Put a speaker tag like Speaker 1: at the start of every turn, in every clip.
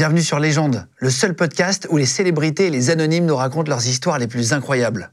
Speaker 1: Bienvenue sur Légende, le seul podcast où les célébrités et les anonymes nous racontent leurs histoires les plus incroyables.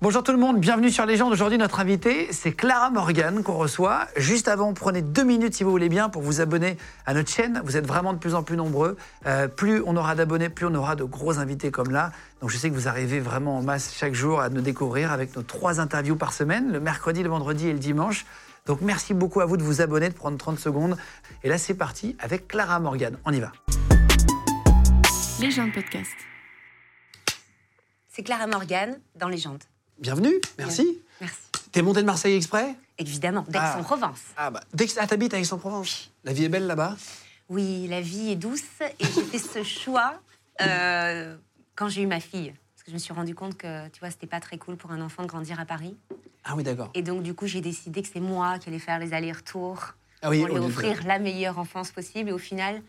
Speaker 1: Bonjour tout le monde, bienvenue sur Légende. Aujourd'hui, notre invitée, c'est Clara Morgan qu'on reçoit. Juste avant, prenez deux minutes si vous voulez bien pour vous abonner à notre chaîne. Vous êtes vraiment de plus en plus nombreux. Euh, plus on aura d'abonnés, plus on aura de gros invités comme là. Donc je sais que vous arrivez vraiment en masse chaque jour à nous découvrir avec nos trois interviews par semaine, le mercredi, le vendredi et le dimanche. Donc merci beaucoup à vous de vous abonner, de prendre 30 secondes. Et là, c'est parti avec Clara Morgan. On y va.
Speaker 2: Légende Podcast.
Speaker 3: C'est Clara Morgan dans Légende.
Speaker 1: Bienvenue, merci.
Speaker 3: Merci.
Speaker 1: T'es montée de Marseille exprès?
Speaker 3: Évidemment, d'Aix-en-Provence.
Speaker 1: Ah bah, d'Aix- ah, t'habites à Aix-en-Provence. La vie est belle là-bas
Speaker 3: Oui, la vie est douce et j'ai fait ce choix euh, quand j'ai eu ma fille. Parce que je me suis rendu compte que, tu vois, c'était pas très cool pour un enfant de grandir à Paris.
Speaker 1: Ah oui, d'accord.
Speaker 3: Et donc, du coup, j'ai décidé que c'est moi qui allais faire les allers-retours
Speaker 1: Ah oui,
Speaker 3: pour lui offrir la meilleure enfance possible. Et au final,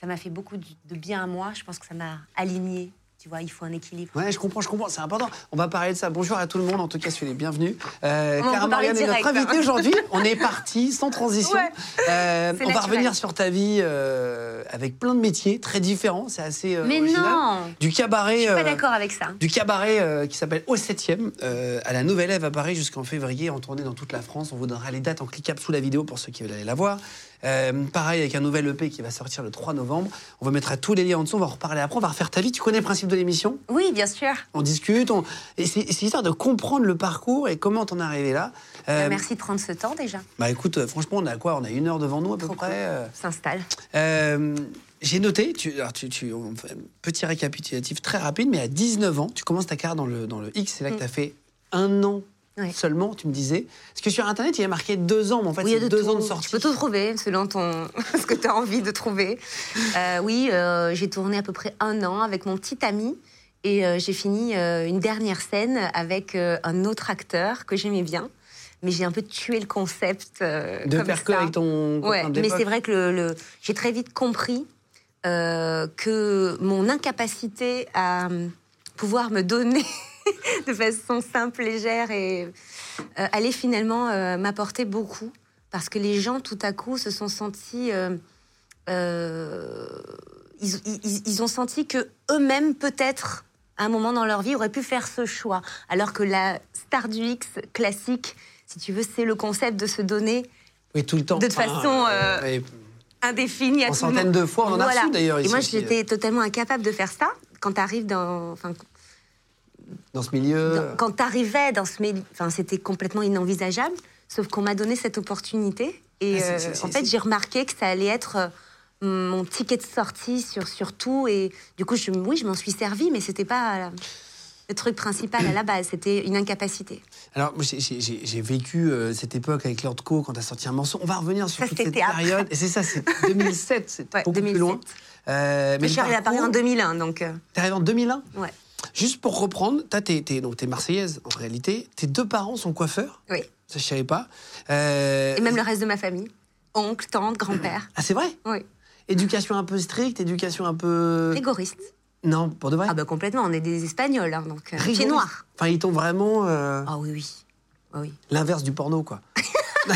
Speaker 3: ça m'a fait beaucoup de bien à moi. Je pense que ça m'a aligné. Tu vois, il faut un équilibre.
Speaker 1: Ouais, je comprends, je comprends, c'est important. On va parler de ça. Bonjour à tout le monde, en tout cas, soyez les bienvenus. Euh,
Speaker 3: On
Speaker 1: Clara Morgan est notre
Speaker 3: hein.
Speaker 1: invitée aujourd'hui. On est parti, sans transition.
Speaker 3: Ouais.
Speaker 1: Euh, on va revenir sur ta vie euh, avec plein de métiers très différents. C'est assez euh,
Speaker 3: Mais
Speaker 1: original.
Speaker 3: non
Speaker 1: Du cabaret.
Speaker 3: Je suis pas d'accord avec ça.
Speaker 1: du cabaret qui s'appelle Au 7e, euh, à la Nouvelle Ève à Paris jusqu'en février, en tournée dans toute la France. On vous donnera les dates en cliquable sous la vidéo pour ceux qui veulent aller la voir. Euh, pareil avec un nouvel EP qui va sortir le 3 novembre. On va mettre à tous les liens en dessous, on va en reparler après, on va refaire ta vie. Tu connais le principe de l'émission?
Speaker 3: Oui, bien sûr.
Speaker 1: On discute, on... et c'est histoire de comprendre le parcours et comment t'en es arrivé là. Euh,
Speaker 3: Euh, Merci de prendre ce temps déjà.
Speaker 1: Bah écoute, euh, franchement, on a quoi? On a une heure devant nous à peu
Speaker 3: Trop
Speaker 1: près.
Speaker 3: cool. S'installe.
Speaker 1: Euh, j'ai noté, tu, alors petit récapitulatif très rapide, mais à 19 ans, tu commences ta carrière dans le, dans le X, c'est là que tu as fait un an
Speaker 3: Mm. Ouais.
Speaker 1: seulement, tu me disais. Parce que sur Internet, il y a marqué deux ans, mais en fait,
Speaker 3: Oui,
Speaker 1: c'est
Speaker 3: a
Speaker 1: deux
Speaker 3: tout.
Speaker 1: ans de sortie.
Speaker 3: Tu peux tout trouver selon ton... ce que tu as envie de trouver. Euh, oui, euh, j'ai tourné à peu près un an avec mon petit ami. Et euh, j'ai fini une dernière scène avec un autre acteur que j'aimais bien. Mais j'ai un peu tué le concept.
Speaker 1: de
Speaker 3: comme
Speaker 1: faire que avec ton
Speaker 3: Ouais, mais c'est vrai que le, le- j'ai très vite compris que mon incapacité à pouvoir me donner de façon simple, légère et euh, allait finalement euh, m'apporter beaucoup parce que les gens tout à coup se sont sentis euh, euh, ils, ils- ils ont senti que eux-mêmes peut-être à un moment dans leur vie auraient pu faire ce choix alors que la star du X classique si tu veux c'est le concept de se donner
Speaker 1: Oui, tout le temps.
Speaker 3: de façon,
Speaker 1: et
Speaker 3: indéfinie à
Speaker 1: En centaines de fois, on en a reçu, d'ailleurs,
Speaker 3: Et moi, j'étais totalement incapable de faire ça. Quand tu arrives dans. Enfin,
Speaker 1: dans ce milieu.
Speaker 3: dans- quand tu arrivais dans ce milieu. Enfin, c'était complètement inenvisageable. Sauf qu'on m'a donné cette opportunité. Et
Speaker 1: Ah, c'est-
Speaker 3: euh, en fait, j'ai remarqué que ça allait être euh, mon ticket de sortie sur, sur tout. Et du coup, je, oui, je m'en suis servi, mais c'était pas le truc principal à la base. C'était une incapacité.
Speaker 1: Alors, moi, j'ai- vécu euh, cette époque avec Lord Co quand tu as sorti un morceau. On va revenir sur
Speaker 3: Ça,
Speaker 1: toute cette
Speaker 3: après.
Speaker 1: période. Et c'est ça, c'est 2007, c'est
Speaker 3: Ouais,
Speaker 1: beaucoup
Speaker 3: 2007.
Speaker 1: plus loin. Euh,
Speaker 3: Mais je suis arrivée à Paris en
Speaker 1: parcours-
Speaker 3: 2001, donc.
Speaker 1: T'es arrivé en 2001
Speaker 3: ouais.
Speaker 1: Juste pour reprendre, donc t'es marseillaise en réalité. Tes deux parents sont coiffeurs.
Speaker 3: Oui.
Speaker 1: Ça, je savais pas. Euh,
Speaker 3: Et même le reste de ma famille. Oncle, tante, grand-père.
Speaker 1: Ah, c'est vrai
Speaker 3: Oui.
Speaker 1: Éducation un peu stricte, éducation un peu.
Speaker 3: Rigoriste.
Speaker 1: Non, pour de vrai.
Speaker 3: Ah bah complètement, on est des Espagnols, hein, donc euh, pied
Speaker 1: Rigoriste.
Speaker 3: noir.
Speaker 1: Enfin, ils t'ont vraiment euh,
Speaker 3: Ah oui, oui. Ah oui.
Speaker 1: l'inverse du porno, quoi.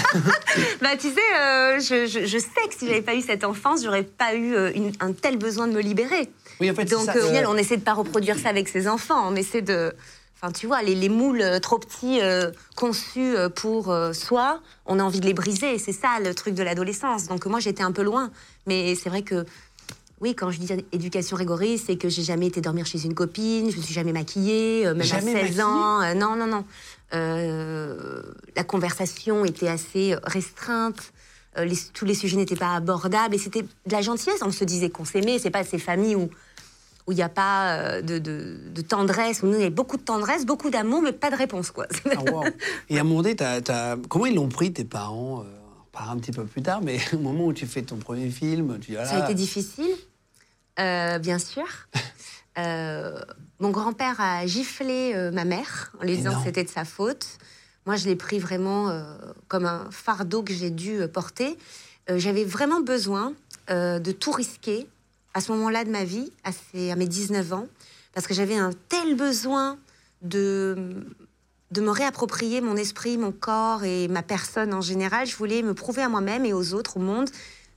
Speaker 3: Bah tu sais, euh, je, je- je sais que si j'avais pas eu cette enfance, j'aurais pas eu une- un tel besoin de me libérer.
Speaker 1: Oui, en fait,
Speaker 3: Donc
Speaker 1: ça,
Speaker 3: euh, au final, on essaie de pas reproduire ça avec ses enfants, on essaie de... Enfin, tu vois, les, les moules euh, trop petits euh, conçus pour euh, soi, on a envie de les briser. C'est ça le truc de l'adolescence. Donc moi, j'étais un peu loin. Mais c'est vrai que, oui, quand je dis éducation rigoriste, c'est que j'ai jamais été dormir chez une copine, je me suis jamais maquillée, euh, même
Speaker 1: Jamais
Speaker 3: à 16 ans. Non, non, non. La conversation était assez restreinte. Euh, les- tous les sujets n'étaient pas abordables et c'était de la gentillesse. On se disait qu'on s'aimait. C'est pas ces familles où où il n'y a pas euh, de, de- de tendresse. Où nous, il y a beaucoup de tendresse, beaucoup d'amour, mais pas de réponse, quoi.
Speaker 1: Ah, wow. Et à un moment donné, comment ils l'ont pris, tes parents euh, part un petit peu plus tard, mais au moment où tu fais ton premier film, tu dis
Speaker 3: Ça a été difficile, euh, bien sûr. Euh, mon grand-père a giflé euh, ma mère en lui disant que c'était de sa faute. Moi, je l'ai pris vraiment euh, comme un fardeau que j'ai dû euh, porter. Euh, J'avais vraiment besoin de tout risquer à ce moment-là de ma vie, à, à mes 19 ans, parce que j'avais un tel besoin de, de me réapproprier mon esprit, mon corps et ma personne en général. Je voulais me prouver à moi-même et aux autres, au monde,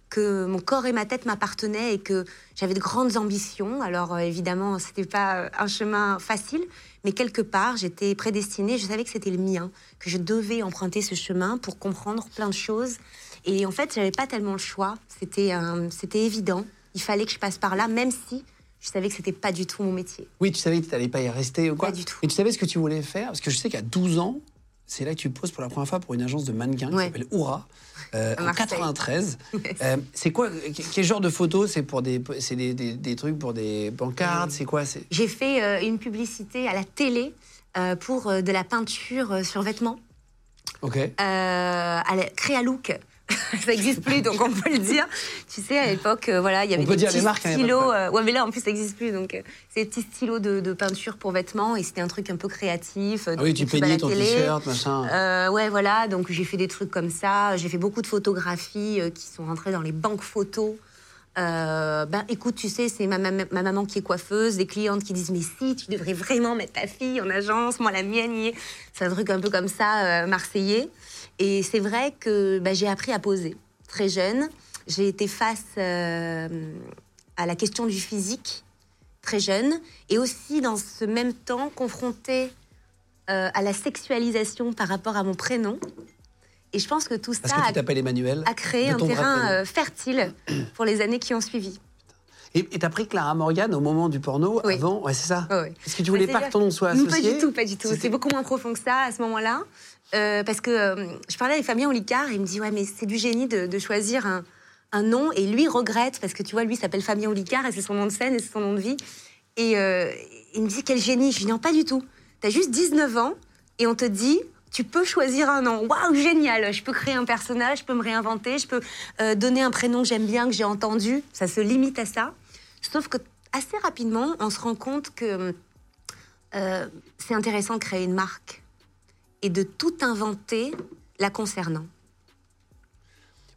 Speaker 3: que mon corps et ma tête m'appartenaient et que j'avais de grandes ambitions. Alors évidemment, c'était pas un chemin facile, mais quelque part, j'étais prédestinée. Je savais que c'était le mien, que je devais emprunter ce chemin pour comprendre plein de choses. Et en fait, j'avais pas tellement le choix. C'était euh, c'était évident. Il fallait que je passe par là, même si je savais que c'était pas du tout mon métier.
Speaker 1: Oui, tu savais que tu n'allais pas y rester ou quoi
Speaker 3: Pas du tout.
Speaker 1: Et tu savais ce que tu voulais faire? Parce que je sais qu'à 12 ans, c'est là que tu poses pour la première fois pour une agence de mannequins qui s'appelle Oura, euh, en
Speaker 3: Marseille.
Speaker 1: 93. Euh, c'est quoi Quel genre de photos? C'est pour des, c'est des, des- des trucs pour des pancartes? C'est quoi? C'est...
Speaker 3: J'ai fait euh, une publicité à la télé euh, pour euh, de la peinture euh, sur vêtements.
Speaker 1: Ok.
Speaker 3: euh, à la Créalook. ça n'existe plus, donc on peut le dire. Tu sais, à l'époque, euh, voilà, il y avait des petits
Speaker 1: marques, hein,
Speaker 3: stylos. euh, ouais, mais là, en plus, ça n'existe plus. Donc, euh, c'est des petits stylos de, de peinture pour vêtements, et c'était un truc un peu créatif.
Speaker 1: Ah oui, tu peignais ton t-shirt, machin.
Speaker 3: Ouais, voilà, donc j'ai fait des trucs comme ça. J'ai fait beaucoup de photographies qui sont rentrées dans les banques photos. Euh, ben écoute, tu sais, c'est ma, mam- ma maman qui est coiffeuse, des clientes qui disent mais si, tu devrais vraiment mettre ta fille en agence, moi la mienne y est. C'est un truc un peu comme ça, euh, marseillais. Et c'est vrai que ben, j'ai appris à poser très jeune. J'ai été face euh, à la question du physique très jeune et aussi dans ce même temps confrontée euh, à la sexualisation par rapport à mon prénom. Et je pense que tout
Speaker 1: Parce
Speaker 3: ça
Speaker 1: que tu
Speaker 3: a,
Speaker 1: t'appelles Emmanuel.
Speaker 3: a créé un terrain euh, fertile pour les années qui ont suivi.
Speaker 1: Et t'as pris Clara Morgan au moment du porno
Speaker 3: Oui.
Speaker 1: avant? Ouais, c'est ça. Est-ce que tu voulais pas que ton nom soit
Speaker 3: Non,
Speaker 1: associé
Speaker 3: Pas du tout, pas du tout. C'est beaucoup moins profond que ça à ce moment-là. Euh, parce que euh, je parlais avec Fabien Olicard et il me dit Ouais, mais c'est du génie de, choisir un, un nom. Et lui regrette parce que tu vois, lui s'appelle Fabien Olicard et c'est son nom de scène et c'est son nom de vie. Et euh, il me dit Quel génie Je lui dis Non, pas du tout. T'as juste 19 ans et on te dit tu peux choisir un nom. Waouh, génial Je peux créer un personnage, je peux me réinventer, je peux donner un prénom que j'aime bien, que j'ai entendu. Ça se limite à ça. Sauf que assez rapidement, on se rend compte que c'est intéressant de créer une marque et de tout inventer la concernant.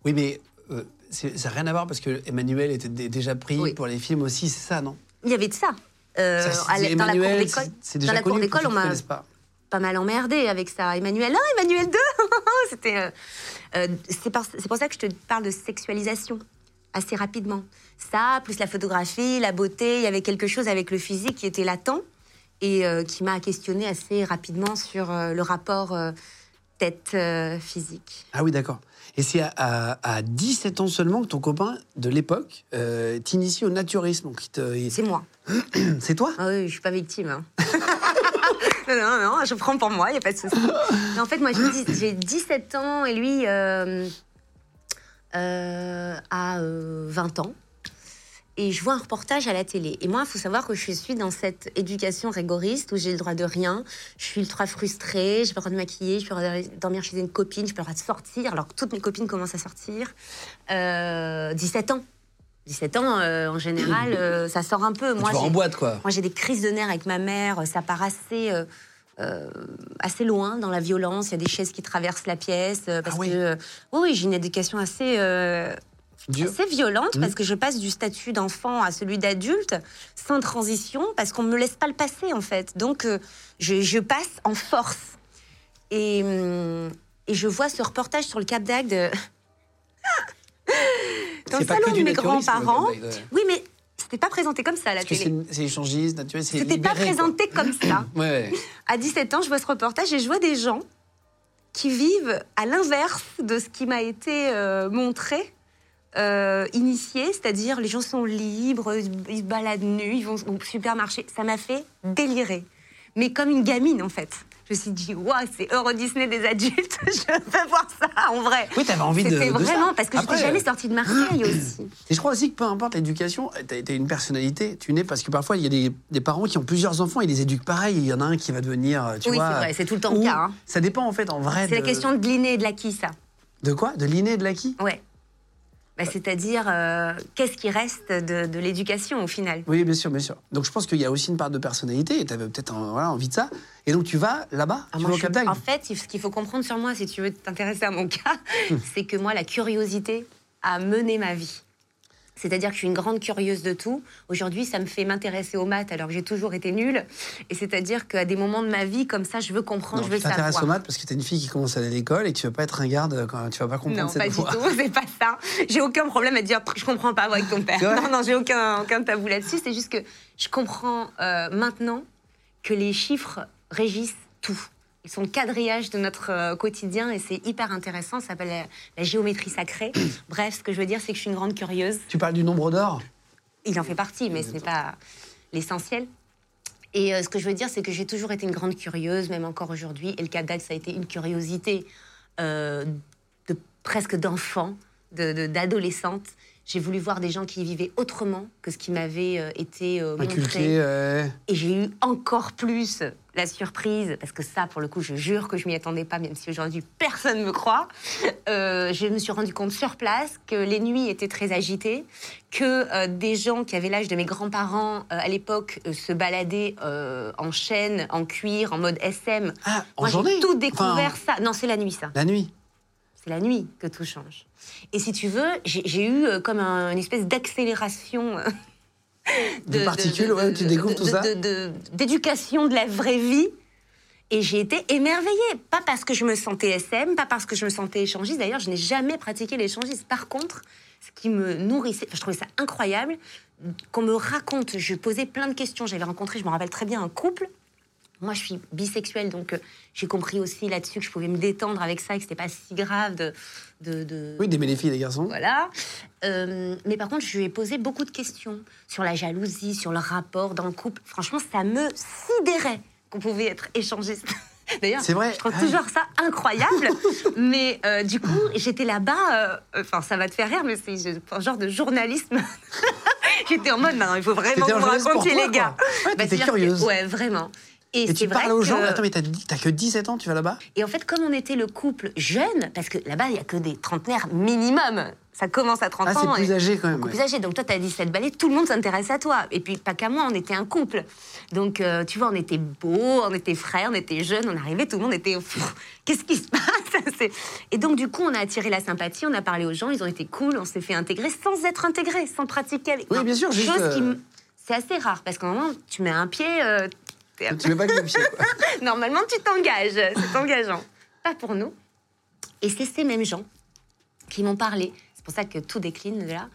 Speaker 1: Oui, mais euh, ça n'a rien à voir parce que Emmanuel était dé- déjà pris
Speaker 3: Oui.
Speaker 1: pour les films aussi, c'est ça, non?
Speaker 3: Il y avait de ça. Euh,
Speaker 1: Ça, c'est-
Speaker 3: dans la cour
Speaker 1: Emmanuel,
Speaker 3: d'école, dans la cour on m'a
Speaker 1: pas.
Speaker 3: pas mal emmerdé avec ça. Emmanuel 1, Emmanuel 2. C'était. euh, euh, c'est pour ça que je te parle de sexualisation assez rapidement. Ça, plus la photographie, la beauté, il y avait quelque chose avec le physique qui était latent et euh, qui m'a questionné assez rapidement sur euh, le rapport euh, tête-physique.
Speaker 1: Ah oui, d'accord. Et c'est à, à- à 17 ans seulement que ton copain de l'époque euh, t'initie au naturisme. Il
Speaker 3: c'est moi.
Speaker 1: C'est toi?
Speaker 3: Ah oui, je suis pas victime. hein. non, non, non, je prends pour moi, il n'y a pas de souci. Mais en fait, moi, j'ai dix- j'ai 17 ans et lui euh, euh, a euh, 20 ans. Et je vois un reportage à la télé. Et moi, il faut savoir que je suis dans cette éducation rigoriste où j'ai le droit de rien. Je suis ultra frustrée, j'ai pas le droit de me maquiller, je peux dormir chez une copine, je peux le droit de sortir, alors que toutes mes copines commencent à sortir. Euh, 17 ans. 17 ans, euh, en général, euh, ça sort un peu.
Speaker 1: Tu
Speaker 3: Moi,
Speaker 1: vas en boîte, quoi.
Speaker 3: moi, j'ai des crises de nerfs avec ma mère. Ça part assez, euh, euh, assez loin dans la violence. Il y a des chaises qui traversent la pièce. euh, parce
Speaker 1: Ah oui.
Speaker 3: que, euh, oui, oui, j'ai une éducation assez,
Speaker 1: Dur.
Speaker 3: assez violente parce que je passe du statut d'enfant à celui d'adulte sans transition parce qu'on ne me laisse pas le passer, en fait. Donc, euh, je, je passe en force. Et, hum, et je vois ce reportage sur le Cap d'Agde. dans le salon de mes grands-parents. Oui, mais c'était pas présenté comme ça à la
Speaker 1: Parce
Speaker 3: télé.
Speaker 1: c'est échangiste, naturel, c'est
Speaker 3: C'était pas
Speaker 1: quoi.
Speaker 3: présenté comme ça.
Speaker 1: Ouais.
Speaker 3: À 17 ans, je vois ce reportage et je vois des gens qui vivent à l'inverse de ce qui m'a été euh, montré, euh, initié, c'est-à-dire les gens sont libres, ils se- baladent nus, ils vont au supermarché. Ça m'a fait délirer. Mais comme une gamine, en fait. Je me suis dit, waouh, c'est Euro Disney des adultes, je veux voir ça en vrai.
Speaker 1: Oui, t'avais envie de.
Speaker 3: C'était
Speaker 1: ça.
Speaker 3: vraiment, parce que je n'étais jamais sortie de Marseille aussi.
Speaker 1: Et je crois aussi que peu importe l'éducation, t'as as une personnalité. Tu nais parce que parfois il y a des, des parents qui ont plusieurs enfants, ils les éduquent pareil. Il y en a un qui va devenir, tu
Speaker 3: Oui, c'est vrai, c'est tout le temps le cas, hein.
Speaker 1: Ça dépend en fait en vrai.
Speaker 3: C'est la question de l'inné et de l'acquis, ça.
Speaker 4: De quoi? De l'inné et de l'acquis?
Speaker 3: Ouais. Bah, C'est-à-dire, euh, qu'est-ce qui reste de, de l'éducation au final?
Speaker 4: Oui, bien sûr, bien sûr. Donc je pense qu'il y a aussi une part de personnalité, et tu avais peut-être voilà, envie de ça. Et donc tu vas là-bas,
Speaker 3: Ah,
Speaker 4: tu vas au Cap d'Agde
Speaker 3: En fait, ce qu'il faut comprendre sur moi, si tu veux t'intéresser à mon cas, c'est que moi, la curiosité a mené ma vie. C'est-à-dire que je suis une grande curieuse de tout. Aujourd'hui, ça me fait m'intéresser aux maths alors que j'ai toujours été nulle. Et c'est-à-dire qu'à des moments de ma vie, comme ça, je veux comprendre,
Speaker 4: Non,
Speaker 3: je veux
Speaker 4: tu t'intéresses
Speaker 3: savoir.
Speaker 4: aux maths parce que t'es une fille qui commence à aller à l'école et que tu vas pas être un garde quand tu vas pas comprendre
Speaker 3: Non,
Speaker 4: cette
Speaker 3: pas du tout, c'est pas ça. J'ai aucun problème à dire je comprends pas avec ton père. Non, non, j'ai aucun, aucun tabou là-dessus. C'est juste que je comprends euh, maintenant que les chiffres régissent tout. Ils sont le quadrillage de notre euh, quotidien et c'est hyper intéressant. Ça s'appelle la, la géométrie sacrée. Bref, ce que je veux dire, c'est que je suis une grande curieuse.
Speaker 4: Tu parles du nombre d'or?
Speaker 3: Il en fait partie, mais ce n'est pas l'essentiel. Et euh, ce que je veux dire, c'est que j'ai toujours été une grande curieuse, même encore aujourd'hui. Et le d'Agde, ça a été une curiosité euh, de presque d'enfant, de- de- d'adolescente. J'ai voulu voir des gens qui vivaient autrement que ce qui m'avait euh, été euh, montré.
Speaker 4: inculqué. euh,
Speaker 3: Et j'ai eu encore plus la surprise, parce que ça, pour le coup, je jure que je m'y attendais pas, même si aujourd'hui personne me croit. Euh, je me suis rendu compte sur place que les nuits étaient très agitées, que euh, des gens qui avaient l'âge de mes grands-parents euh, à l'époque se baladaient en chaîne, en cuir, en mode SM.
Speaker 4: Ah, en
Speaker 3: Moi,
Speaker 4: journée?
Speaker 3: j'ai tout découvert
Speaker 4: Enfin,
Speaker 3: ça. Non, c'est la nuit, ça.
Speaker 4: La nuit?
Speaker 3: C'est la nuit que tout change. Et si tu veux, j'ai eu euh, comme un- une espèce d'accélération. euh,
Speaker 4: De particules, ouais, tu découvres tout ça
Speaker 3: de- de- D'éducation de la vraie vie. Et j'ai été émerveillée. Pas parce que je me sentais SM, pas parce que je me sentais échangiste. D'ailleurs, je n'ai jamais pratiqué l'échangisme. Par contre, ce qui me nourrissait, enfin, je trouvais ça incroyable, qu'on me raconte. Je posais plein de questions. J'avais rencontré, je me rappelle très bien, un couple. Moi, je suis bisexuelle, donc euh, j'ai compris aussi là-dessus que je pouvais me détendre avec ça et que c'était pas si grave de. de, de-
Speaker 4: Oui, d'aimer les filles et les garçons.
Speaker 3: Voilà. Euh, mais par contre, je lui ai posé beaucoup de questions sur la jalousie, sur le rapport dans le couple. Franchement, ça me sidérait qu'on pouvait être échangiste. D'ailleurs,
Speaker 4: C'est vrai.
Speaker 3: je trouve
Speaker 4: Ah.
Speaker 3: toujours ça incroyable. mais euh, du coup, j'étais là-bas. Enfin, ça va te faire rire, mais c'est un genre de journalisme. j'étais en mode, non, il faut vraiment vous
Speaker 4: toi,
Speaker 3: les gars.
Speaker 4: Ouais, t'étais
Speaker 3: c'est-à-dire que-
Speaker 4: curieuse.
Speaker 3: ouais, vraiment. Et,
Speaker 4: tu parles aux gens.
Speaker 3: que-
Speaker 4: Attends, mais t'as t'as que 17 ans, tu vas là-bas?
Speaker 3: Et en fait, comme on était le couple jeune, parce que là-bas, il n'y a que des trentenaires minimum. Ça commence à 30
Speaker 4: Ah,
Speaker 3: ans.
Speaker 4: c'est plus âgé quand même. ouais.
Speaker 3: plus âgé. Donc toi, tu as 17 balais, tout le monde s'intéresse à toi. Et puis, pas qu'à moi, on était un couple. Donc, euh, tu vois, on était beaux, on était frères, on était jeunes, on arrivait, tout le monde était... Qu'est-ce qui se passe? Et donc, du coup, on a attiré la sympathie, on a parlé aux gens, ils ont été cool, on s'est fait intégrer sans être intégré, sans pratiquer. avec-
Speaker 4: Oui, bien sûr, juste,
Speaker 3: Chose qui
Speaker 4: euh,
Speaker 3: m- C'est assez rare, parce qu'à un moment, tu mets un pied... euh, t'es-
Speaker 4: Tu mets pas que le pied. quoi.
Speaker 3: Normalement, tu t'engages. C'est engageant. Pas pour nous. Et c'est ces mêmes gens qui m'ont parlé, c'est pour ça que tout décline de là,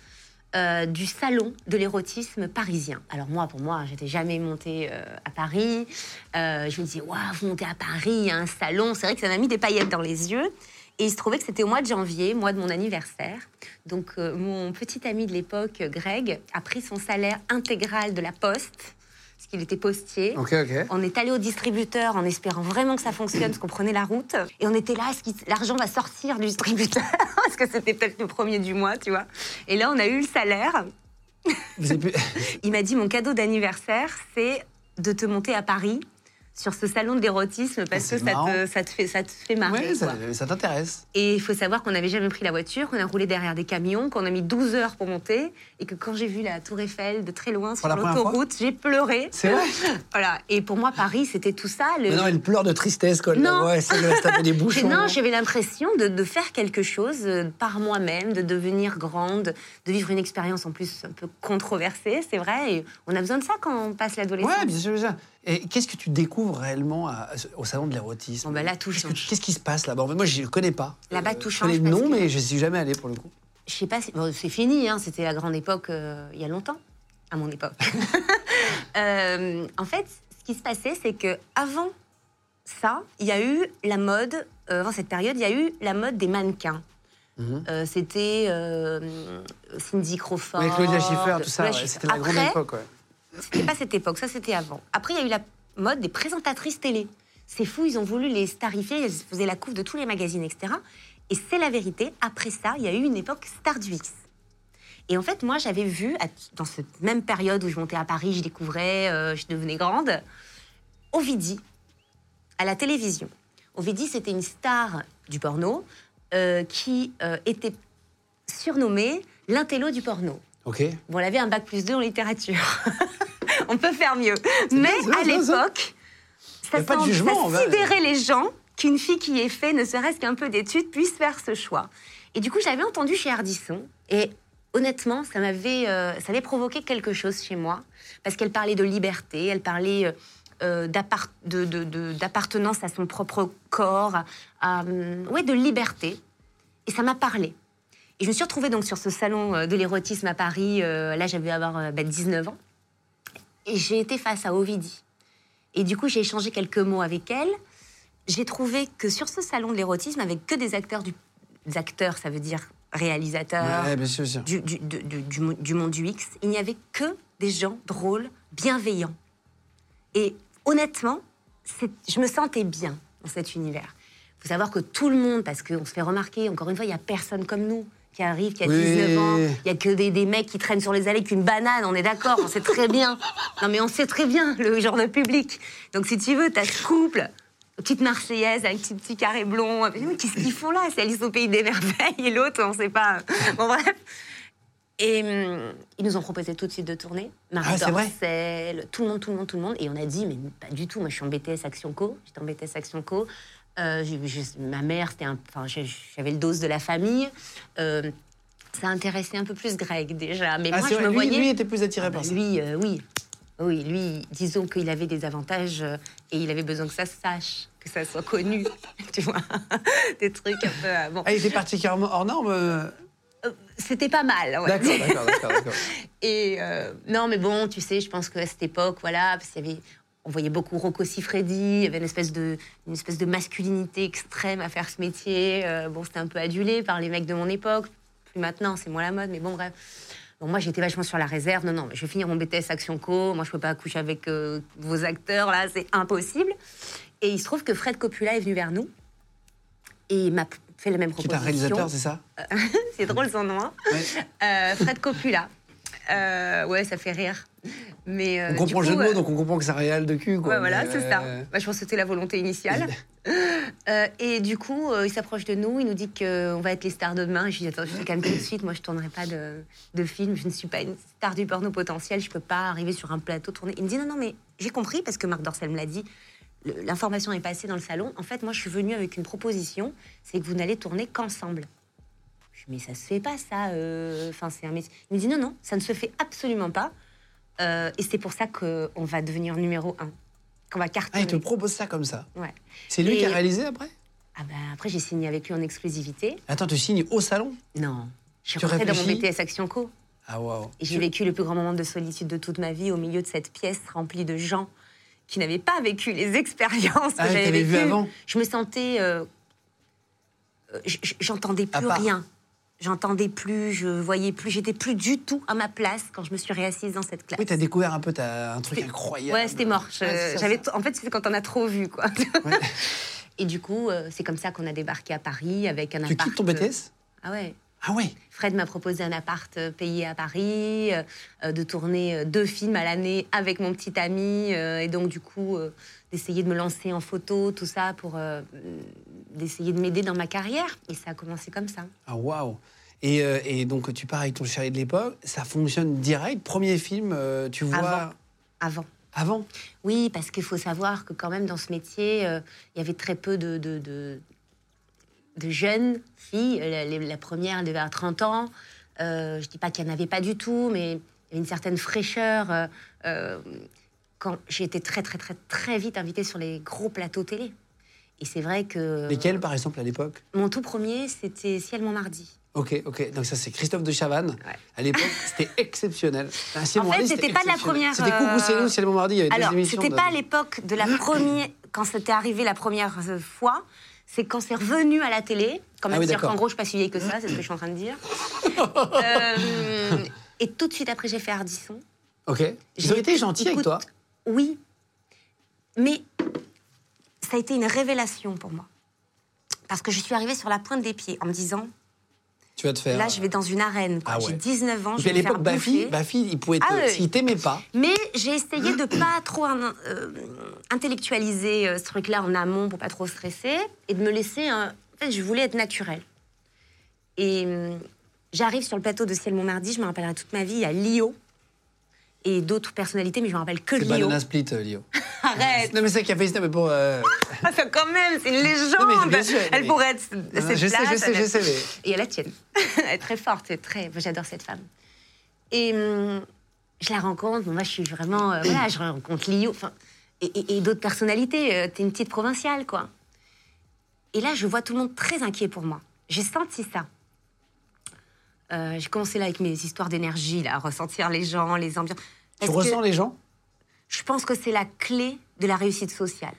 Speaker 3: euh, du salon de l'érotisme parisien. Alors moi, pour moi, j'étais jamais montée euh, à Paris. Euh, je me disais, waouh, vous montez à Paris, il y a un salon. C'est vrai que ça m'a mis des paillettes dans les yeux. Et il se trouvait que c'était au mois de janvier, mois de mon anniversaire. Donc mon petit ami de l'époque, Greg, a pris son salaire intégral de la poste, qu'il était postier. On est allé au distributeur en espérant vraiment que ça fonctionne, parce qu'on prenait la route. Et on était là, est-ce que l'argent va sortir du distributeur? Parce que c'était peut-être le premier du mois, tu vois. Et là, on a eu le salaire.
Speaker 4: Vous avez pu-
Speaker 3: Il m'a dit, mon cadeau d'anniversaire, c'est de te monter à Paris sur ce salon de l'érotisme, parce
Speaker 4: c'est
Speaker 3: que ça te, ça, te fait, ça te fait marrer.
Speaker 4: Ouais, ça, t'intéresse.
Speaker 3: Et il faut savoir qu'on n'avait jamais pris la voiture, qu'on a roulé derrière des camions, qu'on a mis 12 heures pour monter, et que quand j'ai vu la Tour Eiffel de très loin sur l'autoroute, j'ai pleuré.
Speaker 4: C'est vrai
Speaker 3: Voilà. Et pour moi, Paris, c'était tout ça. Le...
Speaker 4: Mais non, elle pleure de tristesse quand elle
Speaker 3: Non.
Speaker 4: voit, essaie de se taper des bouchons.
Speaker 3: Non, j'avais l'impression de, de faire quelque chose euh, par moi-même, de devenir grande, de vivre une expérience en plus un peu controversée, c'est vrai. Et on a besoin de ça quand on passe l'adolescence.
Speaker 4: Ouais, bien sûr, bien sûr. Et qu'est-ce que tu découvres réellement à- au salon de l'érotisme
Speaker 3: Bon, bah là, tout
Speaker 4: Qu'est-ce que-
Speaker 3: change.
Speaker 4: Qu'est-ce qui se passe là-bas? Moi, je ne connais pas.
Speaker 3: Là-bas, tout
Speaker 4: Je connais
Speaker 3: change
Speaker 4: le
Speaker 3: parce
Speaker 4: nom,
Speaker 3: que-
Speaker 4: mais je ne suis jamais allé pour le coup.
Speaker 3: Je sais pas, bon, c'est fini, hein, c'était la grande époque euh, il y a longtemps, à mon époque. Euh, en fait, ce qui se passait, c'est que avant ça, il y a eu la mode, euh, avant cette période, il y a eu la mode des mannequins.
Speaker 4: Mhm.
Speaker 3: Euh, c'était euh, Cindy Crawford.
Speaker 4: Ouais, Claudia Schiffer, tout ça, ouais, c'était la grande époque. Ouais.
Speaker 3: C'était pas cette époque, ça c'était avant. Après, il y a eu la mode des présentatrices télé. C'est fou, ils ont voulu les starifier, elles faisaient la couve de tous les magazines, etc. Et c'est la vérité, après ça, il y a eu une époque Star du X. Et en fait, moi, j'avais vu, dans cette même période où je montais à Paris, je découvrais, euh, je devenais grande, Ovidie, à la télévision. Ovidie, c'était une star du porno. euh, qui euh, était surnommé l'intello du porno.
Speaker 4: Ok.
Speaker 3: Bon, elle avait un bac plus 2 en littérature. On peut faire mieux. Mais
Speaker 4: bien,
Speaker 3: à
Speaker 4: ça.
Speaker 3: l'époque, ça, ça sidérait les gens qu'une fille qui ait fait ne serait-ce qu'un peu d'études puisse faire ce choix. Et du coup, j'avais entendu chez Ardisson et honnêtement, ça m'avait, euh, ça avait provoqué quelque chose chez moi parce qu'elle parlait de liberté, elle parlait euh, euh, d'appartenance à son propre corps, à, ouais, de liberté. Et ça m'a parlé. Et je me suis retrouvée donc sur ce salon euh, de l'érotisme à Paris. euh, là, j'avais avoir euh, bah, 19 ans. Et j'ai été face à Ovidie. Et du coup, j'ai échangé quelques mots avec elle. J'ai trouvé que sur ce salon de l'érotisme, avec que des acteurs du... des acteurs, ça veut dire réalisateurs,
Speaker 4: Ouais, bien sûr, bien sûr.
Speaker 3: du, du- du- du- du mo- du monde du X, il n'y avait que des gens drôles, bienveillants. Et honnêtement, je me sentais bien dans cet univers. Il faut savoir que tout le monde, parce qu'on se fait remarquer, encore une fois, il n'y a personne comme nous qui arrive, qui a
Speaker 4: Oui.
Speaker 3: 19 ans, il n'y a que des, des mecs qui traînent sur les allées avec une banane, on est d'accord, on sait très bien. Non mais on sait très bien le genre de public. Donc si tu veux, t'as ce couple, petite marseillaise avec petit, petit carré blond, qu'est-ce qu'ils font là? C'est Alice au pays des merveilles et l'autre, on sait pas. Bon bref. Et hum, ils nous ont proposé tout de suite de tourner. Marc
Speaker 4: Ah,
Speaker 3: Dorcel, tout le monde, tout le monde, tout le monde. Et on a dit, mais pas du tout. Moi, je suis en BTS Action Co. J'étais en BTS Action Co. Euh, ma mère, enfin, j'avais le dos de la famille. Euh, ça intéressait un peu plus Greg déjà. Mais
Speaker 4: Ah,
Speaker 3: moi,
Speaker 4: c'est
Speaker 3: je
Speaker 4: vrai,
Speaker 3: me
Speaker 4: lui,
Speaker 3: voyais.
Speaker 4: lui était plus attiré
Speaker 3: Ah bah,
Speaker 4: par ça.
Speaker 3: lui, euh, oui. Oui, lui, disons qu'il avait des avantages et il avait besoin que ça se sache, que ça soit connu. tu vois Des trucs un peu. bon.
Speaker 4: Ah, il était particulièrement hors norme.
Speaker 3: C'était pas mal. ouais.
Speaker 4: D'accord, d'accord, d'accord, d'accord.
Speaker 3: Et euh, non, mais bon, tu sais, je pense qu'à cette époque, voilà, parce qu'il y avait, on voyait beaucoup Rocco Siffredi, il y avait une espèce de, une espèce de masculinité extrême à faire ce métier. Euh, bon, c'était un peu adulé par les mecs de mon époque. Plus maintenant, c'est moins la mode, mais bon, bref. Bon, moi, j'étais vachement sur la réserve. Non, non, je vais finir mon BTS Action Co. Moi, je peux pas coucher avec euh, vos acteurs, là, c'est impossible. Et il se trouve que Fred Coppola est venu vers nous et il m'a fait la même
Speaker 4: Qui est un
Speaker 3: proposition.
Speaker 4: réalisateur, c'est ça?
Speaker 3: C'est drôle son nom. hein.
Speaker 4: Ouais.
Speaker 3: Euh, Fred Coppola. Euh, ouais, ça fait rire. Mais, euh,
Speaker 4: On comprend le jeu de mots,
Speaker 3: euh,
Speaker 4: donc on comprend que c'est un réel de cul. Quoi,
Speaker 3: ouais, voilà, c'est ça. Bah, je pense que c'était la volonté initiale. Et du coup, il s'approche de nous, il nous dit qu'on va être les stars de demain. Et je lui dis Attends, je te calme tout de suite, moi je tournerai pas de, de film, je ne suis pas une star du porno potentiel, je peux pas arriver sur un plateau tourner. Il me dit Non, non, mais j'ai compris parce que Marc Dorcel me l'a dit. L'information est passée dans le salon. En fait, moi, je suis venue avec une proposition c'est que vous n'allez tourner qu'ensemble. Je mais ça se fait pas, ça. euh, Enfin, c'est un métier. Il me dit non, non, ça ne se fait absolument pas. Euh, et c'est pour ça qu'on va devenir numéro un, qu'on va
Speaker 4: Ah,
Speaker 3: cartonner.
Speaker 4: il te propose ça comme ça.
Speaker 3: Ouais.
Speaker 4: C'est lui
Speaker 3: Et-
Speaker 4: qui a réalisé après?
Speaker 3: Ah ben après j'ai signé avec lui en exclusivité.
Speaker 4: Attends, tu signes au salon?
Speaker 3: Non, je suis
Speaker 4: Tu
Speaker 3: rentrée dans mon BTS Action Co.
Speaker 4: Ah, waouh.
Speaker 3: Et j'ai vécu le plus grand moment de solitude de toute ma vie au milieu de cette pièce remplie de gens qui n'avaient pas vécu les expériences que
Speaker 4: Ah,
Speaker 3: j'avais
Speaker 4: t'avais vu
Speaker 3: vécues.
Speaker 4: avant?
Speaker 3: Je me sentais, euh, j'entendais plus rien. J'entendais plus, je voyais plus, j'étais plus du tout à ma place quand je me suis réassise dans cette classe.
Speaker 4: Oui, t'as découvert un peu t'as un truc incroyable.
Speaker 3: Ouais, c'était mort.
Speaker 4: Ah,
Speaker 3: j'avais, en fait, c'est quand on a trop vu, quoi.
Speaker 4: Ouais.
Speaker 3: Et du coup, euh, c'est comme ça qu'on a débarqué à Paris avec un
Speaker 4: Tu
Speaker 3: appart.
Speaker 4: quittes ton BTS
Speaker 3: Ah ouais.
Speaker 4: Ah ouais
Speaker 3: Fred m'a proposé un appart euh, payé à Paris, euh, euh, de tourner euh, deux films à l'année avec mon petit ami, euh, et donc du coup euh, d'essayer de me lancer en photo, tout ça, pour euh, d'essayer de m'aider dans ma carrière. Et ça a commencé comme ça.
Speaker 4: Ah waouh et, euh, et donc tu pars avec ton chéri de l'époque, ça fonctionne direct. Premier film, euh, tu vois
Speaker 3: Avant. Avant.
Speaker 4: avant
Speaker 3: Oui, parce qu'il faut savoir que quand même dans ce métier, euh, il y avait très peu de, de, de- de jeunes filles. La, première, elle devait avoir 30 ans. Euh, je dis pas qu'il n'y en avait pas du tout, mais il y avait une certaine fraîcheur. euh, quand j'ai été très, très, très, très vite invitée sur les gros plateaux télé. Et c'est vrai que...
Speaker 4: Lesquels par exemple à l'époque?
Speaker 3: Mon tout premier, c'était Ciel mon mardi.
Speaker 4: Ok, ok. Donc ça c'est Christophe de Chavannes.
Speaker 3: Ouais.
Speaker 4: À l'époque, c'était exceptionnel.
Speaker 3: En fait, c'était pas de la première,
Speaker 4: C'était Coucou c'est
Speaker 3: euh,
Speaker 4: nous, Ciel Mardi. Il y avait
Speaker 3: Alors, c'était
Speaker 4: de-
Speaker 3: pas à l'époque de la première, quand c'était arrivé la première euh, fois, c'est quand c'est revenu à la télé, quand même
Speaker 4: Ah oui,
Speaker 3: dire qu'en gros, je suis pas si vieille que ça, c'est ce que je suis en train de dire. Euh, et tout de suite après, j'ai fait Ardisson.
Speaker 4: Ok. Ils ont été gentils avec toi.
Speaker 3: Oui, mais ça a été une révélation pour moi. Parce que je suis arrivée sur la pointe des pieds en me disant,
Speaker 4: Tu vas te faire.
Speaker 3: là, je vais dans une arène.
Speaker 4: Ah ouais.
Speaker 3: J'ai 19 ans,
Speaker 4: Et
Speaker 3: je
Speaker 4: puis à l'époque, Bafi. Bafi, il pouvait te.
Speaker 3: Ah.
Speaker 4: S'il t'aimait pas,
Speaker 3: Mais j'ai essayé de pas trop euh, intellectualiser euh, ce truc-là en amont pour pas trop stresser et de me laisser. un- En fait, je voulais être naturelle. Et hum, j'arrive sur le plateau de Ciel Montmardi, je me rappellerai toute ma vie, il a Lio et d'autres personnalités, mais je me rappelle que
Speaker 1: C'est
Speaker 3: Lio.
Speaker 1: Banana Split, euh, Lio.
Speaker 3: Arrête
Speaker 1: Non, mais c'est qui a fait ça, mais pour. euh,
Speaker 3: Ah, ça, quand même, c'est une légende
Speaker 1: Non, sûr,
Speaker 3: Elle
Speaker 1: mais-
Speaker 3: pourrait être
Speaker 1: non,
Speaker 3: cette
Speaker 1: je sais, je sais,
Speaker 3: elle
Speaker 1: je
Speaker 3: est-
Speaker 1: sais, mais.
Speaker 3: Et elle est la tienne. elle est très forte, c'est très... J'adore cette femme. Et hum, je la rencontre, bon, moi je suis vraiment... euh, voilà, je rencontre Lio, enfin, et, et- et d'autres personnalités. euh, T'es une petite provinciale, quoi. Et là, je vois tout le monde très inquiet pour moi. J'ai senti ça. Euh, J'ai commencé là avec mes histoires d'énergie, là, à ressentir les gens, les ambiances.
Speaker 1: Tu ressens les gens?
Speaker 3: Je pense que c'est la clé de la réussite sociale.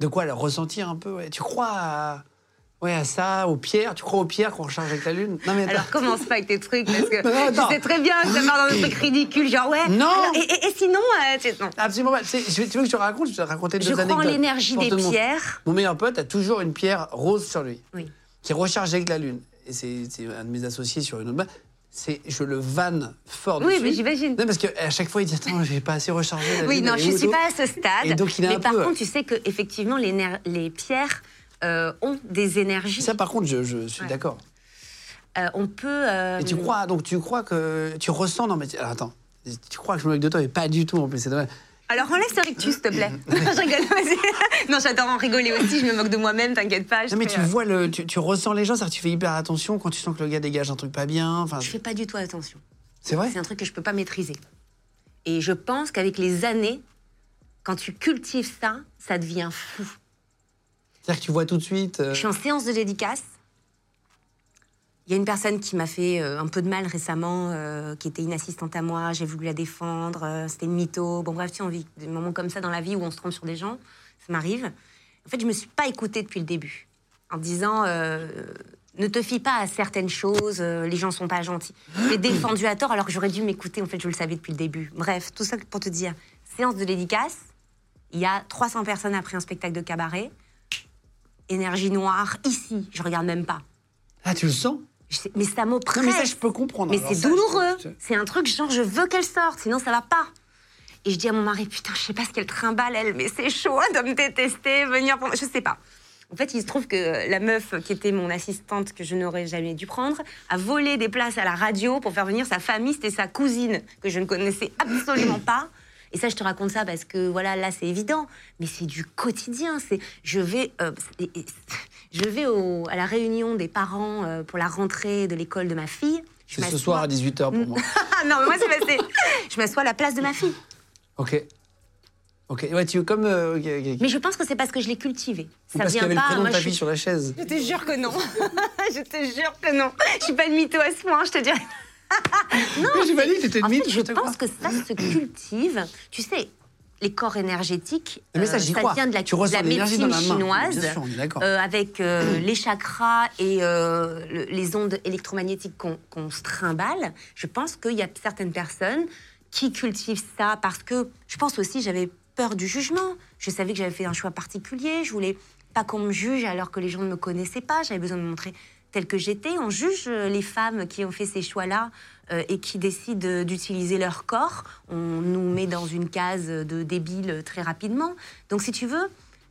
Speaker 1: De quoi le ressentir un peu ouais. Tu crois à. Ouais, à ça, aux pierres. Tu crois aux pierres qu'on recharge avec la lune? Non, mais.
Speaker 3: Alors commence pas avec tes trucs parce que
Speaker 1: Non,
Speaker 3: tu sais très bien que ça part dans des trucs ridicules, genre ouais.
Speaker 1: Non.
Speaker 3: alors, et, et- et sinon, euh, tu- non.
Speaker 1: Absolument pas. Tu, sais, je- tu veux que je te raconte? Je vais te raconter deux
Speaker 3: Je crois en
Speaker 1: anecdotes.
Speaker 3: l'énergie des pierres.
Speaker 1: Mon meilleur pote a toujours une pierre rose sur lui,
Speaker 3: Oui.
Speaker 1: qui est rechargée avec la lune. C'est un de mes associés sur une autre base. C'est, je le vanne fort
Speaker 3: Oui,
Speaker 1: dessus.
Speaker 3: mais j'imagine.
Speaker 1: Non, parce qu'à chaque fois, il dit Attends, j'ai pas assez rechargé. La
Speaker 3: Oui, non, je
Speaker 1: où,
Speaker 3: suis pas à ce stade.
Speaker 1: Et donc, il est
Speaker 3: mais
Speaker 1: un
Speaker 3: par
Speaker 1: peu,
Speaker 3: contre,
Speaker 1: euh,
Speaker 3: tu sais que effectivement, les, les pierres euh, ont des énergies.
Speaker 1: Ça, par contre, je, je suis
Speaker 3: Ouais.
Speaker 1: d'accord.
Speaker 3: Euh, on peut. euh,
Speaker 1: Et tu crois, donc tu crois que. Tu ressens. Non, mais. alors, attends. Tu crois que je me moque de toi, mais pas du tout en plus. C'est dommage.
Speaker 3: Alors enlève ce rictus, s'il te plaît. je rigole, vas-y. Non, j'adore en rigoler aussi. Je me moque de moi-même, t'inquiète pas. je
Speaker 1: Non, mais
Speaker 3: fais,
Speaker 1: tu
Speaker 3: euh,
Speaker 1: vois, le, tu, tu ressens les gens, c'est-à-dire tu fais hyper attention quand tu sens que le gars dégage un truc pas bien.
Speaker 3: Je fais pas du tout attention.
Speaker 1: c'est vrai
Speaker 3: C'est un truc que je peux pas maîtriser. Et je pense qu'avec les années, quand tu cultives ça, ça devient fou.
Speaker 1: C'est-à-dire que tu vois tout de suite. euh,
Speaker 3: Je suis en séance de dédicace. Il y a une personne qui m'a fait euh, un peu de mal récemment, euh, qui était une assistante à moi. J'ai voulu la défendre. euh, C'était une mytho. Bon, bref, tu sais, on vit des moments comme ça dans la vie où on se trompe sur des gens. Ça m'arrive. En fait, je me suis pas écoutée depuis le début. En disant, ne te fie pas à certaines choses, les gens sont pas gentils. J'ai défendu à tort alors que j'aurais dû m'écouter. En fait, je le savais depuis le début. Bref, tout ça pour te dire. Séance de dédicace. Il y a 300 personnes après un spectacle de cabaret. Énergie noire, ici. Je regarde même pas.
Speaker 1: Ah, tu le sens?
Speaker 3: Sais- mais ça m'oppresse.
Speaker 1: Mais ça, je peux comprendre.
Speaker 3: Mais c'est douloureux.
Speaker 1: je-
Speaker 3: C'est un truc genre, je veux qu'elle sorte, sinon ça va pas. Et je dis à mon mari, putain, je sais pas ce qu'elle trimballe, elle, mais c'est chaud de me détester, venir pour moi. Je sais pas. En fait, il se trouve que la meuf qui était mon assistante, que je n'aurais jamais dû prendre, a volé des places à la radio pour faire venir sa famille. C'était sa cousine, que je ne connaissais absolument pas. Et ça, je te raconte ça parce que, voilà, là, c'est évident. Mais c'est du quotidien. C'est, je vais, euh, je vais au- à la réunion des parents euh, pour la rentrée de l'école de ma fille. Je
Speaker 1: C'est ce soir à 18h pour moi.
Speaker 3: Ah non, mais moi, c'est passé. Je m'assois à la place de ma fille.
Speaker 1: Ok. Ok, ouais, tu comme. euh.
Speaker 3: Mais je pense que c'est parce que je l'ai cultivé. Ça
Speaker 1: parce qu'il y
Speaker 3: vient
Speaker 1: avait
Speaker 3: pas.
Speaker 1: le prénom
Speaker 3: moi,
Speaker 1: de ta
Speaker 3: je
Speaker 1: fille
Speaker 3: suis-
Speaker 1: sur la chaise.
Speaker 3: Je te jure que non. je te jure que non. Je suis pas une mytho à ce point, je te dirais. non,
Speaker 1: Mais j'ai pas dit que t'étais mythe,
Speaker 3: fait,
Speaker 1: je
Speaker 3: je
Speaker 1: crois.
Speaker 3: pense que ça se cultive. Tu sais, les corps énergétiques,
Speaker 1: Mais ça,
Speaker 3: euh,
Speaker 1: crois.
Speaker 3: vient de la, de la médecine
Speaker 1: la
Speaker 3: chinoise.
Speaker 1: Sûr,
Speaker 3: euh, avec euh, les chakras et euh, le- les ondes électromagnétiques qu'on qu'on se trimballe, je pense qu'il y a certaines personnes qui cultivent ça parce que je pense aussi j'avais peur du jugement. Je savais que j'avais fait un choix particulier. Je voulais pas qu'on me juge alors que les gens ne me connaissaient pas. J'avais besoin de montrer telle que j'étais. On juge euh, les femmes qui ont fait ces choix-là euh, et qui décident euh, d'utiliser leur corps. On nous met dans une case de débile très rapidement. Donc si tu veux,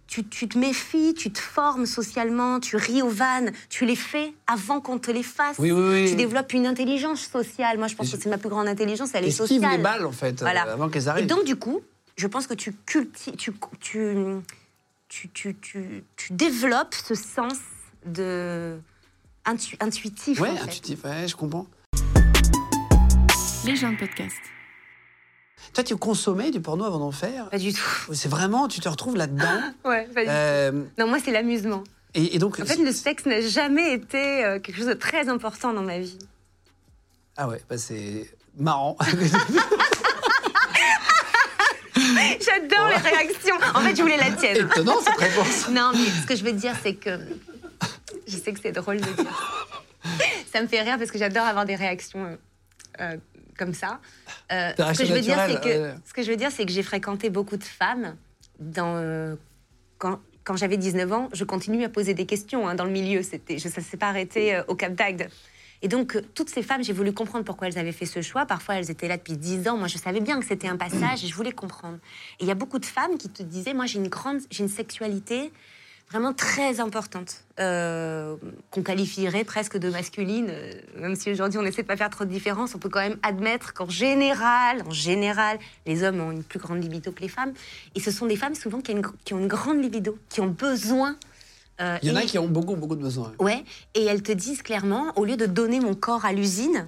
Speaker 3: tu, tu te méfies, tu te formes socialement, tu ris aux vannes, tu les fais avant qu'on te les fasse.
Speaker 1: Oui, oui, oui.
Speaker 3: Tu développes une intelligence sociale. Moi, je pense
Speaker 1: Et
Speaker 3: que c'est ma plus grande intelligence, elle est sociale.
Speaker 1: les balles, en fait, euh, avant qu'elles
Speaker 3: Et
Speaker 1: arrivent.
Speaker 3: donc, du coup, je pense que tu cultives, tu, tu, tu, tu, tu, tu développes ce sens de intu- intuitif.
Speaker 1: Ouais,
Speaker 3: en fait.
Speaker 1: intuitif, ouais, je comprends.
Speaker 5: Les gens de podcast.
Speaker 1: Toi, tu consommais du porno avant d'en faire?
Speaker 3: Pas du tout.
Speaker 1: C'est vraiment, tu te retrouves là-dedans?
Speaker 3: Ouais, pas du
Speaker 1: Euh,
Speaker 3: tout. Non, moi, c'est l'amusement.
Speaker 1: et, et donc.
Speaker 3: En fait, le sexe n'a jamais été euh, quelque chose de très important dans ma vie.
Speaker 1: Ah ouais, bah c'est marrant.
Speaker 3: J'adore les réactions. En fait, je voulais la tienne.
Speaker 1: Étonnant cette réponse.
Speaker 3: Non, mais ce que je veux dire, c'est que. Je sais que c'est drôle de dire. Ça me fait rire parce que j'adore avoir des réactions euh, euh, comme ça. Euh, ce, que je veux dire, c'est que,
Speaker 1: ouais.
Speaker 3: ce que je veux dire, c'est que j'ai fréquenté beaucoup de femmes. Dans, quand quand j'avais 19 ans, je continue à poser des questions hein, dans le milieu. C'était, je, ça ne s'est pas arrêté au Cap d'Agde. Et donc, toutes ces femmes, j'ai voulu comprendre pourquoi elles avaient fait ce choix. Parfois, elles étaient là depuis 10 ans. Moi, je savais bien que c'était un passage et je voulais comprendre. Et il y a beaucoup de femmes qui te disaient Moi, j'ai une grande, j'ai une sexualité vraiment très importante, euh, qu'on qualifierait presque de masculine, euh, même si aujourd'hui on essaie de pas faire trop de différence, on peut quand même admettre qu'en général, en général, les hommes ont une plus grande libido que les femmes, et ce sont des femmes souvent qui ont une, gr- qui ont une grande libido, qui ont besoin. euh,
Speaker 1: Il y en a qui ont beaucoup, beaucoup de besoins.
Speaker 3: Ouais, et elles te disent clairement, au lieu de donner mon corps à l'usine,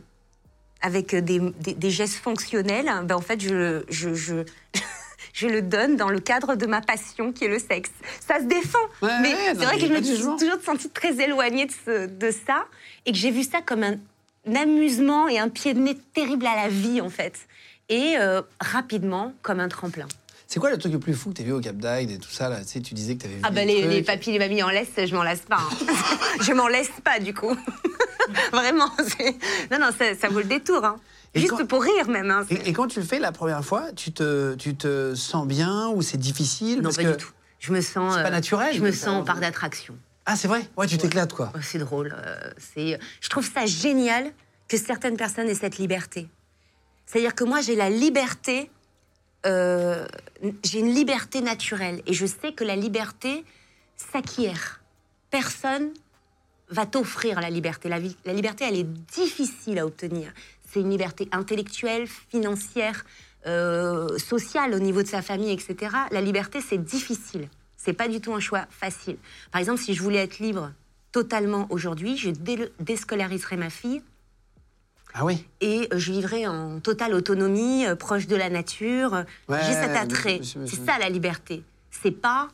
Speaker 3: avec des, des- des gestes fonctionnels, ben en fait, je, le- je, je, je le donne dans le cadre de ma passion, qui est le sexe. Ça se défend,
Speaker 1: Ouais,
Speaker 3: mais
Speaker 1: ouais,
Speaker 3: c'est vrai que je me suis toujours sentie très éloignée de, ce- de ça, et que j'ai vu ça comme un, un amusement et un pied de nez terrible à la vie, en fait. Et euh, rapidement, comme un tremplin.
Speaker 1: C'est quoi le truc le plus fou que tu as vu au Cap d'Agde et tout ça là? Tu sais, tu disais que tu avais vu.
Speaker 3: Ah bah les, les papis, les mamies en laisse, je m'en lasse pas. hein. je m'en laisse pas du coup. Vraiment. Non, non, ça, ça vaut le détour. hein.
Speaker 1: Et
Speaker 3: Juste
Speaker 1: quand-
Speaker 3: pour rire même. hein.
Speaker 1: Et, et quand tu le fais la première fois, tu te, tu te sens bien ou c'est difficile?
Speaker 3: Non,
Speaker 1: parce
Speaker 3: pas
Speaker 1: que...
Speaker 3: du tout. Je me sens.
Speaker 1: C'est pas
Speaker 3: euh,
Speaker 1: naturel,
Speaker 3: Je me sens en part d'attraction.
Speaker 1: Ah, c'est vrai? Ouais, tu t'éclates quoi.
Speaker 3: Oh, c'est drôle. euh, c'est. Je trouve ça génial que certaines personnes aient cette liberté. C'est-à-dire que moi, j'ai la liberté. euh, j'ai une liberté naturelle et je sais que la liberté s'acquiert. Personne va t'offrir la liberté. La liberté, elle est difficile à obtenir. C'est une liberté intellectuelle, financière, euh, sociale au niveau de sa famille, etc. La liberté, c'est difficile. C'est pas du tout un choix facile. Par exemple, si je voulais être libre totalement aujourd'hui, je dé- déscolariserais ma fille
Speaker 1: Ah oui
Speaker 3: et euh, je vivrais en totale autonomie, euh, proche de la nature.
Speaker 1: Ouais,
Speaker 3: J'ai cet attrait. C'est ça la liberté. C'est pas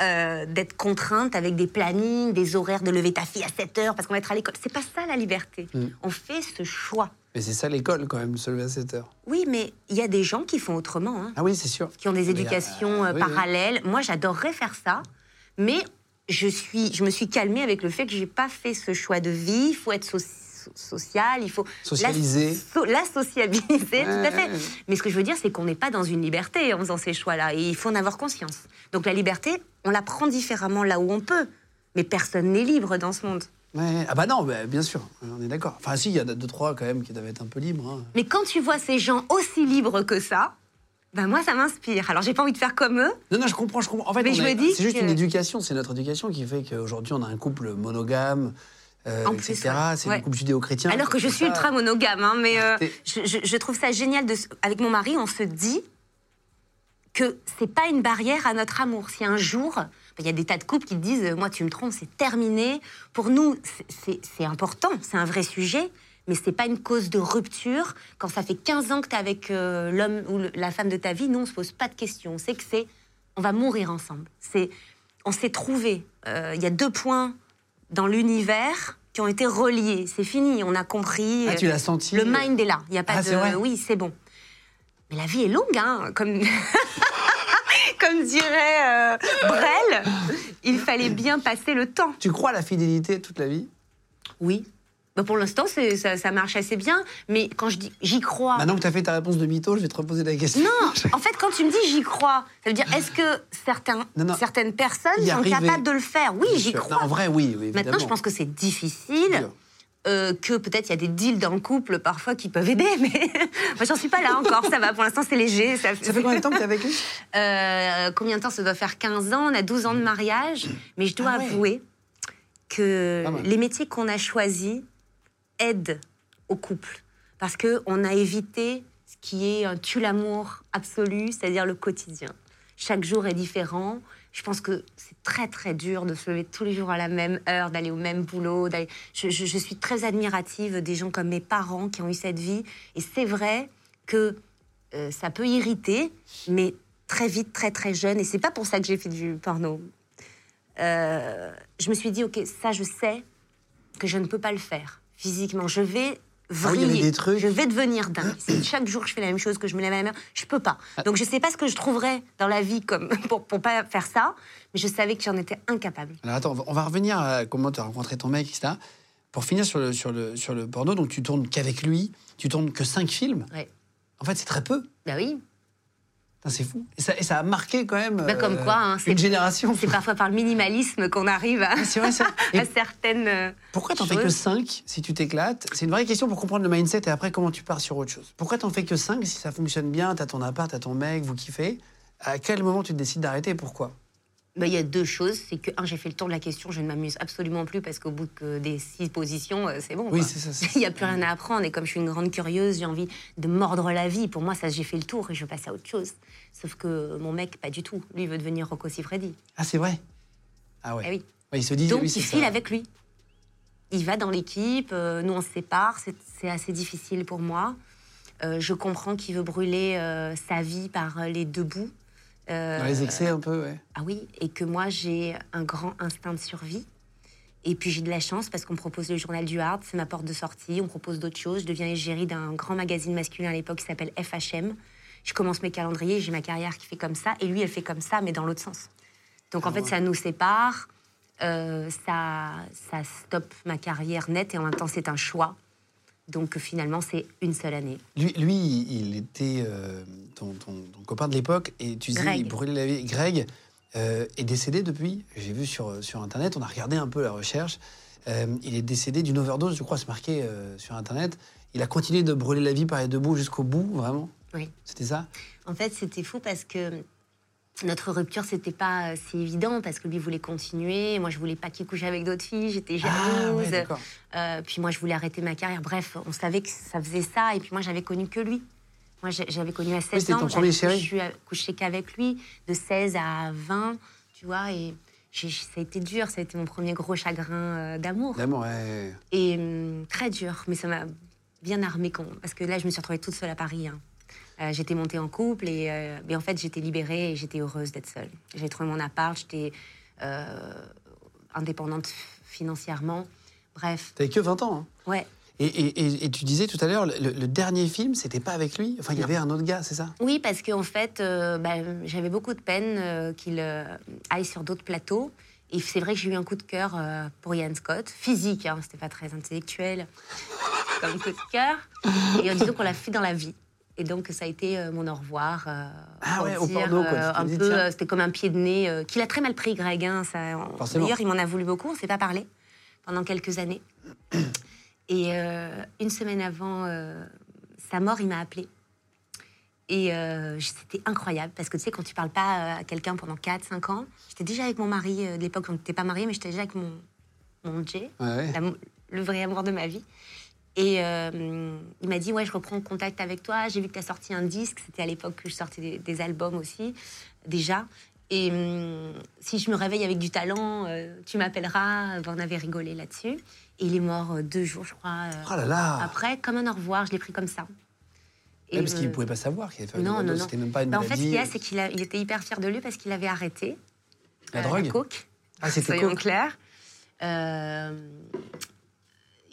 Speaker 3: euh, d'être contrainte avec des plannings, des horaires de lever ta fille à 7 heures parce qu'on va être à l'école. C'est pas ça la liberté.
Speaker 1: Mm.
Speaker 3: On fait ce choix.
Speaker 1: Mais c'est ça l'école quand même, se lever à 7 heures.
Speaker 3: Oui, mais il y a des gens qui font autrement, hein,
Speaker 1: Ah oui, c'est sûr.
Speaker 3: qui ont des éducations
Speaker 1: euh,
Speaker 3: euh,
Speaker 1: oui, oui.
Speaker 3: parallèles. Moi, j'adorerais faire ça, mais je, suis, je me suis calmée avec le fait que j'ai pas fait ce choix de vie. Il faut être so- so- social, il faut
Speaker 1: Socialiser.
Speaker 3: La, so- la sociabiliser, tout à fait. Mais ce que je veux dire, c'est qu'on n'est pas dans une liberté en faisant ces choix-là, et il faut en avoir conscience. Donc la liberté, on la prend différemment là où on peut, mais personne n'est libre dans ce monde.
Speaker 1: Ouais. Ah bah non, bah, bien sûr, on est d'accord. Enfin si, il y en a deux, trois quand même qui doivent être un peu libres. hein.
Speaker 3: Mais quand tu vois ces gens aussi libres que ça, ben moi, ça m'inspire. Alors j'ai pas envie de faire comme eux,
Speaker 1: Non, non, je comprends, je comprends. En fait,
Speaker 3: Mais je
Speaker 1: a-
Speaker 3: me dis
Speaker 1: c'est juste
Speaker 3: que-
Speaker 1: une éducation, c'est notre éducation qui fait qu'aujourd'hui on a un couple monogame, euh,
Speaker 3: En plus,
Speaker 1: etc.
Speaker 3: ouais.
Speaker 1: C'est
Speaker 3: Ouais.
Speaker 1: un couple judéo-chrétien.
Speaker 3: Alors que je suis
Speaker 1: ça.
Speaker 3: ultra monogame, hein, mais euh, je, je- je trouve ça génial. De, avec mon mari, on se dit que c'est pas une barrière à notre amour. Si un jour, il y a des tas de couples qui te disent euh, Moi, tu me trompes, c'est terminé. Pour nous, c'est- important, c'est un vrai sujet, mais c'est pas une cause de rupture. Quand ça fait 15 ans que tu es avec euh, l'homme ou le- la femme de ta vie, nous, on se pose pas de questions. On sait que c'est. On va mourir ensemble. C'est, on s'est trouvé. Il y a deux points dans l'univers qui ont été reliés. C'est fini, on a compris.
Speaker 1: Ah, tu
Speaker 3: euh,
Speaker 1: l'as senti
Speaker 3: le mind est là. Il y a pas
Speaker 1: Ah,
Speaker 3: de. Oui, c'est bon. Mais la vie est longue, hein. Comme, comme dirait euh, Brel, il fallait bien passer le temps.
Speaker 1: Tu crois à la fidélité toute la vie?
Speaker 3: Oui. Bah, pour l'instant, ça, ça marche assez bien. Mais quand je dis j'y crois.
Speaker 1: Maintenant que tu as fait ta réponse de mytho, je vais te reposer la question.
Speaker 3: Non, en fait, quand tu me dis j'y crois, ça veut dire est-ce que certains,
Speaker 1: Non, non.
Speaker 3: certaines personnes sont
Speaker 1: arriver.
Speaker 3: capables de le faire? Oui, j'y crois.
Speaker 1: Non, en vrai, oui, oui
Speaker 3: Maintenant, je pense que c'est difficile. Euh, que peut-être il y a des deals dans le couple parfois qui peuvent aider, mais moi j'en suis pas là encore, ça va, pour l'instant c'est léger. Ça,
Speaker 1: Ça fait combien de temps que tu es avec lui?
Speaker 3: Euh, Combien de temps? Ça doit faire 15 ans, on a 12 ans de mariage, mais je dois
Speaker 1: Ah ouais.
Speaker 3: avouer que les métiers qu'on a choisis aident au couple, parce qu'on a évité ce qui est un tue l'amour absolu, c'est-à-dire le quotidien. Chaque jour est différent. Je pense que c'est très très dur de se lever tous les jours à la même heure, d'aller au même boulot. je suis très admirative des gens comme mes parents qui ont eu cette vie. Et c'est vrai que euh, ça peut irriter, mais très vite, très très jeune. Et c'est pas pour ça que j'ai fait du porno. Euh, je me suis dit, ok, ça je sais que je ne peux pas le faire physiquement. Je vais
Speaker 1: Ah oui, des trucs.
Speaker 3: Je vais devenir dingue. Si chaque jour je fais la même chose, que je me lève à la même heure, je peux pas.
Speaker 1: Ah.
Speaker 3: Donc je sais pas ce que je trouverais dans la vie comme pour, pour pas faire ça, mais je savais que j'en étais incapable.
Speaker 1: Alors attends, on va- revenir à comment tu as rencontré ton mec, etc. Pour finir sur le, sur le, sur le porno, donc tu tournes qu'avec lui, tu tournes que 5 films.
Speaker 3: Ouais.
Speaker 1: En fait, c'est très peu.
Speaker 3: Bah oui.
Speaker 1: C'est fou. Et ça, et ça a marqué quand même
Speaker 3: Bah, comme
Speaker 1: euh,
Speaker 3: quoi, hein, c'est-
Speaker 1: une génération.
Speaker 3: C'est parfois par le minimalisme qu'on arrive à,
Speaker 1: Ah, vrai, ça.
Speaker 3: À certaines. euh,
Speaker 1: pourquoi t'en fais que
Speaker 3: choses.
Speaker 1: 5 si tu t'éclates? C'est une vraie question pour comprendre le mindset et après comment tu pars sur autre chose. Pourquoi t'en fais que 5 si ça fonctionne bien? T'as ton appart, t'as ton mec, vous kiffez? À quel moment tu te décides d'arrêter et pourquoi?
Speaker 3: Bah, Il y a deux choses. C'est que, un, j'ai fait le tour de la question, je ne m'amuse absolument plus parce qu'au bout que des six positions, euh, c'est bon.
Speaker 1: Oui, c'est ça,
Speaker 3: Il n'y a plus rien à apprendre. Et comme je suis une grande curieuse, j'ai envie de mordre la vie. Pour moi, ça, j'ai fait le tour et je passe à autre chose. Sauf que mon mec, pas du tout. Lui, il veut devenir Rocco Siffredi.
Speaker 1: Ah, c'est vrai? Ah ouais.
Speaker 3: Eh oui.
Speaker 1: Ouais, il se dit,
Speaker 3: Donc,
Speaker 1: oui,
Speaker 3: il file
Speaker 1: ça.
Speaker 3: avec lui. Il va dans l'équipe, euh, nous on se sépare, c'est assez difficile pour moi. Euh, je comprends qu'il veut brûler euh, sa vie par les deux bouts. Euh,
Speaker 1: Dans les excès un peu, ouais.
Speaker 3: ah oui, et que moi j'ai un grand instinct de survie. Et puis j'ai de la chance parce qu'on me propose le journal du Hard, c'est ma porte de sortie, on propose d'autres choses. Je deviens égérie d'un grand magazine masculin à l'époque qui s'appelle FHM. Je commence mes calendriers, j'ai ma carrière qui fait comme ça, et lui elle fait comme ça, mais dans l'autre sens. Donc en fait ça nous sépare, euh, ça, ça stoppe ma carrière nette et en même temps c'est un choix. Donc finalement c'est une seule année.
Speaker 1: Lui, lui, il était euh, ton, ton- ton copain de l'époque et tu disais, il brûlait la vie. Greg euh, est décédé depuis. J'ai vu sur, sur Internet, on a regardé un peu la recherche. Euh, il est décédé d'une overdose, je crois, c'est marqué sur Internet. Il a continué de brûler la vie par les deux bouts jusqu'au bout, vraiment?
Speaker 3: Oui.
Speaker 1: C'était ça?
Speaker 3: En fait, c'était fou parce que notre rupture, c'était pas euh, si évident parce que lui voulait continuer. Moi, je voulais pas qu'il couche avec d'autres filles. J'étais
Speaker 1: Ah,
Speaker 3: jalouse.
Speaker 1: ouais.
Speaker 3: Euh, puis moi, je voulais arrêter ma carrière. Bref, on savait que ça faisait ça. Et puis moi, j'avais connu que lui. Moi, j'avais connu à 16
Speaker 1: c'était
Speaker 3: ans.
Speaker 1: ton.
Speaker 3: Je suis couchée qu'avec lui, de 16 à 20, tu vois. Et ça a été dur. Ça a été mon premier gros chagrin euh, d'amour.
Speaker 1: D'amour, ouais.
Speaker 3: Et hum, très dur, mais ça m'a bien armée. quand- Parce que là, je me suis retrouvée toute seule à Paris. hein. Euh, j'étais montée en couple et euh, mais en fait, j'étais libérée et j'étais heureuse d'être seule. J'ai trouvé mon appart, j'étais euh, indépendante financièrement. Bref,
Speaker 1: T'avais que 20 ans. hein.
Speaker 3: ouais.
Speaker 1: Et, et- et- et tu disais tout à l'heure, le, le dernier film, c'était pas avec lui? Enfin, il y avait un autre gars, c'est ça?
Speaker 3: Oui, parce qu'en fait, bah, j'avais beaucoup de peine qu'il aille sur d'autres plateaux. Et c'est vrai que j'ai eu un coup de cœur pour Ian Scott, physique, hein, c'était pas très intellectuel comme coup de cœur. Et disons qu'on l'a fait dans la vie. Et donc ça a été euh, mon au revoir. euh,
Speaker 1: Ah ouais, au
Speaker 3: dire,
Speaker 1: porno, quoi.
Speaker 3: euh, un peu, c'était comme un pied de nez qu'il a très mal pris, Greg. hein. D'ailleurs, il m'en a voulu beaucoup. On s'est pas parlé pendant quelques années. Et une semaine avant sa mort, il m'a appelé. Et c'était incroyable parce que tu sais, quand tu parles pas à quelqu'un pendant 4-5 ans, j'étais déjà avec mon mari de l'époque, on n'était pas mariés, mais j'étais déjà avec mon, mon Jay,
Speaker 1: Ouais, ouais.
Speaker 3: l'amo- le vrai amour de ma vie. Et euh, il m'a dit Ouais, je reprends contact avec toi. J'ai vu que tu as sorti un disque. C'était à l'époque que je sortais des, des albums aussi, déjà. Et hum, si je me réveille avec du talent, euh, tu m'appelleras. On avait rigolé là-dessus. Et il est mort euh, deux jours, je crois. euh,
Speaker 1: Oh là là
Speaker 3: Après, comme un au revoir, je l'ai pris comme ça. Et
Speaker 1: Ouais, Parce qu'il
Speaker 3: euh,
Speaker 1: ne pouvait pas savoir qu'il avait fait une
Speaker 3: non, non, non.
Speaker 1: C'était même pas une
Speaker 3: bah, en fait, ce qu'il y a, c'est qu'il il était hyper fier de lui parce qu'il avait arrêté
Speaker 1: La
Speaker 3: euh,
Speaker 1: drogue
Speaker 3: coke.
Speaker 1: Ah, c'était
Speaker 3: Soyons clairs. Euh,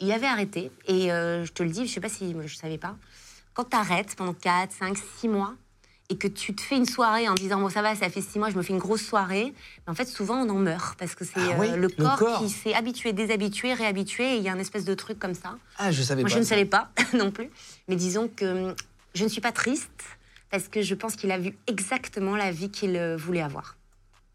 Speaker 3: il avait arrêté. Et euh, je te le dis, je sais pas si je savais pas. Quand tu arrêtes pendant 4, 5, 6 mois et que tu te fais une soirée en disant bon ça va ça fait 6 mois je me fais une grosse soirée mais en fait souvent on en meurt parce que c'est
Speaker 1: Ah
Speaker 3: euh, le,
Speaker 1: le
Speaker 3: corps
Speaker 1: corps.
Speaker 3: qui s'est habitué déshabitué réhabitué et il y a un espèce de truc comme ça
Speaker 1: Ah, je savais
Speaker 3: moi,
Speaker 1: pas.
Speaker 3: je ne savais pas non plus. Mais disons que hum, je ne suis pas triste parce que je pense qu'il a vu exactement la vie qu'il euh, voulait avoir.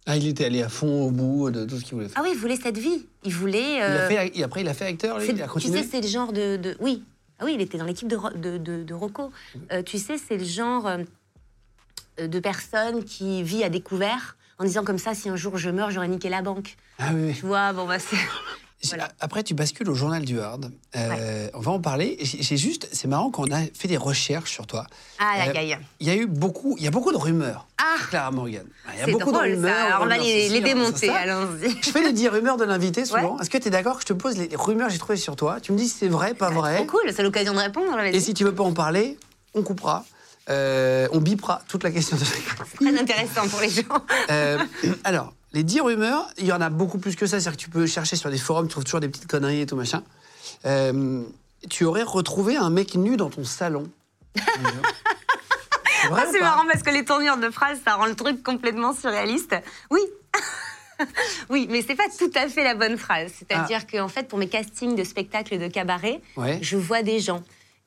Speaker 1: Ah, il était allé à fond au bout de tout ce qu'il voulait faire.
Speaker 3: Ah oui, il voulait cette vie. Il voulait.
Speaker 1: Il a
Speaker 3: euh,
Speaker 1: fait, et après, il a fait acteur, lui Il a
Speaker 3: tu
Speaker 1: continué
Speaker 3: sais, c'est le genre de, de- Oui. Ah oui, il était dans l'équipe de, Ro- de, de- de Rocco. Euh, tu sais, c'est le genre euh, de personne qui vit à découvert en disant comme ça, si un jour je meurs, j'aurais niqué la banque.
Speaker 1: Ah oui, oui.
Speaker 3: Tu vois, bon, bah, c'est. Voilà.
Speaker 1: Après, tu bascules au journal du Hard. Euh, On va en parler. J'ai juste, c'est marrant quand on a fait des recherches sur toi.
Speaker 3: Ah, la
Speaker 1: Euh. Il y a eu beaucoup, il y a beaucoup de rumeurs.
Speaker 3: Ah
Speaker 1: Clara Morgan. Il y a
Speaker 3: C'est
Speaker 1: beaucoup
Speaker 3: drôle,
Speaker 1: de rumeurs.
Speaker 3: ça. Alors, on va les, démonter, allons-y.
Speaker 1: Je fais les 10 rumeurs de l'invité souvent. Est-ce que tu es d'accord que je te pose les rumeurs que j'ai trouvées sur toi? Tu me dis si c'est vrai, pas vrai.
Speaker 3: Trop cool, c'est l'occasion de répondre.
Speaker 1: Et si tu veux pas en parler, on coupera. Euh, on bipera toute la question de
Speaker 3: Très intéressant pour les gens.
Speaker 1: Euh, alors, les 10 rumeurs, il y en a beaucoup plus que ça. C'est-à-dire que tu peux chercher sur des forums, tu trouves toujours des petites conneries et tout machin. Euh, tu aurais retrouvé un mec nu dans ton salon.
Speaker 3: Ah, c'est marrant parce que les tournures de phrases, ça rend le truc complètement surréaliste. Oui. oui, mais c'est pas tout à fait la bonne phrase. C'est-à-dire qu'en fait, pour mes castings de spectacles de cabaret,
Speaker 1: Ouais.
Speaker 3: je vois des gens.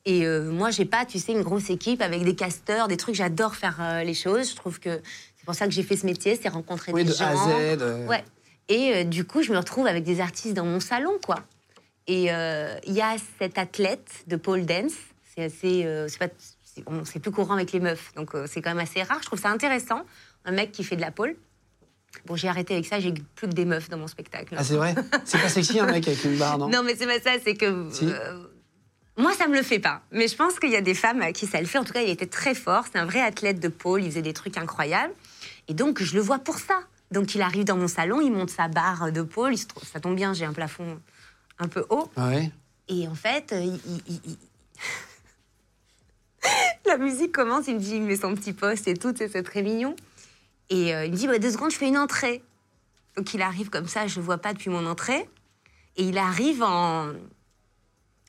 Speaker 3: Et euh, moi, j'ai pas, tu sais, une grosse équipe avec des casteurs, des trucs. J'adore faire euh, les choses. Je trouve que pour ça que j'ai fait ce métier, c'est rencontrer
Speaker 1: Oui,
Speaker 3: des
Speaker 1: de
Speaker 3: gens.
Speaker 1: A à Z. euh,
Speaker 3: Ouais. Et euh, du coup, je me retrouve avec des artistes dans mon salon, quoi. Et euh, il y a cette athlète de pole dance. C'est assez, c'est pas, c'est, c'est plus courant avec les meufs, donc c'est quand même assez rare. Je trouve ça intéressant, un mec qui fait de la pole. Bon, j'ai arrêté avec ça, j'ai plus que des meufs dans mon spectacle.
Speaker 1: Ah, c'est vrai? C'est pas sexy un mec avec une barre, non?
Speaker 3: Non, mais c'est pas ça, c'est que.
Speaker 1: Si.
Speaker 3: moi, ça me le fait pas. Mais je pense qu'il y a des femmes à qui ça le fait. En tout cas, il était très fort. C'est un vrai athlète de pôle. Il faisait des trucs incroyables. Et donc, je le vois pour ça. Donc, il arrive dans mon salon, il monte sa barre de pôle. Il se trouve, ça tombe bien, j'ai un plafond un peu haut.
Speaker 1: Ah Ouais?
Speaker 3: Et en fait, euh, il- il- il- il- la musique commence, il me dit, il met son petit poste et tout, c'est très mignon. Et euh, il me dit, bah, deux secondes, je fais une entrée. Donc il arrive comme ça, je le vois pas depuis mon entrée. Et il arrive en,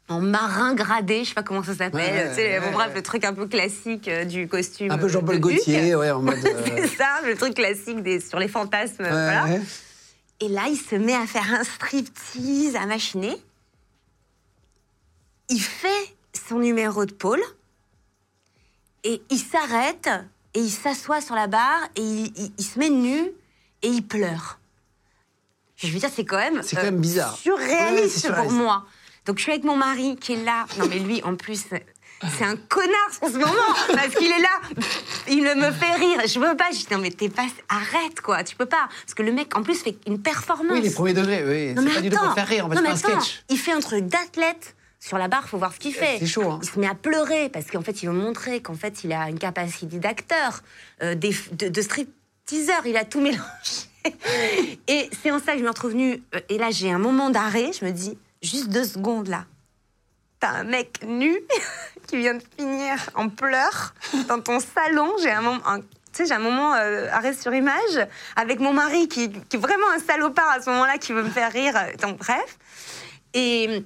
Speaker 3: en marin gradé, je sais pas comment ça s'appelle.
Speaker 1: Ouais,
Speaker 3: tu sais,
Speaker 1: ouais,
Speaker 3: bref,
Speaker 1: ouais.
Speaker 3: le truc un peu classique euh, du costume.
Speaker 1: Un peu Jean-Paul
Speaker 3: de Huck.
Speaker 1: Gaultier, ouais, en mode. euh,
Speaker 3: C'est ça, le truc classique des, sur les fantasmes. voilà. Et là, il se met à faire un striptease à machiner. Il fait son numéro de pôle. Et il s'arrête et il s'assoit sur la barre et il, il- il se met nu et il pleure. Je veux dire, c'est quand même, euh,
Speaker 1: C'est quand même bizarre.
Speaker 3: Surréaliste
Speaker 1: c'est
Speaker 3: pour
Speaker 1: surréaliste.
Speaker 3: moi. Donc je suis avec mon mari qui est là. Non mais lui, en plus, c'est un connard en ce moment parce qu'il est là. Il me fait rire. Je veux pas. Je dis non mais t'es pas. Arrête quoi. Tu peux pas. Parce que le mec en plus fait une performance.
Speaker 1: Oui, les premiers degrés, oui.
Speaker 3: Non, mais
Speaker 1: pas du tout
Speaker 3: attends.
Speaker 1: pour faire rire, on va
Speaker 3: Non, mais
Speaker 1: un
Speaker 3: attends.
Speaker 1: sketch.
Speaker 3: Il fait un truc d'athlète. Sur la barre, faut voir ce qu'il fait.
Speaker 1: C'est chaud, hein.
Speaker 3: Il se met à pleurer parce qu'en fait, il veut montrer qu'en fait, il a une capacité d'acteur, euh, de, de stripteaseur. Il a tout mélangé. Et c'est en ça que je me retrouve nue. euh, Et là, j'ai un moment d'arrêt. Je me dis, juste deux secondes là. T'as un mec nu qui vient de finir en pleurs dans ton salon. J'ai un moment. un- j'ai un moment euh, arrêt sur image avec mon mari qui, qui est vraiment un salopard à ce moment-là qui veut me faire rire. Donc, bref. Et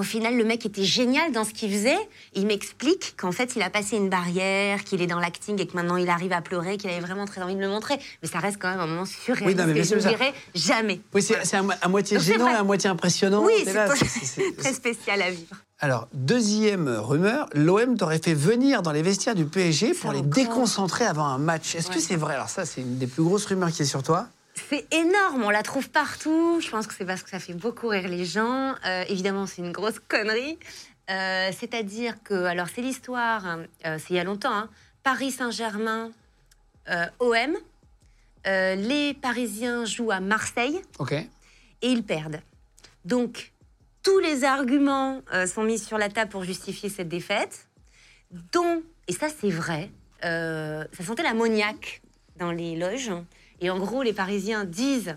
Speaker 3: au final, le mec était génial dans ce qu'il faisait. Il m'explique qu'en fait, il a passé une barrière, qu'il est dans l'acting et que maintenant il arrive à pleurer, qu'il avait vraiment très envie de le montrer. Mais ça reste quand même un moment surréaliste
Speaker 1: Oui, non,
Speaker 3: que je
Speaker 1: ça-
Speaker 3: n'oublierai jamais.
Speaker 1: Oui, c'est à, mo- à moitié
Speaker 3: Donc,
Speaker 1: gênant et à moitié impressionnant.
Speaker 3: Oui, c'est très spécial à vivre.
Speaker 1: Alors, deuxième rumeur, l'OM t'aurait fait venir dans les vestiaires du PSG pour les déconcentrer avant un match. Est-ce que c'est vrai? Alors ça, c'est une des plus grosses rumeurs qui est sur toi.
Speaker 3: C'est énorme, on la trouve partout. Je pense que c'est parce que ça fait beaucoup rire les gens. Euh, évidemment, c'est une grosse connerie. Euh, C'est-à-dire que, alors c'est l'histoire, hein, euh, c'est il y a longtemps, hein, Paris Saint-Germain, OM. Les Parisiens jouent à Marseille
Speaker 1: Ok.
Speaker 3: et ils perdent. Donc, tous les arguments sont mis sur la table pour justifier cette défaite, dont, et ça c'est vrai, ça sentait l'ammoniaque dans les loges. Et en gros, les Parisiens disent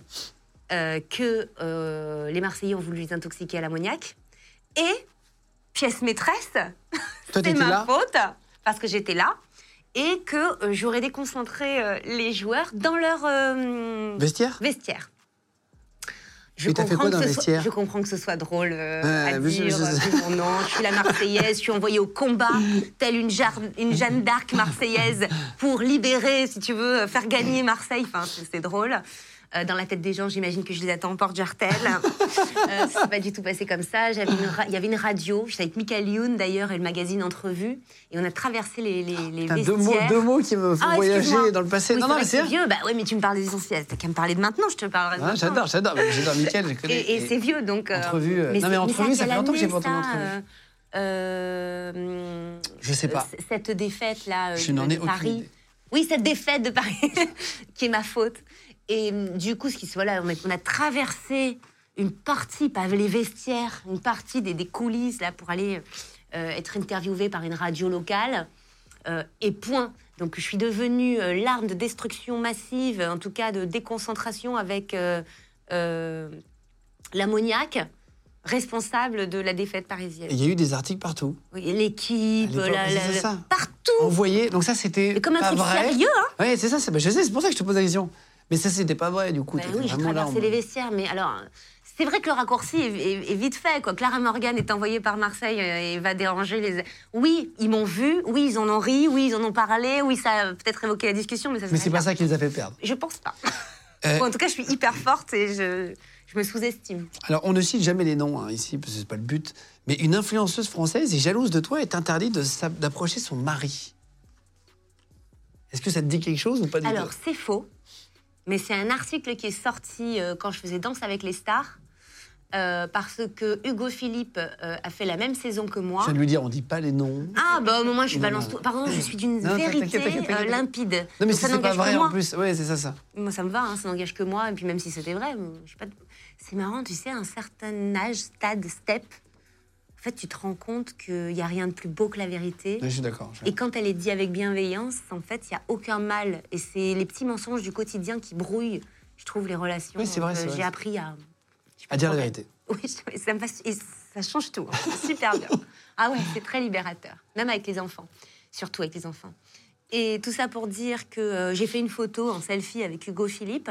Speaker 3: euh, que euh, les Marseillais ont voulu les intoxiquer à l'ammoniaque. Et, pièce maîtresse, c'est ma
Speaker 1: là
Speaker 3: faute, parce que j'étais là, et que euh, j'aurais déconcentré les joueurs dans leur
Speaker 1: Vestiaire?
Speaker 3: vestiaire. Je
Speaker 1: Et t'as fait
Speaker 3: comprends
Speaker 1: quoi dans
Speaker 3: que
Speaker 1: le
Speaker 3: ce soit-
Speaker 1: vestiaire
Speaker 3: Je comprends que ce soit drôle euh, à
Speaker 1: mais je-
Speaker 3: dire.
Speaker 1: je-
Speaker 3: euh, nom, je suis la Marseillaise, je suis envoyée au combat, telle une, jar- une Jeanne d'Arc marseillaise, pour libérer, si tu veux, faire gagner Marseille. Enfin, c'est drôle. Euh, dans la tête des gens, j'imagine que je les attends en porte-jartel. euh, c'est pas du tout passé comme ça. Il y avait une radio, j'étais avec Michael Youn d'ailleurs et le magazine Entrevue, et on a traversé les, les, les
Speaker 1: Putain,
Speaker 3: vestiaires.
Speaker 1: deux, mots, deux mots qui me font
Speaker 3: Ah,
Speaker 1: voyager dans le passé.
Speaker 3: Oui,
Speaker 1: non, non, mais c'est
Speaker 3: vieux. Bah ouais, mais tu me parles des essentiels. T'as qu'à me parler de maintenant, je te parlerai
Speaker 1: Ah, j'adore, j'adore. J'adore je connais.
Speaker 3: Et, et c'est vieux, donc. euh,
Speaker 1: Entrevue, euh, non, mais entrevue, ça fait longtemps que j'ai pas entendu entrevue.
Speaker 3: euh,
Speaker 1: Je sais pas.
Speaker 3: Cette
Speaker 1: Je
Speaker 3: de, de
Speaker 1: aucune
Speaker 3: Paris. Oui, cette défaite de Paris, qui est ma faute. Et hum, du coup, ce qui se voilà, on a, on a traversé une partie, pas les vestiaires, une partie des, des coulisses là pour aller euh, être interviewé par une radio locale. Euh, et point. Donc je suis devenue euh, l'arme de destruction massive, en tout cas de déconcentration avec l'ammoniaque responsable de la défaite parisienne.
Speaker 1: Il y a eu des articles partout.
Speaker 3: Oui, L'équipe, la- la- la-
Speaker 1: ça.
Speaker 3: partout.
Speaker 1: Envoyé. Donc ça, c'était
Speaker 3: comme un
Speaker 1: pas
Speaker 3: truc
Speaker 1: vrai.
Speaker 3: sérieux, hein
Speaker 1: Ouais, c'est ça. bah, je sais, c'est pour ça que je te pose la question. Mais ça, c'était pas vrai, du coup. T'étais
Speaker 3: oui,
Speaker 1: en
Speaker 3: traversé les vestiaires, mais alors, c'est vrai que le raccourci est, est- est vite fait. Quoi. Clara Morgan est envoyée par Marseille euh, et va déranger les. Oui, ils m'ont vu, oui, ils en ont ri, oui, ils en ont parlé, oui, ça a peut-être évoqué la discussion, mais ça
Speaker 1: Mais c'est pas ça qui les a fait perdre.
Speaker 3: Je pense pas.
Speaker 1: Euh,
Speaker 3: Bon, en tout cas, je suis hyper forte et je, je me sous-estime.
Speaker 1: Alors, on ne cite jamais les noms hein, ici, parce que c'est pas le but. Mais une influenceuse française est jalouse de toi et t'interdit d'approcher son mari. Est-ce que ça te dit quelque chose ou pas du
Speaker 3: Alors,
Speaker 1: tout?
Speaker 3: c'est faux, mais c'est un article qui est sorti euh, quand je faisais Danse avec les stars. euh, parce que Hugo Philippe euh, a fait la même saison que moi.
Speaker 1: De lui dire, on dit pas les noms.
Speaker 3: Ah, bah au moment, je balance tout. Pardon, je suis d'une vérité euh, limpide.
Speaker 1: Non, mais
Speaker 3: Donc,
Speaker 1: si
Speaker 3: ça
Speaker 1: c'est pas vrai
Speaker 3: moi.
Speaker 1: en plus. Ouais, c'est ça, ça.
Speaker 3: Moi, ça me va, hein, ça n'engage que moi. Et puis, même si c'était vrai, pas. C'est marrant, tu sais, à un certain âge, stade, step, en fait, tu te rends compte qu'il n'y a rien de plus beau que la vérité.
Speaker 1: Je suis d'accord.
Speaker 3: Et quand elle est dit avec bienveillance, en fait, il n'y a aucun mal. Et c'est les petits mensonges du quotidien qui brouillent, je trouve, les relations.
Speaker 1: Oui, c'est vrai,
Speaker 3: euh. J'ai appris à.
Speaker 1: dire la vérité.
Speaker 3: Oui, ça, me fasse- et ça change tout. hein. Super bien. Ah ouais, c'est très libérateur. Même avec les enfants. Surtout avec les enfants. Et tout ça pour dire que euh, j'ai fait une photo en selfie avec Hugo Philippe.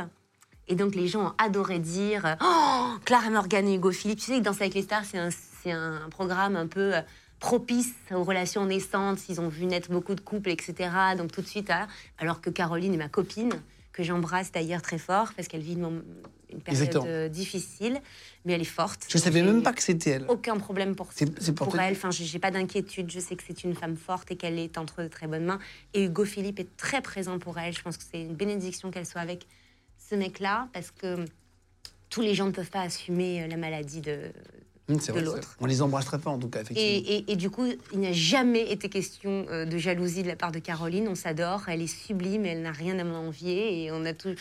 Speaker 3: Et donc les gens ont adoré dire Oh, Clara Morgan et Hugo Philippe. Tu sais que Danse avec les stars, c'est un, c'est un programme un peu euh, propice aux relations naissantes. Ils ont vu naître beaucoup de couples, etc. Donc tout de suite, hein, alors que Caroline est ma copine, que j'embrasse d'ailleurs très fort parce qu'elle vit une, période
Speaker 1: Exactement.
Speaker 3: euh, difficile, mais elle est forte.
Speaker 1: Je savais
Speaker 3: J'ai
Speaker 1: même pas que c'était elle.
Speaker 3: Aucun problème pour,
Speaker 1: C'est- c'est pour
Speaker 3: pour elle. Enfin, j'ai j'ai pas d'inquiétude. Je sais que c'est une femme forte et qu'elle est entre de très bonnes mains. Et Hugo Philippe est très présent pour elle. Je pense que c'est une bénédiction qu'elle soit avec ce mec-là parce que tous les gens ne peuvent pas assumer euh, la maladie de. De l'autre.
Speaker 1: c'est- On les embrasse très fort en tout cas,
Speaker 3: Et,
Speaker 1: effectivement.
Speaker 3: et- et du coup, il n'y a jamais été question euh, de jalousie de la part de Caroline. On s'adore, elle est sublime, elle n'a rien à m'envier. Et on a tout.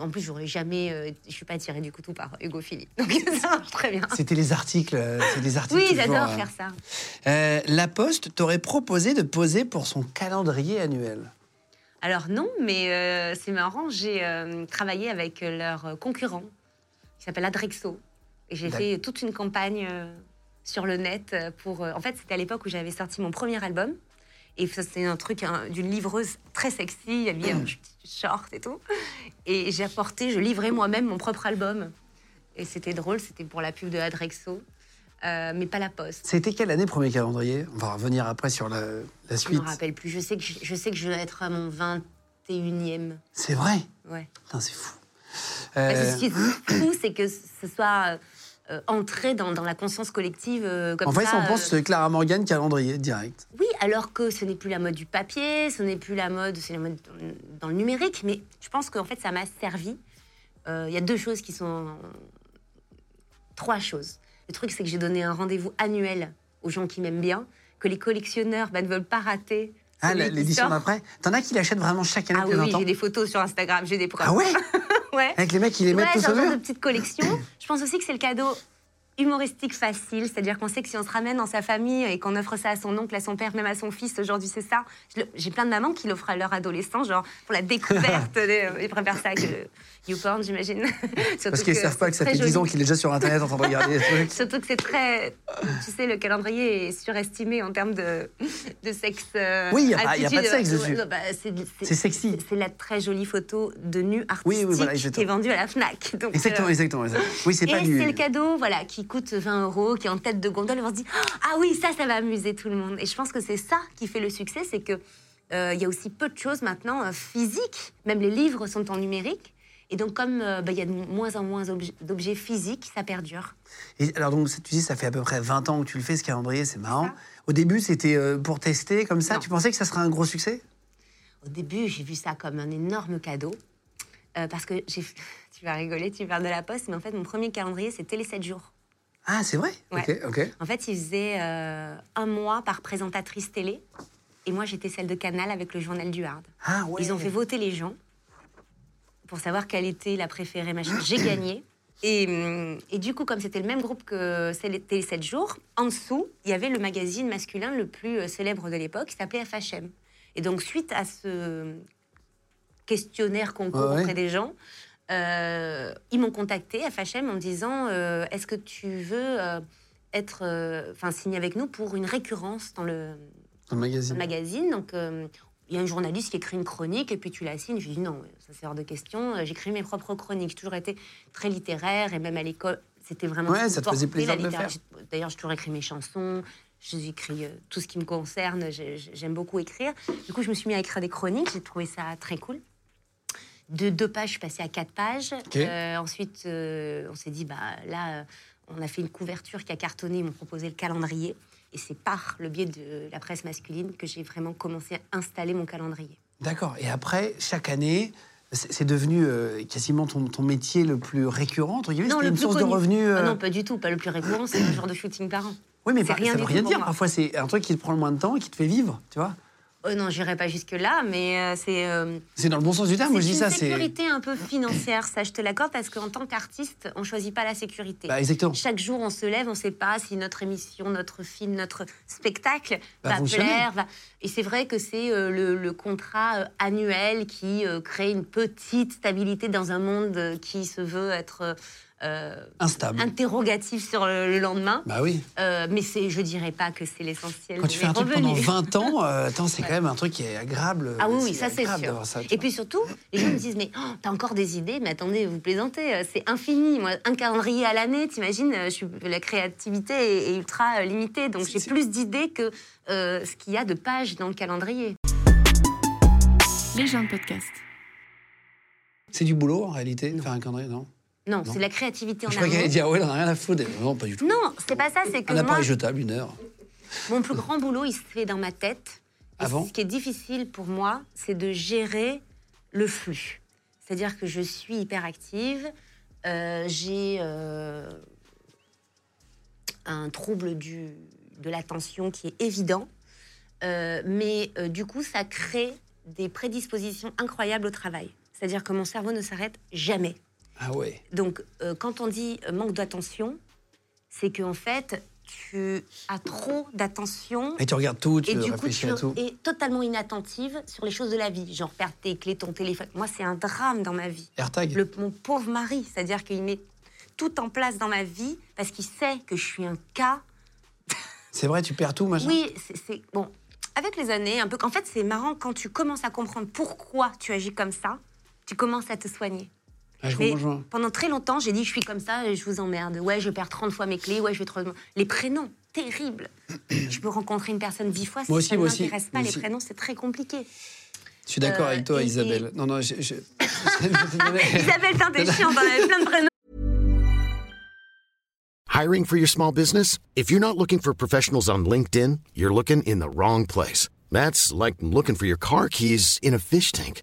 Speaker 3: En plus, j'aurais jamais. euh, je suis pas attirée du coup tout par Hugo Philippe. Donc ça marche très bien.
Speaker 1: C'était les articles, euh, c'est des articles.
Speaker 3: Oui, j'adore faire ça.
Speaker 1: euh, la Poste t'aurait proposé de poser pour son calendrier annuel.
Speaker 3: Alors non, mais euh, c'est marrant, j'ai travaillé avec leur concurrent qui s'appelle Adrexo. Et j'ai fait toute une campagne euh, sur le net euh, pour... euh, en fait, c'était à l'époque où j'avais sorti mon premier album. Et ça, c'était un truc hein, d'une livreuse très sexy, habillée en petit short et tout. Et j'ai apporté, je livrais moi-même mon propre album. Et c'était drôle, c'était pour la pub de Adrexo, euh, mais pas la poste.
Speaker 1: C'était quelle année, premier calendrier? On va revenir après sur la, la
Speaker 3: Je
Speaker 1: suite.
Speaker 3: me rappelle plus. Je sais que je, je sais que je vais être à mon 21e.
Speaker 1: C'est vrai?
Speaker 3: Ouais.
Speaker 1: Putain, c'est fou. Euh,
Speaker 3: Ce qui est fou, c'est que ce soit euh, entré dans, dans la conscience collective euh, comme
Speaker 1: en fait,
Speaker 3: ça.
Speaker 1: on pense
Speaker 3: euh,
Speaker 1: Clara Morgan calendrier direct.
Speaker 3: Oui, alors que ce n'est plus la mode du papier, ce n'est plus la mode, c'est la mode dans, le numérique. Mais je pense qu'en fait, ça m'a servi. Euh, Il y a deux choses qui sont. Trois choses. Le truc, c'est que j'ai donné un rendez-vous annuel aux gens qui m'aiment bien, que les collectionneurs bah, ne veulent pas rater.
Speaker 1: Ah, l'édition d'après T'en as qui l'achètent vraiment chaque année
Speaker 3: Ah oui, oui,
Speaker 1: 20 ans
Speaker 3: j'ai des photos sur Instagram, j'ai des preuves.
Speaker 1: Ah ouais
Speaker 3: ouais.
Speaker 1: Avec les mecs qui les mettent
Speaker 3: Ouais,
Speaker 1: tous
Speaker 3: genre de petite collection. Je pense aussi que c'est le cadeau humoristique facile, c'est-à-dire qu'on sait que si on se ramène dans sa famille et qu'on offre ça à son oncle, à son père, même à son fils, aujourd'hui c'est ça. J'ai plein de mamans qui l'offrent à leur adolescent, genre pour la découverte. ils préfèrent ça que le YouPorn, j'imagine.
Speaker 1: Parce qu'ils
Speaker 3: que
Speaker 1: savent pas que ça fait
Speaker 3: très
Speaker 1: 10 ans qu'il est déjà sur Internet en train de regarder trucs.
Speaker 3: Surtout que c'est très. Tu sais, le calendrier est surestimé en termes de, de sexe. euh,
Speaker 1: Oui, y a pas- y a pas de sexe dessus.
Speaker 3: bah, c'est-
Speaker 1: sexy.
Speaker 3: C'est la très jolie photo de nu artistique
Speaker 1: Oui, oui, voilà,
Speaker 3: qui est vendue à la Fnac. Donc,
Speaker 1: Exactement,
Speaker 3: euh,
Speaker 1: exactement. exactement. Oui, c'est
Speaker 3: et
Speaker 1: pas du.
Speaker 3: c'est le cadeau, voilà, qui coûte 20 euros, qui est en tête de gondole, et on se dit ah oui, ça, ça va amuser tout le monde. Et je pense que c'est ça qui fait le succès, c'est que euh, il y a aussi peu de choses maintenant euh, physiques. Même les livres sont en numérique. Et donc, comme euh, bah, il y a de moins en moins obje- d'objets physiques, ça perdure.
Speaker 1: Et alors, donc, tu dis, ça fait à peu près 20 ans que tu le fais, ce calendrier, c'est marrant. Au début, c'était pour tester, comme ça.
Speaker 3: Non.
Speaker 1: Tu pensais que ça serait un gros succès?
Speaker 3: Au début, j'ai vu ça comme un énorme cadeau. parce que j'ai. Tu vas rigoler, tu parles de la poste, mais en fait, mon premier calendrier, c'était les 7 jours.
Speaker 1: Ah, c'est vrai?
Speaker 3: Ouais.
Speaker 1: Ok, ok.
Speaker 3: En fait, ils faisaient euh, un mois par présentatrice télé. Et moi, j'étais celle de Canal avec le journal du Hard.
Speaker 1: Ah, ouais.
Speaker 3: Ils ont fait voter les gens pour savoir quelle était la préférée. machin. J'ai gagné. Et, hum, et du coup, comme c'était le même groupe que les 7 jours, en dessous, il y avait le magazine masculin le plus euh, célèbre de l'époque, qui s'appelait FHM. Et donc, suite à ce questionnaire concours
Speaker 1: ouais.
Speaker 3: auprès des gens, ils m'ont contacté, FHM, en me disant euh, Est-ce que tu veux euh, être, euh, enfin, signer avec nous pour une récurrence dans le,
Speaker 1: Dans le magazine.
Speaker 3: un magazine. Donc, euh, il y a un journaliste qui écrit une chronique et puis tu la signes. Je lui dis non, ça c'est hors de question. Euh, J'écris mes propres chroniques. J'ai toujours été très littéraire et même à l'école, c'était vraiment.
Speaker 1: Ouais, ça te faisait plaisir
Speaker 3: la
Speaker 1: de le
Speaker 3: littérature. D'ailleurs, j'ai toujours écrit mes chansons. J'écris euh, tout ce qui me concerne. J'ai- j'ai- J'aime beaucoup écrire. Du coup, je me suis mis à écrire des chroniques. J'ai trouvé ça très cool. De deux pages, je suis passée à quatre pages. Euh, ensuite, euh, on s'est dit, bah là, euh, on a fait une couverture qui a cartonné. Ils m'ont proposé le calendrier. Et c'est par le biais de la presse masculine que j'ai vraiment commencé à installer mon calendrier.
Speaker 1: D'accord. Et après, chaque année, C'est devenu euh, quasiment ton, ton métier le plus récurrent, entre guillemets?
Speaker 3: Non, le
Speaker 1: une
Speaker 3: plus
Speaker 1: source de
Speaker 3: connu.
Speaker 1: revenus.
Speaker 3: Ah non, pas du tout, pas le plus récurrent, c'est un genre de shooting par an.
Speaker 1: oui, mais pas-
Speaker 3: rien
Speaker 1: ça
Speaker 3: du
Speaker 1: veut rien dire. Parfois, c'est un truc qui te prend le moins de temps et qui te fait vivre, tu vois?
Speaker 3: Oh non, j'irai pas jusque-là, mais euh, c'est. euh,
Speaker 1: C'est dans le bon sens du terme. Moi, je dis
Speaker 3: c'est
Speaker 1: ça,
Speaker 3: une
Speaker 1: c'est.
Speaker 3: sécurité un peu financière, ça je te l'accorde, parce qu'en tant qu'artiste, on choisit pas la sécurité.
Speaker 1: Bah, exactement.
Speaker 3: Chaque jour, on se lève, on ne sait pas si notre émission, notre film, notre spectacle
Speaker 1: Va
Speaker 3: plaire. va- Et c'est vrai que c'est euh, le, le contrat euh, annuel qui crée une petite stabilité dans un monde qui se veut être
Speaker 1: Instable.
Speaker 3: interrogatif sur le, le lendemain.
Speaker 1: Bah oui.
Speaker 3: Euh, mais c'est, je dirais pas que c'est l'essentiel.
Speaker 1: Quand
Speaker 3: de
Speaker 1: tu fais un truc pendant
Speaker 3: revenus.
Speaker 1: 20 ans, euh, attends, c'est quand même un truc qui est agréable.
Speaker 3: Ah oui, oui, ça c'est sûr.
Speaker 1: d'avoir ça, tu
Speaker 3: Et
Speaker 1: vois.
Speaker 3: puis surtout, les gens me disent mais oh, t'as encore des idées Mais attendez, vous plaisantez, euh, c'est infini. Moi, un calendrier à l'année, t'imagines euh, je suis, La créativité est, ultra euh, limitée, donc j'ai plus d'idées que euh, ce qu'il y a de pages dans le calendrier.
Speaker 6: Les gens de podcast.
Speaker 1: C'est du boulot en réalité, faire un calendrier, non?
Speaker 3: Non,
Speaker 1: Non.
Speaker 3: c'est la créativité en
Speaker 1: Je
Speaker 3: amont.
Speaker 1: dire, ouais, on n'a rien à foutre. Non, pas du tout.
Speaker 3: Non, c'est pas ça. C'est que
Speaker 1: Un
Speaker 3: moi,
Speaker 1: appareil jetable, une heure.
Speaker 3: mon plus grand boulot, il se fait dans ma tête. Et
Speaker 1: Avant
Speaker 3: ce qui est difficile pour moi, c'est de gérer le flux. C'est-à-dire que je suis hyperactive, euh, j'ai euh, un trouble du, de l'attention qui est évident, euh, mais du coup, ça crée des prédispositions incroyables au travail. C'est-à-dire que mon cerveau ne s'arrête jamais.
Speaker 1: Ah ouais.
Speaker 3: Donc, euh, quand on dit euh, manque d'attention, c'est qu'en fait, tu as trop d'attention
Speaker 1: Et tu regardes tout, tu
Speaker 3: et du coup, tu
Speaker 1: à tout.
Speaker 3: es totalement inattentive sur les choses de la vie. Genre perdre tes clés, ton téléphone. Moi, c'est un drame dans ma vie.
Speaker 1: AirTag
Speaker 3: Le, mon pauvre mari, c'est-à-dire qu'il met tout en place dans ma vie parce qu'il sait que je suis un cas.
Speaker 1: C'est vrai, tu perds tout, machin
Speaker 3: Oui, c'est- c'est bon. Avec les années, un peu. En fait, c'est marrant quand tu commences à comprendre pourquoi tu agis comme ça. Tu commences à te soigner.
Speaker 1: Ah, je
Speaker 3: Mais pendant très longtemps, j'ai dit je suis comme ça je vous emmerde. Ouais, je perds 30 fois mes clés. Ouais, je vais trop. Les prénoms, terrible. je peux rencontrer une personne 10 fois. Si
Speaker 1: Moi aussi,
Speaker 3: ça ne
Speaker 1: moi aussi,
Speaker 3: m'intéresse pas,
Speaker 1: moi
Speaker 3: les
Speaker 1: aussi.
Speaker 3: prénoms, c'est très compliqué.
Speaker 1: Je suis d'accord
Speaker 3: Euh,
Speaker 1: avec toi,
Speaker 3: et-
Speaker 1: Isabelle.
Speaker 3: et-
Speaker 1: Non, non, je. je-
Speaker 3: Isabelle, t'es chiante, t'en avais plein de prénoms.
Speaker 7: Hiring for your small business? If you're not looking for professionals on LinkedIn, you're looking in the wrong place. That's like looking for your car keys in a fish tank.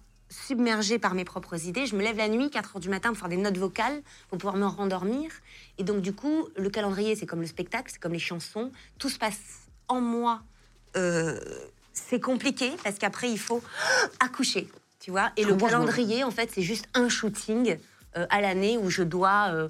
Speaker 3: submergée par mes propres idées. Je me lève la nuit, 4 heures du matin, pour faire des notes vocales, pour pouvoir me rendormir. Et donc, du coup, le calendrier, c'est comme le spectacle, c'est comme les chansons. Tout se passe en moi. Euh, c'est compliqué parce qu'après, il faut accoucher, tu vois. Et le calendrier, en fait, c'est juste un shooting euh, à l'année où je dois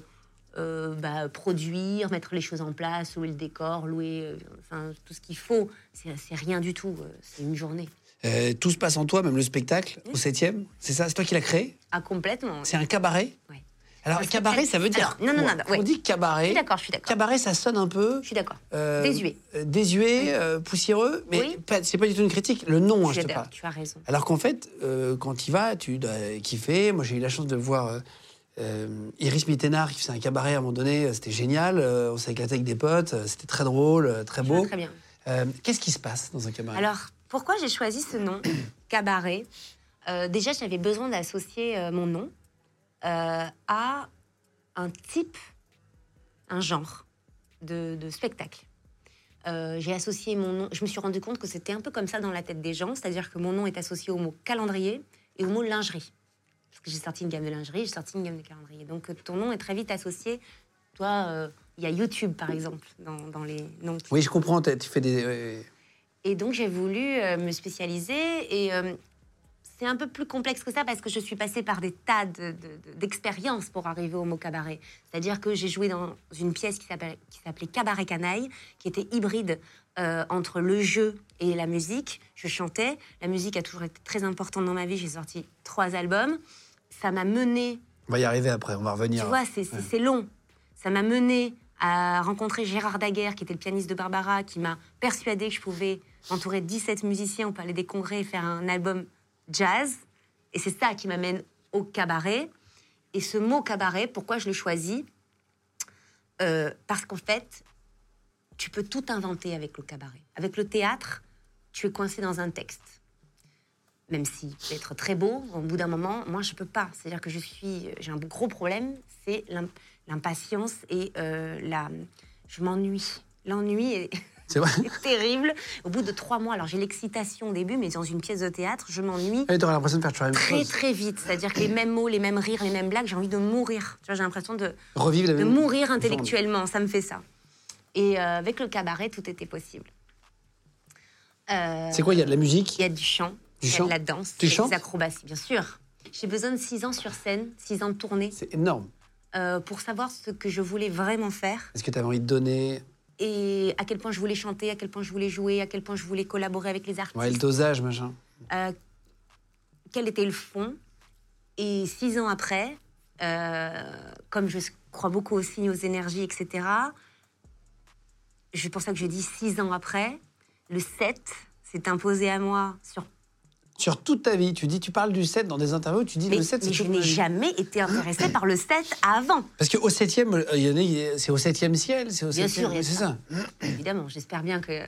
Speaker 3: euh, bah, produire, mettre les choses en place, louer le décor, louer enfin, tout ce qu'il faut. C'est rien du tout, c'est une journée.
Speaker 1: Euh, tout se passe en toi, même le spectacle, au 7 C'est ça C'est toi qui l'as créé
Speaker 3: Ah, complètement.
Speaker 1: C'est un cabaret
Speaker 3: Ouais.
Speaker 1: Alors,
Speaker 3: Un
Speaker 1: cabaret, ça veut dire.
Speaker 3: Alors, non, non, non,
Speaker 1: On
Speaker 3: ouais.
Speaker 1: dit
Speaker 3: Je
Speaker 1: cabaret.
Speaker 3: suis d'accord, je suis d'accord.
Speaker 1: Cabaret, ça sonne un peu.
Speaker 3: Je suis d'accord.
Speaker 1: euh,
Speaker 3: Désuet.
Speaker 1: euh, désuet, euh, poussiéreux, mais
Speaker 3: Oui.
Speaker 1: c'est pas du tout une critique. Le nom, hein,
Speaker 3: Je
Speaker 1: je
Speaker 3: suis
Speaker 1: te parle.
Speaker 3: tu as raison.
Speaker 1: Alors qu'en fait, euh, quand tu vas, tu dois kiffer. Moi, j'ai eu la chance de voir Iris Mittenard qui faisait un cabaret à un moment donné. C'était génial. on s'est éclaté avec des potes. C'était très drôle, très beau.
Speaker 3: très bien.
Speaker 1: Qu'est-ce qui se passe dans un cabaret?
Speaker 3: Alors, pourquoi j'ai choisi ce nom, cabaret? Euh, Déjà, j'avais besoin d'associer euh, mon nom euh, à un type, un genre de, de spectacle. J'ai associé mon nom. Je me suis rendu compte que c'était un peu comme ça dans la tête des gens, c'est-à-dire que mon nom est associé au mot calendrier et au mot lingerie. Parce que j'ai sorti une gamme de lingerie, j'ai sorti une gamme de calendrier. Donc ton nom est très vite associé. Toi, euh, il y a YouTube par exemple dans, dans les noms.
Speaker 1: Oui, je comprends. Tu fais des.
Speaker 3: Et donc j'ai voulu euh, me spécialiser et euh, c'est un peu plus complexe que ça parce que je suis passée par des tas de- de- de- d'expériences pour arriver au mot cabaret. C'est-à-dire que j'ai joué dans une pièce qui s'appelait Cabaret Canaille, qui était hybride euh, entre le jeu et la musique. Je chantais. La musique a toujours été très importante dans ma vie. J'ai sorti trois albums. Ça m'a mené
Speaker 1: On va y arriver après. On va revenir.
Speaker 3: tu vois, c'est long. Ça m'a mené à rencontrer Gérard Daguerre, qui était le pianiste de Barbara, qui m'a persuadé que je pouvais m'entourer de 17 musiciens au Palais des Congrès et faire un album jazz. Et c'est ça qui m'amène au cabaret. Et ce mot cabaret, pourquoi je le choisis? Euh, Parce qu'en fait, tu peux tout inventer avec le cabaret. Avec le théâtre, tu es coincé dans un texte. Même si être très beau, au bout d'un moment, moi je peux pas. C'est-à-dire que je suis, j'ai un gros problème, c'est l'im- l'impatience et euh, la, je m'ennuie. L'ennui est,
Speaker 1: C'est vrai.
Speaker 3: terrible. Au bout de trois mois, alors j'ai l'excitation au début, mais dans une pièce de théâtre, je m'ennuie
Speaker 1: tu aurais l'impression de faire toujours la même
Speaker 3: très
Speaker 1: chose.
Speaker 3: très vite. C'est-à-dire que les mêmes mots, les mêmes rires, les mêmes blagues, j'ai envie de mourir. Tu vois, j'ai l'impression de,
Speaker 1: Revivre la
Speaker 3: de
Speaker 1: même
Speaker 3: mourir intellectuellement. Ça me fait ça. Et euh, avec le cabaret, tout était possible. Euh,
Speaker 1: C'est quoi Il y a de la musique?
Speaker 3: Il y a du chant,
Speaker 1: Du
Speaker 3: il y a
Speaker 1: chant
Speaker 3: de la danse,
Speaker 1: Tu
Speaker 3: il y a
Speaker 1: chantes?
Speaker 3: des acrobaties, bien sûr. J'ai besoin de six ans sur scène, six ans de tournée,
Speaker 1: C'est énorme.
Speaker 3: euh, pour savoir ce que je voulais vraiment faire
Speaker 1: Est-ce que tu avais envie de donner
Speaker 3: et à quel point je voulais chanter, à quel point je voulais jouer, à quel point je voulais collaborer avec les artistes.
Speaker 1: ouais, le dosage, machin
Speaker 3: Euh, quel était le fond? Et six ans après, euh, comme je crois beaucoup aux signes, aux énergies, etc., c'est pour ça que je dis six ans après, le 7 s'est imposé à moi sur.
Speaker 1: Sur toute ta vie, tu dis, tu parles du 7 dans des interviews, tu dis
Speaker 3: Mais,
Speaker 1: le 7,
Speaker 3: mais
Speaker 1: c'est
Speaker 3: je n'ai jamais été intéressée par le 7 avant.
Speaker 1: Parce qu'au 7e, euh, c'est au 7e ciel, c'est au
Speaker 3: Bien
Speaker 1: 7e.
Speaker 3: sûr, il y a
Speaker 1: c'est
Speaker 3: ça. Évidemment, j'espère bien que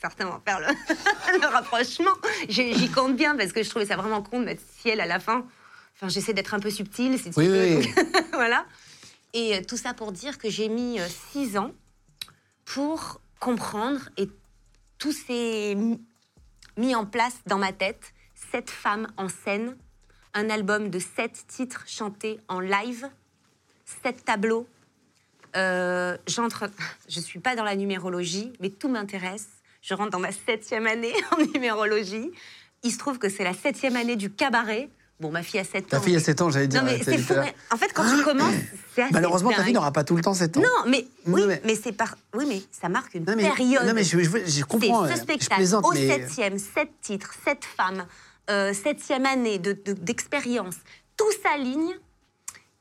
Speaker 3: certains vont faire le, le rapprochement. J'y compte bien parce que je trouvais ça vraiment con de mettre ciel à la fin. Enfin, j'essaie d'être un peu subtile. si tu
Speaker 1: Oui,
Speaker 3: veux,
Speaker 1: oui,
Speaker 3: voilà. Et euh, tout ça pour dire que j'ai mis euh, six ans pour comprendre et tout s'est mis en place dans ma tête. Sept femmes en scène, un album de sept titres chantés en live, sept tableaux. Euh, j'entre, je suis pas dans la numérologie, mais tout m'intéresse. Je rentre dans ma septième année en numérologie. Il se trouve que c'est la septième année du cabaret. Bon, ma fille a 7 ans.
Speaker 1: Ta fille a 7 ans, j'allais dire.
Speaker 3: Non, mais c'est fou. mais En fait, quand tu commences, c'est assez
Speaker 1: Malheureusement, ta fille n'aura pas tout le temps 7 ans.
Speaker 3: Non, mais oui,
Speaker 1: Non,
Speaker 3: mais,
Speaker 1: mais-
Speaker 3: c'est par. Oui, mais ça marque une
Speaker 1: Non, mais,
Speaker 3: période.
Speaker 1: non, mais je, je- je comprends.
Speaker 3: C'est
Speaker 1: euh,
Speaker 3: ce
Speaker 1: je
Speaker 3: spectacle
Speaker 1: plaisante,
Speaker 3: au
Speaker 1: mais.
Speaker 3: septième, sept titres, sept femmes, euh, septième année de- de- d'expérience. Tout s'aligne.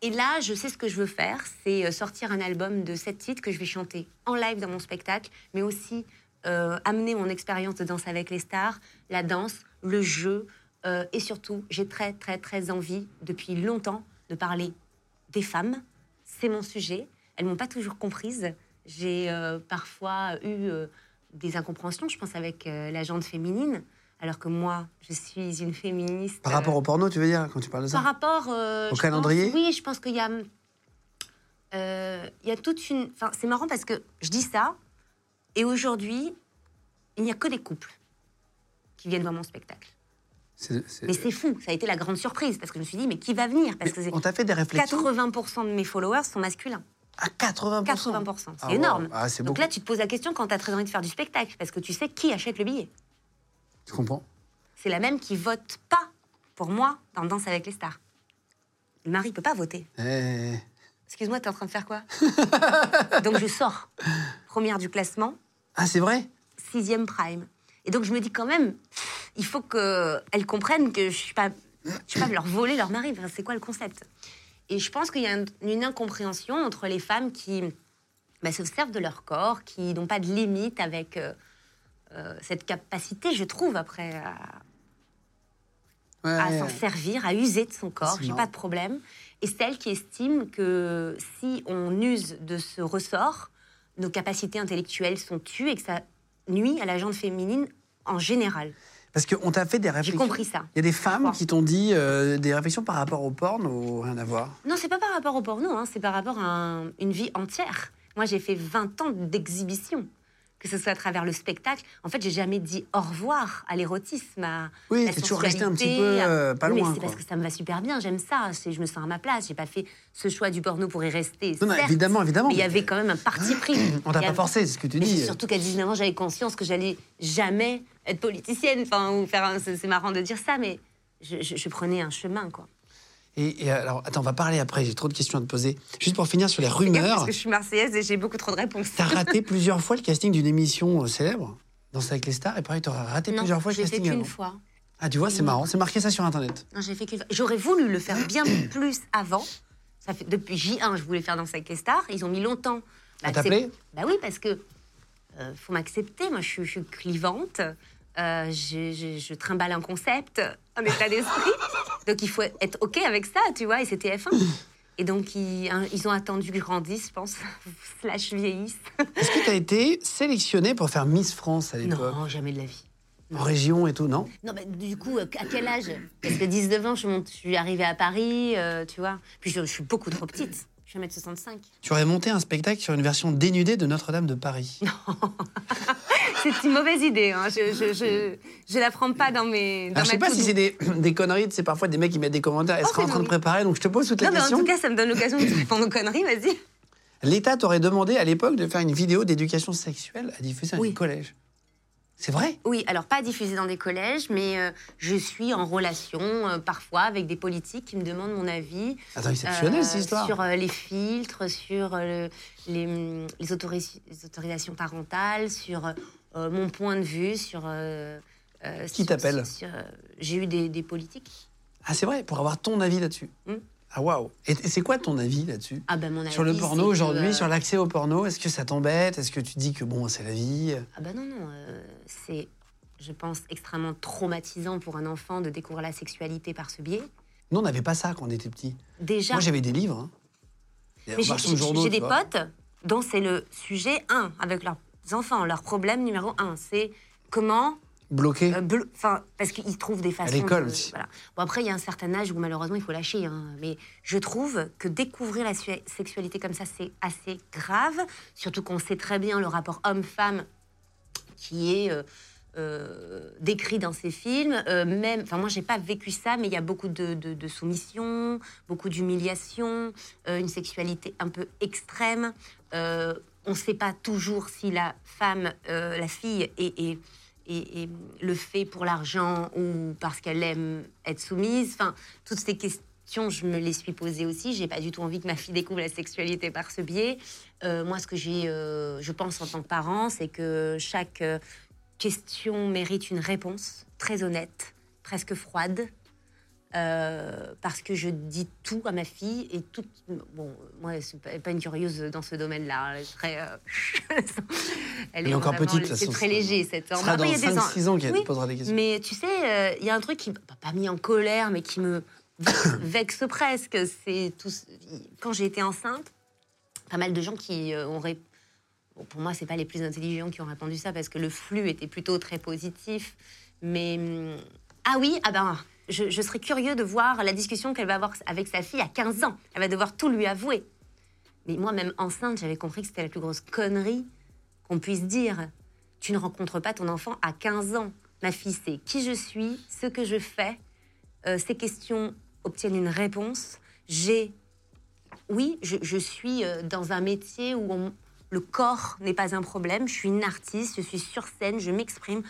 Speaker 3: Et là, je sais ce que je veux faire, c'est euh, sortir un album de sept titres que je vais chanter en live dans mon spectacle, mais aussi euh, amener mon expérience de danse avec les stars, la danse, le jeu, et surtout, j'ai très très très envie depuis longtemps de parler des femmes. C'est mon sujet. Elles m'ont pas toujours comprise. J'ai parfois eu des incompréhensions, je pense, avec la gente féminine, alors que moi, je suis une féministe.
Speaker 1: Par
Speaker 3: euh,
Speaker 1: rapport au porno, tu veux dire, quand tu parles de ça
Speaker 3: par rapport euh,
Speaker 1: Au calendrier
Speaker 3: pense- Oui, je pense qu'il y a, euh, il y a toute une. Enfin, c'est marrant parce que je dis ça et aujourd'hui, il n'y a que des couples qui viennent voir mon spectacle. Mais c'est fou, ça a été la grande surprise parce que je me suis dit mais qui va venir? Parce que
Speaker 1: Mais On t'a fait des réflexions?
Speaker 3: 80% de mes followers sont masculins.
Speaker 1: à 80%.
Speaker 3: 80%, c'est
Speaker 1: Ah, wow.
Speaker 3: énorme.
Speaker 1: Ah, c'est
Speaker 3: Donc
Speaker 1: beaucoup.
Speaker 3: là, tu te poses la question quand tu as très envie de faire du spectacle parce que tu sais qui achète le billet.
Speaker 1: Je comprends.
Speaker 3: C'est la même qui vote pas pour moi dans Danse avec les stars. Le mari peut pas voter.
Speaker 1: Eh,
Speaker 3: Excuse-moi, t'es en train de faire quoi? Donc je sors. Première du classement,
Speaker 1: Ah, c'est vrai?
Speaker 3: Sixième prime. Et donc je me dis quand même, il faut qu'elles comprennent que je suis pas, je vais pas leur voler leur mari. Enfin, c'est quoi le concept? Et je pense qu'il y a un- une incompréhension entre les femmes qui bah, se servent de leur corps, qui n'ont pas de limite avec euh, euh, cette capacité, je trouve, après, à, à
Speaker 1: Ouais.
Speaker 3: s'en servir, à user de son corps, j'ai pas de problème. Et celles qui estiment que si on use de ce ressort, nos capacités intellectuelles sont tues et que ça nuit à la gente féminine en général.
Speaker 1: Parce qu'on t'a fait des réflexions.
Speaker 3: compris ça.
Speaker 1: Il y a des femmes qui t'ont dit euh, des réflexions par rapport au porn ou rien à voir?
Speaker 3: Non, c'est pas par rapport au porno, hein, c'est par rapport à un- une vie entière. Moi, j'ai fait 20 ans d'exhibition, que ce soit à travers le spectacle. En fait, j'ai jamais dit au revoir à l'érotisme, à
Speaker 1: Oui,
Speaker 3: la
Speaker 1: t'es toujours resté un petit peu, euh, pas
Speaker 3: Oui,
Speaker 1: loin,
Speaker 3: Mais c'est parce que ça me va super bien, j'aime ça. Je me sens à ma place. J'ai pas fait ce choix du porno pour y rester.
Speaker 1: Non, évidemment, évidemment.
Speaker 3: Mais il y avait quand même un parti pris.
Speaker 1: On t'a pas forcé, c'est ce que tu
Speaker 3: Mais
Speaker 1: dis.
Speaker 3: surtout qu'à 19 ans, j'avais conscience que j'allais jamais être politicienne. Enfin, ou faire c'est c'est marrant de dire ça, mais je, je- je prenais un chemin, quoi.
Speaker 1: Et, et alors, attends, on va parler après, j'ai trop de questions à te poser. Juste pour finir sur les rumeurs,
Speaker 3: Parce que je suis marseillaise et j'ai beaucoup trop de réponses.
Speaker 1: t'as raté plusieurs fois le casting d'une émission euh, célèbre, Danse avec les stars, et pareil, t'auras raté
Speaker 3: Non,
Speaker 1: plusieurs fois le
Speaker 3: je l'ai fait
Speaker 1: casting.
Speaker 3: qu'une fois.
Speaker 1: Ah, tu vois, c'est marrant, c'est marqué ça sur Internet.
Speaker 3: Non, j'ai fait qu'une fois. J'aurais voulu le faire bien plus avant. Ça fait depuis J1, je voulais faire Danse avec les stars. Ils ont mis longtemps.
Speaker 1: À
Speaker 3: c'est-
Speaker 1: t'appeler
Speaker 3: Bah oui, parce que euh, faut m'accepter. Moi, je, suis- je suis clivante. Euh, je, je- je trimballe un concept, un état d'esprit. Donc il faut être OK avec ça, tu vois, et c'est TF1. Et donc ils, hein, ils ont attendu que je grandisse, je pense, slash vieillisse.
Speaker 1: Est-ce que tu as été sélectionnée pour faire Miss France à l'époque
Speaker 3: Non, jamais de la vie.
Speaker 1: En région et tout, non?
Speaker 3: Non, mais du coup, euh, à quel âge? Parce que 19 ans, je, monte, je suis arrivée à Paris, euh, tu vois. Puis je, je suis beaucoup trop petite. Je suis 1m65.
Speaker 1: Tu aurais monté un spectacle sur une version dénudée de Notre-Dame de Paris.
Speaker 3: C'est une mauvaise idée. Hein. Je, je, je, je la prends pas dans mes. Dans
Speaker 1: Alors, je sais pas si c'est des, des conneries, c'est parfois des mecs qui mettent des commentaires, elle
Speaker 3: Oh,
Speaker 1: sera en train de
Speaker 3: non.
Speaker 1: préparer, donc je te pose toutes les
Speaker 3: Non, mais en tout cas, ça me donne l'occasion de répondre aux conneries, vas-y.
Speaker 1: L'État t'aurait demandé à l'époque de faire une vidéo d'éducation sexuelle à diffuser dans
Speaker 3: Oui.
Speaker 1: les collèges. C'est vrai?
Speaker 3: Oui, alors pas diffusé dans des collèges, mais euh, je suis en relation euh, parfois avec des politiques qui me demandent mon avis.
Speaker 1: Attends, exceptionnel
Speaker 3: euh,
Speaker 1: cette histoire.
Speaker 3: Sur les filtres, sur le- les, les, autori- les autorisations parentales, sur mon point de vue, sur.
Speaker 1: Qui t'appelle?
Speaker 3: J'ai eu des, des politiques.
Speaker 1: Ah, c'est vrai, pour avoir ton avis là-dessus.
Speaker 3: Hmm.
Speaker 1: Ah, waouh. Et, c'est quoi ton avis là-dessus?
Speaker 3: Ah mon
Speaker 1: Sur le porno aujourd'hui,
Speaker 3: euh,
Speaker 1: sur l'accès au porno, est-ce que ça t'embête? Est-ce que tu dis que bon, c'est la vie?
Speaker 3: Ah ben non, non, euh, c'est, je pense, extrêmement traumatisant pour un enfant de découvrir la sexualité par ce biais.
Speaker 1: Nous, on n'avait pas ça quand on était petits.
Speaker 3: Déjà,
Speaker 1: Moi, j'avais des livres. hein.
Speaker 3: Mais j'ai- j'ai des
Speaker 1: vois.
Speaker 3: potes dont c'est le sujet 1 avec leurs enfants. Leur problème numéro 1, c'est comment.
Speaker 1: Bloqués.
Speaker 3: euh, parce qu'ils trouvent des façons.
Speaker 1: l'école
Speaker 3: de-
Speaker 1: aussi.
Speaker 3: Voilà. Bon, après, il y a un certain âge où malheureusement il faut lâcher. hein. Mais je trouve que découvrir la sexualité comme ça, c'est assez grave. Surtout qu'on sait très bien le rapport homme-femme qui est. euh, euh, décrit dans ces films, Euh, même, enfin moi j'ai pas vécu ça, mais il y a beaucoup de, de- de soumission, beaucoup d'humiliation, euh, une sexualité un peu extrême. On ne sait pas toujours si la femme, la fille, est, est- est- le fait pour l'argent ou parce qu'elle aime être soumise. Enfin, toutes ces questions, je me les suis posées aussi. J'ai pas du tout envie que ma fille découvre la sexualité par ce biais. Euh, moi, ce que j'ai, euh, je pense en tant que parent, c'est que chaque euh, question mérite une réponse très honnête, presque froide. Euh, parce que je dis tout à ma fille et tout. Bon, moi, je suis pas une curieuse dans ce domaine-là. Elle est très. euh, elle
Speaker 1: Elle est encore
Speaker 3: vraiment-
Speaker 1: petite, toute
Speaker 3: C'est très léger, cette Après,
Speaker 1: dans
Speaker 3: il y a des
Speaker 1: 5-6 ans qu'elle
Speaker 3: Oui,
Speaker 1: posera des questions.
Speaker 3: mais tu sais, euh, il y a un truc qui m'a pas mis en colère, mais qui me vexe- presque. C'est tout. Quand j'ai été enceinte, pas mal de gens qui euh, ont ré- Bon, pour moi, c'est pas les plus intelligents qui ont répondu ça parce que le flux était plutôt très positif. Mais hum, ah oui, ah ben, je, serais curieux de voir la discussion qu'elle va avoir avec sa fille à 15 ans. Elle va devoir tout lui avouer. Mais moi, même enceinte, j'avais compris que c'était la plus grosse connerie qu'on puisse dire. Tu ne rencontres pas ton enfant à 15 ans. Ma fille sait qui je suis, ce que je fais. Euh, ces questions obtiennent une réponse. J'ai. Oui, je, suis euh, dans un métier où le corps n'est pas un problème. Je suis une artiste, je suis sur scène, je m'exprime.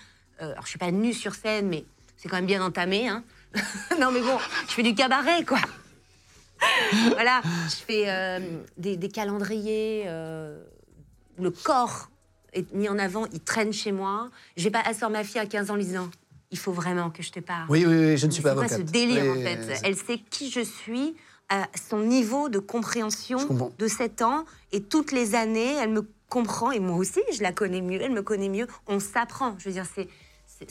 Speaker 3: Euh, alors, je suis pas nue sur scène, mais c'est quand même bien entamé. Hein non, mais bon, je fais du cabaret, quoi. voilà, je fais euh, des, des calendriers euh, où le corps est mis en avant, il traîne chez moi. Je vais pas asseoir ma fille à 15 ans en lui disant il faut vraiment que je te parle.
Speaker 1: Oui, oui, oui, je ne suis pas avocate.
Speaker 3: ce délire
Speaker 1: Oui,
Speaker 3: en fait Elle sait qui je suis, à son niveau de compréhension de 7 ans, et toutes les années, elle me comprend, et moi aussi, je la connais mieux, elle me connaît mieux, on s'apprend. Je veux dire, c'est-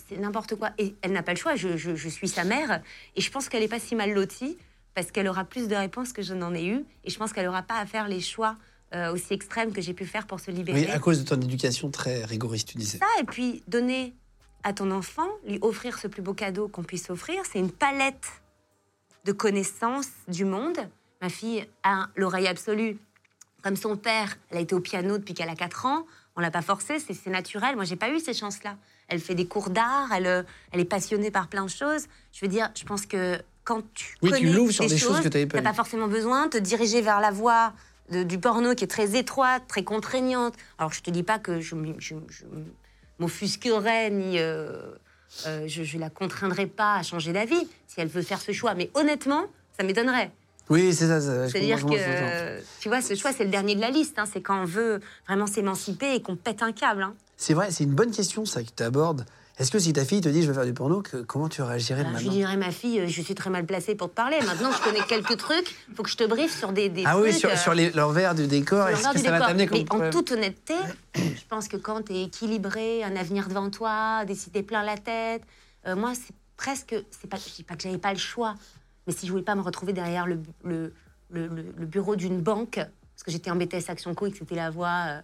Speaker 3: C'est n'importe quoi. Et elle n'a pas le choix. Je, je- je suis sa mère. Et je pense qu'elle n'est pas si mal lotie parce qu'elle aura plus de réponses que je n'en ai eu. Et je pense qu'elle n'aura pas à faire les choix euh, aussi extrêmes que j'ai pu faire pour se libérer
Speaker 1: Oui, à cause de ton éducation très rigoriste, tu disais.
Speaker 3: ça et puis donner à ton enfant, lui offrir ce plus beau cadeau qu'on puisse offrir, c'est une palette de connaissances du monde. Ma fille a l'oreille absolue. Comme son père, elle a été au piano depuis qu'elle a 4 ans. On l'a pas forcée, c'est c'est naturel. Moi, j'ai pas eu ces chances-là. Elle fait des cours d'art, elle, euh, elle est passionnée par plein de choses. Je veux dire, je pense que quand tu
Speaker 1: Oui, tu l'ouvres sur des choses que t'avais pas
Speaker 3: pas forcément besoin de te diriger vers la voie de- du porno qui est très étroite, très contraignante. Alors, je te dis pas que je, je- je m'offusquerais ni euh, euh, je, je la contraindrais pas à changer d'avis si elle veut faire ce choix. Mais honnêtement, ça m'étonnerait.
Speaker 1: Oui, c'est ça. ça je
Speaker 3: C'est-à-dire que,
Speaker 1: je je
Speaker 3: tu vois, ce choix, c'est le dernier de la liste. hein. C'est quand on veut vraiment s'émanciper et qu'on pète un câble. hein.
Speaker 1: C'est vrai, c'est une bonne question, ça, que tu abordes. Est-ce que si ta fille te dit je veux faire du porno, que- comment tu réagirais
Speaker 3: Alors, je
Speaker 1: maintenant?
Speaker 3: dirais, ma fille, euh, je suis très mal placée pour te parler. Maintenant, je connais quelques trucs. Il faut que je te briefe sur des, des
Speaker 1: Ah
Speaker 3: trucs.
Speaker 1: oui, sur,
Speaker 3: euh,
Speaker 1: sur l'envers du décor, est-ce que ça va t'amener comme
Speaker 3: Mais en toute honnêteté, je pense que quand tu es équilibré, un avenir devant toi, des idées plein la tête, euh, moi, c'est presque. Pas, je dis pas que j'avais pas le choix, Mais si je voulais pas me retrouver derrière le, le, le- bureau d'une banque, parce que j'étais en BTS Action Co et que c'était la voie, euh,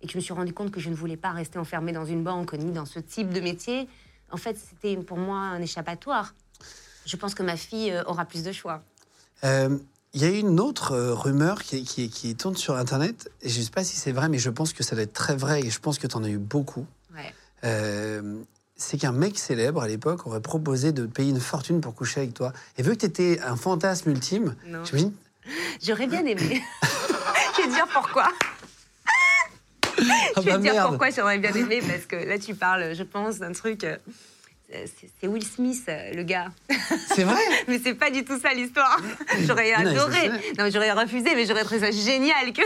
Speaker 3: et que je me suis rendu compte que je ne voulais pas rester enfermée dans une banque ni dans ce type de métier, en fait, c'était pour moi un échappatoire. Je pense que ma fille euh, aura plus de choix.
Speaker 1: Euh, Il y a une autre rumeur qui, qui, qui tourne sur Internet, et je ne sais pas si c'est vrai, mais je pense que ça doit être très vrai, et je pense que tu en as eu beaucoup.
Speaker 3: Ouais.
Speaker 1: Euh, c'est qu'un mec célèbre à l'époque aurait proposé de te payer une fortune pour coucher avec toi. Et vu que tu étais un fantasme ultime, j'imagine.
Speaker 3: J'aurais bien aimé. je vais te dire pourquoi.
Speaker 1: Ah
Speaker 3: Je vais
Speaker 1: bah
Speaker 3: te dire
Speaker 1: merde.
Speaker 3: pourquoi j'aurais bien aimé, parce que là, tu parles, je pense, d'un truc. euh, c'est Will Smith, euh, le gars.
Speaker 1: C'est vrai
Speaker 3: Mais c'est pas du tout ça l'histoire. J'aurais adoré. Non, j'aurais refusé, mais j'aurais trouvé ça génial. Que...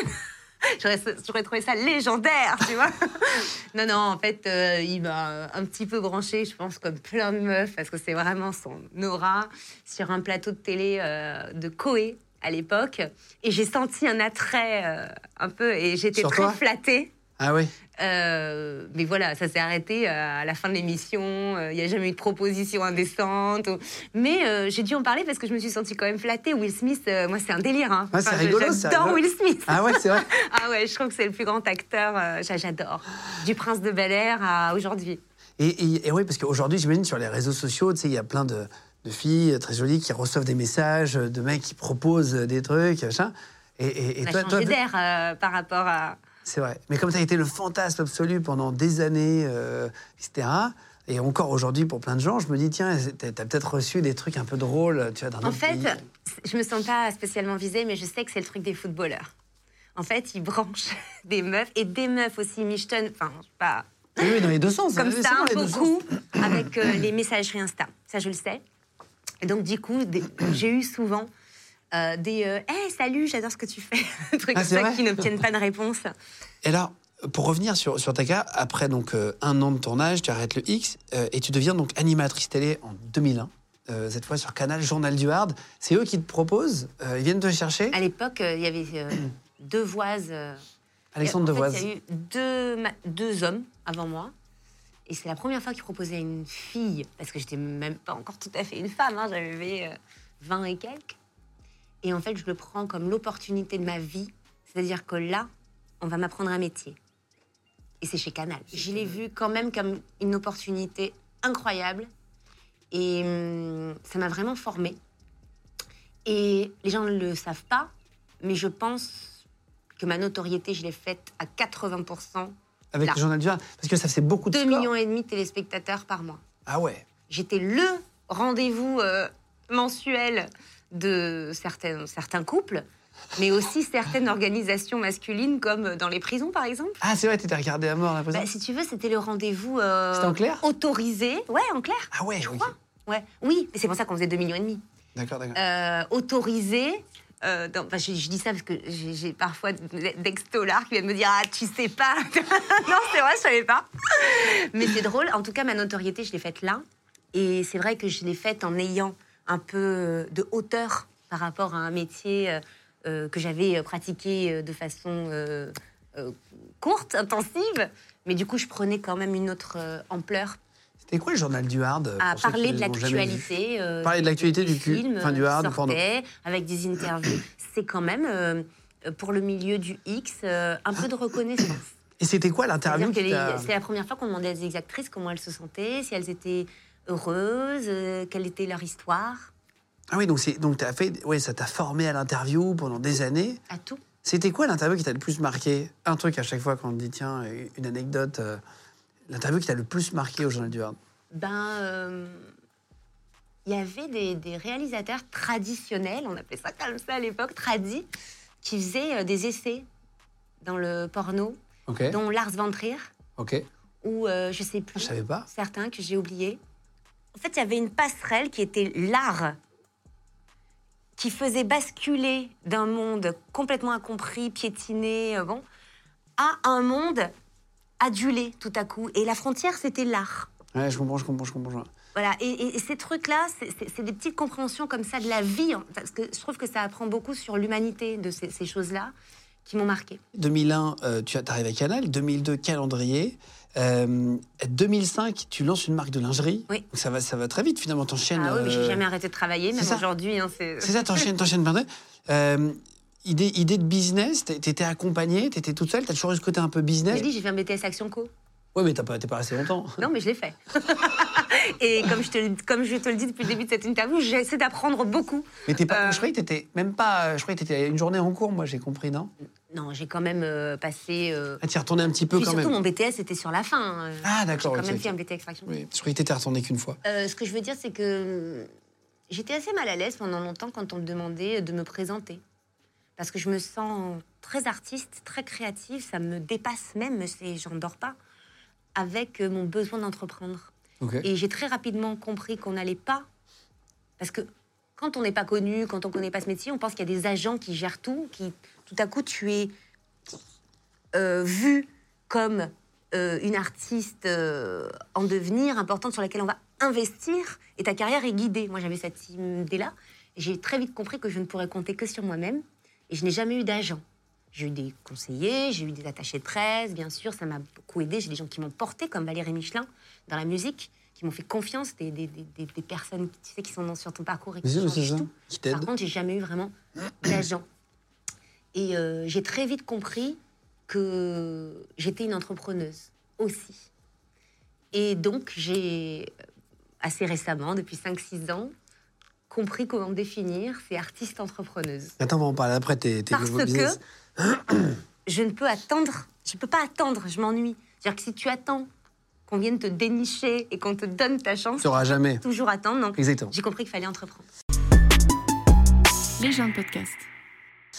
Speaker 3: J'aurais, trouvé ça légendaire, tu vois. Non, non, en fait, euh, il m'a un petit peu branché, je pense, comme plein de meufs, parce que c'est vraiment son aura, sur un plateau de télé euh, de Coé à l'époque. Et j'ai senti un attrait euh, un peu, et j'étais très flattée.
Speaker 1: Ah oui
Speaker 3: Euh, mais voilà, ça s'est arrêté euh, à la fin de l'émission. Euh, Il n'y a jamais eu de proposition indécente. Mais euh, j'ai dû en parler parce que je me suis sentie quand même flattée. Will Smith, euh, moi, c'est un délire. Hein.
Speaker 1: Ouais, rigolo, c'est
Speaker 3: J'adore. Will Smith.
Speaker 1: Ah ouais, c'est vrai
Speaker 3: Ah ouais, je trouve que c'est le plus grand acteur. j'a- J'adore. Du Prince de Bel Air à aujourd'hui.
Speaker 1: Et, et- et oui, parce qu'aujourd'hui, j'imagine, sur les réseaux sociaux, tu sais, il y a plein de, de filles très jolies qui reçoivent des messages, de mecs qui proposent des trucs, machin. Et, et, et
Speaker 3: On a
Speaker 1: toi,
Speaker 3: changé d'air par rapport à.
Speaker 1: C'est vrai. Mais comme tu as été le fantasme absolu pendant des années, euh, etc., et encore aujourd'hui pour plein de gens, je me dis, tiens, tu as peut-être reçu des trucs un peu drôles, tu vois, dans
Speaker 3: En fait,
Speaker 1: pays.
Speaker 3: je me sens pas spécialement visée, mais je sais que c'est le truc des footballeurs. En fait, ils branchent des meufs et des meufs aussi michetonnes. Enfin, pas.
Speaker 1: Oui, dans les deux sens.
Speaker 3: comme
Speaker 1: hein,
Speaker 3: ça,
Speaker 1: les deux
Speaker 3: beaucoup, avec euh, les messageries Insta. Ça, je le sais. Et donc, du coup, j'ai eu souvent euh, des euh, Hey, salut, j'adore ce que tu fais », trucs
Speaker 1: Ah,
Speaker 3: qui n'obtiennent pas de réponse.
Speaker 1: Et alors, pour revenir sur, sur ta cas, après donc euh, un an de tournage, tu arrêtes le X et tu deviens donc animatrice télé en 2001. euh, cette fois sur Canal Journal du Hard. C'est eux qui te proposent, euh, ils viennent te chercher.
Speaker 3: À l'époque, euh, il y avait deux voises.
Speaker 1: Alexandre Devoise.
Speaker 3: Il y a eu deux, deux hommes avant moi. Et c'est la première fois qu'ils proposaient à une fille, parce que j'étais même pas encore tout à fait une femme, hein, j'avais euh, 20 et quelques. Et en fait, je le prends comme l'opportunité de ma vie. C'est-à-dire que là, on va m'apprendre un métier. Et c'est chez Canal. Je l'ai vu quand même comme une opportunité incroyable. Et hum, ça m'a vraiment formée. Et les gens ne le savent pas, mais je pense que ma notoriété, je l'ai faite à 80%.
Speaker 1: Avec
Speaker 3: là.
Speaker 1: le Journal du Hard. Parce que ça fait beaucoup de
Speaker 3: 2
Speaker 1: scores.
Speaker 3: millions et demi de téléspectateurs par mois.
Speaker 1: Ah ouais.
Speaker 3: J'étais le rendez-vous euh, mensuel de certains, certains couples, mais aussi certaines organisations masculines, comme dans les prisons, par exemple.
Speaker 1: Ah, c'est vrai, t'étais regardé à mort, j'ai l'impression.
Speaker 3: Bah, si tu veux, c'était le rendez-vous euh,
Speaker 1: C'était en clair?
Speaker 3: autorisé. Ouais, en clair.
Speaker 1: Ah ouais,
Speaker 3: je crois. Ouais. Oui, mais c'est pour ça qu'on faisait 2 millions et demi.
Speaker 1: D'accord, d'accord.
Speaker 3: euh, autorisé. euh, dans- enfin, je, je dis ça parce que j'ai parfois d'ex-tolards qui viennent me dire Ah, tu sais pas. non, c'est vrai, je savais pas. Mais c'est drôle. En tout cas, ma notoriété, je l'ai faite là. Et c'est vrai que je l'ai faite en ayant un peu de hauteur par rapport à un métier euh, euh, que j'avais pratiqué euh, de façon euh, euh, courte, intensive. Mais du coup, je prenais quand même une autre euh, ampleur
Speaker 1: C'était quoi le Journal du Hard euh,
Speaker 3: à
Speaker 1: qui
Speaker 3: parler de l'actualité. euh,
Speaker 1: Parler de l'actualité du cul, enfin, du hard,
Speaker 3: euh, sortaient, avec des interviews. C'est quand même, euh, pour le milieu du X, euh, un peu de reconnaissance.
Speaker 1: Et c'était quoi l'interview
Speaker 3: C'était la première fois qu'on demandait à des actrices comment elles se sentaient, si elles étaient heureuses, euh, quelle était leur histoire,
Speaker 1: Ah oui, donc, donc t'as fait... ouais, ça t'a formé à l'interview pendant des années.
Speaker 3: à tout.
Speaker 1: C'était quoi l'interview qui t'a le plus marqué? Un truc à chaque fois quand on te dit, tiens, une anecdote. euh, l'interview qui t'a le plus marqué au Journal du Hard.
Speaker 3: Ben, euh, il y avait des, des réalisateurs traditionnels, on appelait ça comme ça à l'époque, tradis, qui faisaient euh, des essais dans le porno, dont Lars von Trier.
Speaker 1: Ok.
Speaker 3: ou euh, je sais plus.
Speaker 1: Je savais pas.
Speaker 3: Certains que j'ai oubliés. En fait, il y avait une passerelle qui était l'art, qui faisait basculer d'un monde complètement incompris, piétiné, euh, bon, à un monde adulé tout à coup. Et la frontière, c'était l'art.
Speaker 1: Ouais, je comprends, je comprends, je comprends.
Speaker 3: Voilà, et, et- et ces trucs-là, c'est- des petites compréhensions comme ça de la vie, parce que je trouve que ça apprend beaucoup sur l'humanité de ces, ces choses-là. qui m'ont marqué.
Speaker 1: 2001, euh, tu arrives à Canal. 2002, calendrier. Euh, 2005, tu lances une marque de lingerie.
Speaker 3: Oui.
Speaker 1: Donc ça va, ça va très vite finalement. T'enchaînes.
Speaker 3: Ah oui, mais j'ai
Speaker 1: euh,
Speaker 3: jamais arrêté de travailler, même aujourd'hui. hein, c'est...
Speaker 1: Ça, t'enchaînes, t'enchaînes. Euh, idée, idée de business, t'é- t'étais accompagnée, t'étais toute seule, t'as toujours eu ce côté un peu business.
Speaker 3: J'ai dit, j'ai fait un BTS Action Co.
Speaker 1: Ouais, mais t'as pas, t'es pas resté longtemps.
Speaker 3: Non, mais je l'ai fait. Et comme je, te, le- comme je te le dis depuis le début de cette interview, j'essaie d'apprendre beaucoup.
Speaker 1: Mais t'es pas.
Speaker 3: Euh.
Speaker 1: Je croyais que t'étais même pas. Je croyais que t'étais une journée en cours, moi, j'ai compris, non?
Speaker 3: Non, j'ai quand même euh, passé. euh,
Speaker 1: Ah, t'y es retourné un petit peu
Speaker 3: Puis
Speaker 1: quand
Speaker 3: surtout,
Speaker 1: même.
Speaker 3: mon BTS était sur la fin. euh,
Speaker 1: Ah,
Speaker 3: J'ai
Speaker 1: d'accord.
Speaker 3: quand
Speaker 1: ok,
Speaker 3: même
Speaker 1: ok.
Speaker 3: fait un BTS Extraction.
Speaker 1: Oui, je croyais que t'étais retourné qu'une fois.
Speaker 3: Euh, ce que je veux dire, c'est que hum, j'étais assez mal à l'aise pendant longtemps quand on me demandait de me présenter. Parce que je me sens très artiste, très créative, ça me dépasse même, j'en dors pas, avec euh, mon besoin d'entreprendre. Et j'ai très rapidement compris qu'on n'allait pas. Parce que quand on n'est pas connu, quand on ne connaît pas ce métier, on pense qu'il y a des agents qui gèrent tout, qui tout à coup tu es euh, vue comme euh, une artiste euh, en devenir importante sur laquelle on va investir et ta carrière est guidée. Moi j'avais cette idée-là. et J'ai très vite compris que je ne pourrais compter que sur moi-même et je n'ai jamais eu d'agent. J'ai eu des conseillers, j'ai eu des attachés de presse, bien sûr, ça m'a beaucoup aidé. J'ai des gens qui m'ont porté, comme Valérie Michelin, dans la musique, qui m'ont fait confiance, des, des, des- des- personnes tu sais, qui sont dans- sur ton parcours et qui
Speaker 1: c'est
Speaker 3: changent tout.
Speaker 1: Qui
Speaker 3: Par contre, j'ai jamais eu vraiment d'agent. Et euh, j'ai très vite compris que j'étais une entrepreneuse aussi. Et donc, j'ai euh, assez récemment, depuis 5-6 ans, compris comment me définir, c'est artiste entrepreneuse.
Speaker 1: Attends, on va en parler après, tes, tes
Speaker 3: Parce
Speaker 1: nouveaux
Speaker 3: que
Speaker 1: business.
Speaker 3: Je ne peux attendre, je ne peux pas attendre, je m'ennuie. C'est-à-dire que si tu attends qu'on vienne te dénicher et qu'on te donne ta chance,
Speaker 1: Tu n'auras jamais.
Speaker 3: toujours attendre. Donc,
Speaker 1: Exactement.
Speaker 3: j'ai compris qu'il fallait entreprendre.
Speaker 6: Les gens de podcast.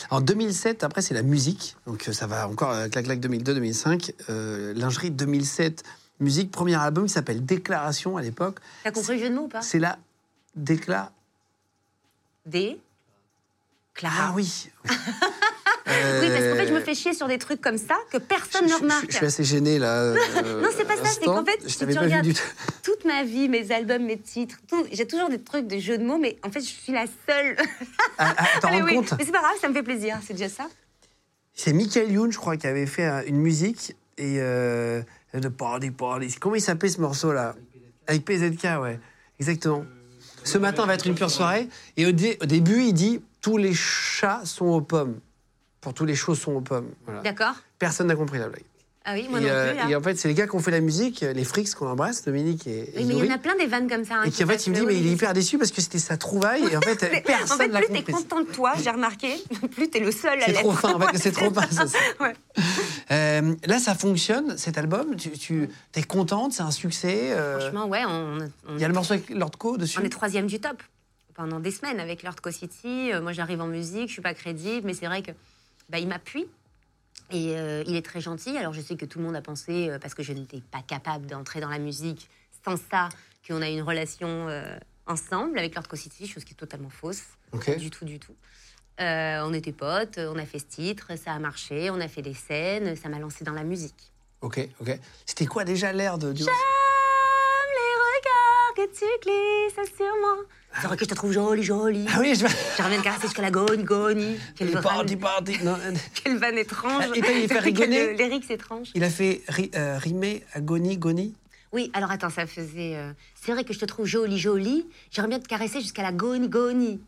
Speaker 1: En 2007, après, c'est la musique. Donc, euh, ça va encore euh, clac-clac 2002-2005. Euh, lingerie 2007, musique. Premier album qui s'appelle Déclaration à l'époque.
Speaker 3: T'as compris le jeu de mots ou pas?
Speaker 1: C'est la décla.
Speaker 3: Des. Clara.
Speaker 1: Ah oui.
Speaker 3: Oui, parce qu'en fait, je me
Speaker 1: Euh,
Speaker 3: fais chier sur des trucs comme ça que personne
Speaker 1: je-
Speaker 3: ne remarque.
Speaker 1: Je, je suis assez gêné là. euh,
Speaker 3: Non, c'est pas ça, c'est qu'en fait,
Speaker 1: je
Speaker 3: si tu
Speaker 1: pas
Speaker 3: regardes toute ma vie, mes albums, mes titres, j'ai toujours des trucs de jeux de mots, mais en fait, je suis la seule.
Speaker 1: Ah, ah, t'en
Speaker 3: Mais
Speaker 1: rends
Speaker 3: oui,
Speaker 1: compte?
Speaker 3: Mais c'est pas grave, ça me fait plaisir, c'est déjà ça.
Speaker 1: C'est Michael Youn, je crois, qui avait fait euh, une musique et euh, de party party. Comment il s'appelait ce morceau là Avec PZK, ouais, exactement. Ce matin va être une pure soirée et au, dé- au début il dit tous les chats sont aux pommes. Pour tous les chats sont aux pommes. Voilà.
Speaker 3: D'accord
Speaker 1: Personne n'a compris la blague.
Speaker 3: Ah oui, moi
Speaker 1: et,
Speaker 3: non
Speaker 1: euh,
Speaker 3: plus, là.
Speaker 1: et en fait, c'est les gars qui ont fait la musique, les Frix qu'on embrasse, Dominique et,
Speaker 3: Oui, mais il y en a plein des vannes comme ça. hein,
Speaker 1: Et qui en fait, il me dit, mais il est hyper déçu parce que c'était sa trouvaille et en fait, personne
Speaker 3: en fait, plus t'es content de toi, j'ai remarqué, plus t'es le seul à
Speaker 1: C'est
Speaker 3: l'être.
Speaker 1: trop fin, en fait, c'est trop fin. ça.
Speaker 3: Ouais.
Speaker 1: Euh, là, ça fonctionne, cet album? Tu, tu es contente, c'est un succès. euh,
Speaker 3: Franchement, ouais,
Speaker 1: Il y a le morceau avec Lord Co dessus?
Speaker 3: on est troisième du top pendant des semaines avec Lord Co City. Moi, j'arrive en musique, je suis pas crédible, mais c'est vrai que bah, il m'appuie. Et euh, il est très gentil. Alors, je sais que tout le monde a pensé, euh, parce que je n'étais pas capable d'entrer dans la musique sans ça, qu'on a une relation euh, ensemble avec Lord City, chose qui est totalement fausse. Du tout, du tout. On était potes, on a fait ce titre, ça a marché, on a fait des scènes, ça m'a lancé dans la musique.
Speaker 1: Ok, ok. C'était quoi déjà l'air de.
Speaker 3: J'aime les regards que tu glisses sur moi. C'est vrai que je te trouve jolie, jolie.
Speaker 1: Ah oui, je.
Speaker 3: J'aimerais bien te caresser jusqu'à la goni, goni. Quelle vanne,
Speaker 1: parti, parti. Non, euh,
Speaker 3: quelle vanne étrange.
Speaker 1: Ah, il fait rigoler.
Speaker 3: Lyrics étrange.
Speaker 1: il a fait ri- euh, rimer Agony, Goni.
Speaker 3: Oui, alors attends, ça faisait. euh, C'est vrai que je te trouve jolie, jolie. J'aimerais bien te caresser jusqu'à la goni, goni.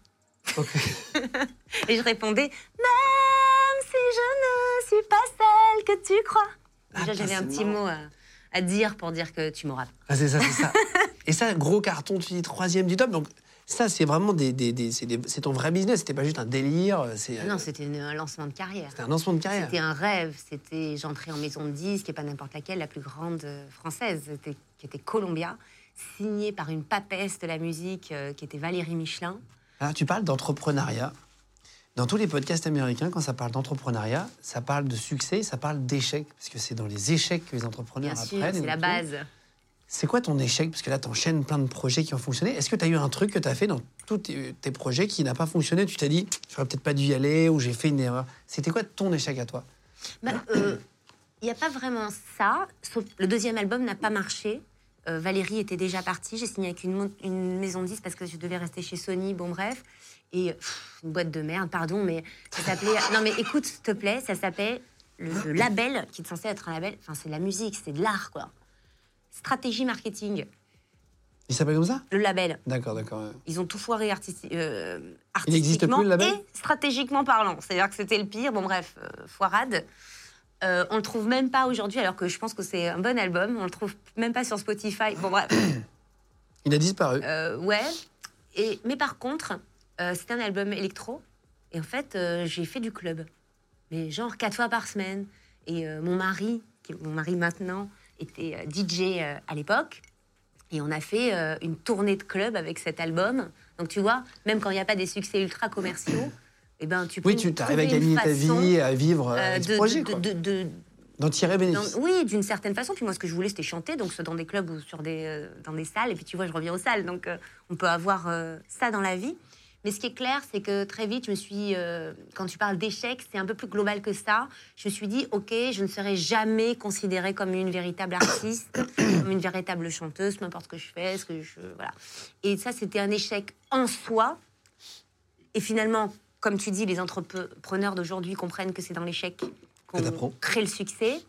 Speaker 1: Ok.
Speaker 3: Et je répondais, même si je ne suis pas celle que tu crois.
Speaker 1: Ah,
Speaker 3: Déjà,
Speaker 1: putain,
Speaker 3: j'avais un
Speaker 1: c'est
Speaker 3: petit
Speaker 1: marrant.
Speaker 3: mot à, à dire pour dire que tu m'auras.
Speaker 1: Ah, c'est ça, c'est ça. Et ça, gros carton, tu dis troisième du top. Donc, ça, c'est vraiment des, des, des- c'est ton vrai business. C'était pas juste un délire. C'est
Speaker 3: Ah Non, c'était un lancement de carrière.
Speaker 1: c'était un lancement de carrière.
Speaker 3: C'était un rêve. C'était j'entrais en maison de disque et pas n'importe laquelle, la plus grande euh, française, qui était Columbia, signée par une papesse de la musique euh, qui était Valérie Michelin.
Speaker 1: Alors, tu parles d'entrepreneuriat. Dans tous les podcasts américains, quand ça parle d'entrepreneuriat, ça parle de succès, ça parle d'échec, parce que c'est dans les échecs que les entrepreneurs
Speaker 3: Bien sûr,
Speaker 1: apprennent.
Speaker 3: c'est la base.
Speaker 1: C'est quoi ton échec? Parce que là, tu enchaînes plein de projets qui ont fonctionné. Est-ce que tu as eu un truc que tu as fait dans tous tes, tes projets qui n'a pas fonctionné? Tu t'es dit, j'aurais peut-être pas dû y aller ou j'ai fait une erreur. C'était quoi ton échec à toi?
Speaker 3: Il n'y a pas vraiment ça. Sauf le deuxième album n'a pas marché. Euh, Valérie était déjà partie. J'ai signé avec une, maison de disques parce que je devais rester chez Sony. Bon, bref. Et pff, une boîte de merde, pardon, mais ça s'appelait. Non, mais écoute, s'il te plaît, ça s'appelle le, le label, qui est censé être un label. Enfin, c'est de la musique, c'est de l'art, quoi. Stratégie marketing,
Speaker 1: Il s'appelle comme ça?
Speaker 3: Le label.
Speaker 1: D'accord, d'accord. ouais.
Speaker 3: Ils ont tout foiré artisti- euh,
Speaker 1: Il n'existe
Speaker 3: artistiquement
Speaker 1: plus, le label?
Speaker 3: et stratégiquement parlant. C'est-à-dire que c'était le pire. Bon, bref, euh, foirade. Euh, on le trouve même pas aujourd'hui, alors que je pense que c'est un bon album. On le trouve même pas sur Spotify. Bon, bref.
Speaker 1: Il a disparu.
Speaker 3: Euh, ouais. Et, mais par contre, euh, c'était un album électro. Et en fait, euh, j'ai fait du club. Mais genre quatre fois par semaine. Et mon mari, qui est mon mari maintenant, était euh, DJ euh, à l'époque. Et on a fait euh, une tournée de club avec cet album. Donc tu vois, même quand il n'y a pas des succès ultra commerciaux, eh ben, tu peux
Speaker 1: oui, tu arrives à gagner ta vie, à vivre euh,
Speaker 3: de-
Speaker 1: projet,
Speaker 3: de- de-
Speaker 1: D'en tirer
Speaker 3: dans-
Speaker 1: bénéfice.
Speaker 3: oui, d'une certaine façon. Puis moi, ce que je voulais, c'était chanter, donc soit dans des clubs ou sur des, euh, dans des salles. Et puis tu vois, je reviens aux salles. Donc euh, on peut avoir ça dans la vie. Mais ce qui est clair, c'est que très vite, je me suis. euh, quand tu parles d'échec, c'est un peu plus global que ça. Je me suis dit, OK, je ne serai jamais considérée comme une véritable artiste, comme une véritable chanteuse, peu importe ce que je fais, ce que je. Voilà. Et ça, c'était un échec en soi. Et finalement, comme tu dis, les entrepreneurs d'aujourd'hui comprennent que c'est dans l'échec qu'on crée le succès.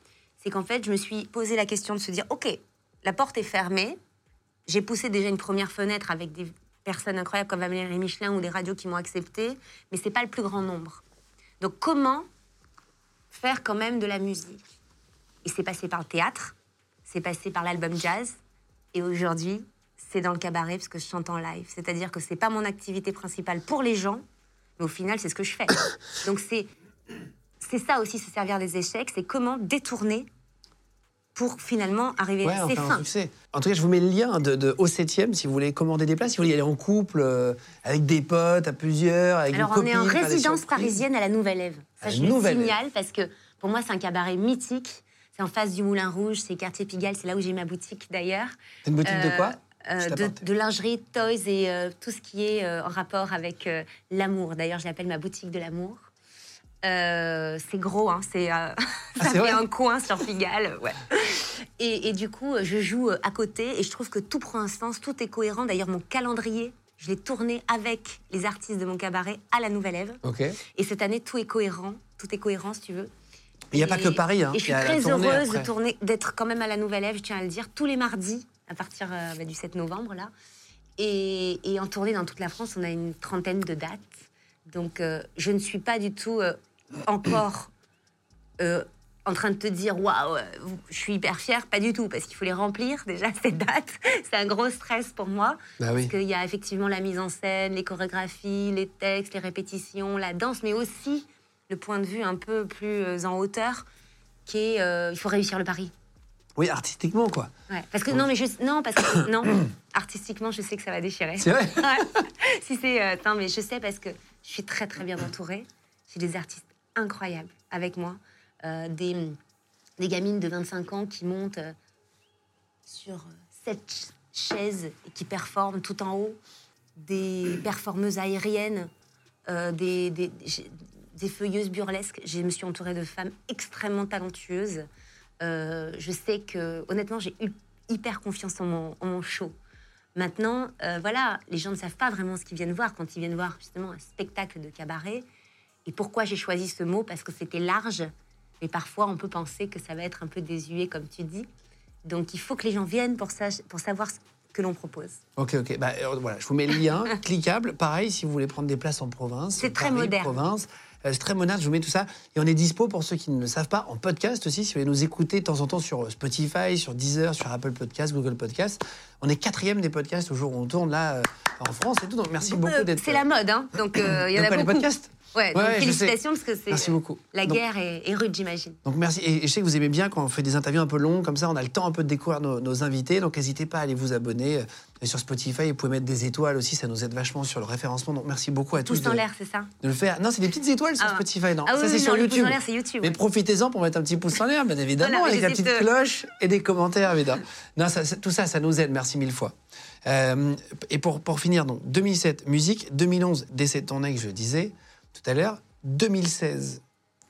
Speaker 3: C'est qu'en fait, je me suis posé la question de se dire, OK, la porte est fermée. J'ai poussé déjà une première fenêtre avec des personnes incroyables comme Valérie Michelin ou des radios qui m'ont accepté, mais c'est pas le plus grand nombre. Donc comment faire quand même de la musique? Et c'est passé par le théâtre, c'est passé par l'album jazz, et aujourd'hui, c'est dans le cabaret parce que je chante en live. C'est-à-dire que c'est pas mon activité principale pour les gens, mais au final, c'est ce que je fais. Donc c'est c'est ça aussi, se servir des échecs, c'est comment détourner pour finalement arriver
Speaker 1: Ouais,
Speaker 3: à ses fins.
Speaker 1: En tout cas, je vous mets le lien de, de au 7 si vous voulez commander des places, si vous voulez y aller en couple, euh, avec des potes, à plusieurs, avec
Speaker 3: Alors,
Speaker 1: une
Speaker 3: on est en résidence parisienne à la Nouvelle Ève.
Speaker 1: À
Speaker 3: Ça,
Speaker 1: la
Speaker 3: je le signale parce que pour moi, c'est un cabaret mythique. C'est en face du Moulin Rouge, c'est quartier Pigalle, c'est là où j'ai ma boutique d'ailleurs.
Speaker 1: C'est une boutique de
Speaker 3: Euh,
Speaker 1: quoi?
Speaker 3: Euh,
Speaker 1: à
Speaker 3: de, de lingerie, toys et euh, tout ce qui est en rapport avec l'amour. D'ailleurs, je l'appelle ma boutique de l'amour. Euh, c'est gros, hein, c'est, euh, ça
Speaker 1: Ah,
Speaker 3: fait un coin sur Pigalle. Ouais. Et, et du coup, euh, je joue à côté et je trouve que tout prend un sens, tout est cohérent. D'ailleurs, mon calendrier, je l'ai tourné avec les artistes de mon cabaret à la Nouvelle Ève. Et cette année, tout est cohérent. Tout est cohérent, si tu veux.
Speaker 1: Il n'y a pas que Paris. Hein.
Speaker 3: Et je suis très heureuse de tourner, d'être quand même à la Nouvelle Ève, je tiens à le dire, tous les mardis, à partir euh, bah, du 7 novembre, là. Et, et en tournée dans toute la France, on a une trentaine de dates. Donc, je ne suis pas du tout encore euh, en train de te dire waouh, euh, je suis hyper fière. Pas du tout, parce qu'il faut les remplir déjà, ces dates. C'est un gros stress pour moi.
Speaker 1: Bah oui.
Speaker 3: Parce qu'il y a effectivement la mise en scène, les chorégraphies, les textes, les répétitions, la danse, mais aussi le point de vue un peu plus euh, en hauteur, qui est euh, il faut réussir le pari.
Speaker 1: Oui, artistiquement, quoi.
Speaker 3: Ouais. Parce que non, mais je, non, parce que non, artistiquement, je sais que ça va déchirer.
Speaker 1: C'est vrai
Speaker 3: Ouais. si c'est, euh, non, mais je sais parce que je suis très très bien entourée. J'ai des artistes incroyables avec moi, Euh, des, gamines de 25 ans qui montent euh, sur euh, sept ch- chaises et qui performent tout en haut, des performeuses aériennes, des, feuilleuses burlesques. Je me suis entourée de femmes extrêmement talentueuses. Je sais que, honnêtement, j'ai eu hyper confiance en mon, show. Maintenant, voilà, les gens ne savent pas vraiment ce qu'ils viennent voir quand ils viennent voir justement un spectacle de cabaret. Et pourquoi j'ai choisi ce mot? Parce que c'était large, mais parfois on peut penser que ça va être un peu désuet, comme tu dis. Donc il faut que les gens viennent pour, sa- pour savoir ce que l'on propose.
Speaker 1: Ok, ok. Bah, euh, voilà, je vous mets le lien, cliquable. Pareil, si vous voulez prendre des places en province.
Speaker 3: C'est très moderne.
Speaker 1: Province. Euh, c'est très moderne, je vous mets tout ça. Et on est dispo pour ceux qui ne le savent pas en podcast aussi. Si vous voulez nous écouter de temps en temps sur euh, Spotify, sur Deezer, sur Apple Podcast, Google Podcast. On est quatrième des podcasts au jour où on tourne là euh, en France et tout. Donc merci beaucoup
Speaker 3: Euh,
Speaker 1: d'être.
Speaker 3: c'est la mode, hein Donc euh, il y en a
Speaker 1: quoi, les
Speaker 3: beaucoup.
Speaker 1: podcasts
Speaker 3: Ouais, donc
Speaker 1: Ouais,
Speaker 3: félicitations parce que c'est
Speaker 1: Merci beaucoup.
Speaker 3: la
Speaker 1: Donc-
Speaker 3: guerre est, est rude, j'imagine.
Speaker 1: Donc merci. Et je sais que vous aimez bien quand on fait des interviews un peu longues, comme ça on a le temps un peu de découvrir nos, nos invités. Donc n'hésitez pas à aller vous abonner. Et sur Spotify, vous pouvez mettre des étoiles aussi, ça nous aide vachement sur le référencement. Donc merci beaucoup à tous
Speaker 3: Pouce en l'air, c'est ça
Speaker 1: de le faire. Non, c'est des petites étoiles sur
Speaker 3: Ah.
Speaker 1: Spotify. Non,
Speaker 3: Ah
Speaker 1: ça c'est
Speaker 3: oui,
Speaker 1: sur
Speaker 3: non,
Speaker 1: YouTube.
Speaker 3: pouce en YouTube,
Speaker 1: Mais
Speaker 3: ouais.
Speaker 1: profitez-en pour mettre un petit pouce en l'air, bien évidemment,
Speaker 3: Voilà,
Speaker 1: avec la petite
Speaker 3: de-
Speaker 1: cloche et des commentaires, évidemment. Non, ça- tout ça, ça nous aide. Merci mille fois. Euh, et pour, pour finir, donc 2007, musique. 2011, décès de ton ex, je disais tout à l'heure. 2016,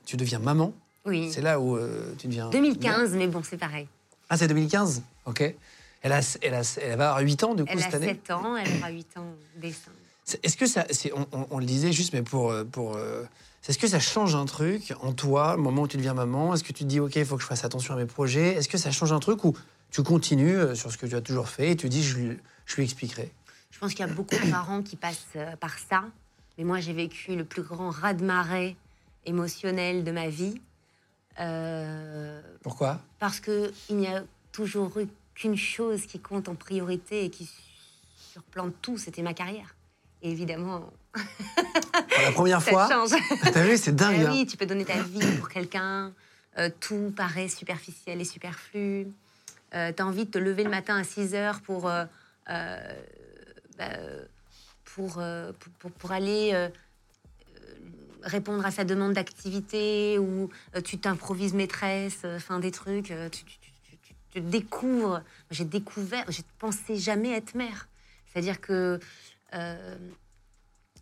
Speaker 1: tu deviens maman.
Speaker 3: Oui.
Speaker 1: C'est là où euh, tu deviens.
Speaker 3: 2015, mais bon, c'est pareil.
Speaker 1: Ah, c'est 2015 Ok. Elle, a, elle, a, elle va avoir 8 ans, du coup,
Speaker 3: Elle a
Speaker 1: cette année
Speaker 3: 7 ans, elle aura 8 ans décembre.
Speaker 1: Est-ce que ça. c'est- on, on- on le disait juste, mais pour. euh, pour euh, est-ce que ça change un truc en toi, le moment où tu deviens maman? Est-ce que tu te dis, OK, il faut que je fasse attention à mes projets? Est-ce que ça change un truc ou tu continues euh, sur ce que tu as toujours fait et tu dis, je, lui- je lui expliquerai
Speaker 3: Je pense qu'il y a beaucoup de parents qui passent euh, par ça. Mais moi, j'ai vécu le plus grand raz-de-marée émotionnel de ma vie. Euh,
Speaker 1: Pourquoi?
Speaker 3: parce qu'il n'y a toujours eu qu'une chose qui compte en priorité et qui surplante tout, c'était ma carrière. Et évidemment,
Speaker 1: Pour la première
Speaker 3: ça
Speaker 1: fois,
Speaker 3: change.
Speaker 1: t'as vu, c'est dingue.
Speaker 3: Ah
Speaker 1: hein.
Speaker 3: oui, tu peux donner ta vie pour quelqu'un. euh, tout paraît superficiel et superflu. Euh, tu as envie de te lever le matin à 6 heures pour, euh, euh, bah, euh, pour, pour, pour- aller répondre à sa demande d'activité ou tu t'improvises maîtresse, enfin des trucs. tu, tu- tu- tu- tu- tu découvres. J'ai découvert, j'ai pensé jamais être mère. C'est-à-dire que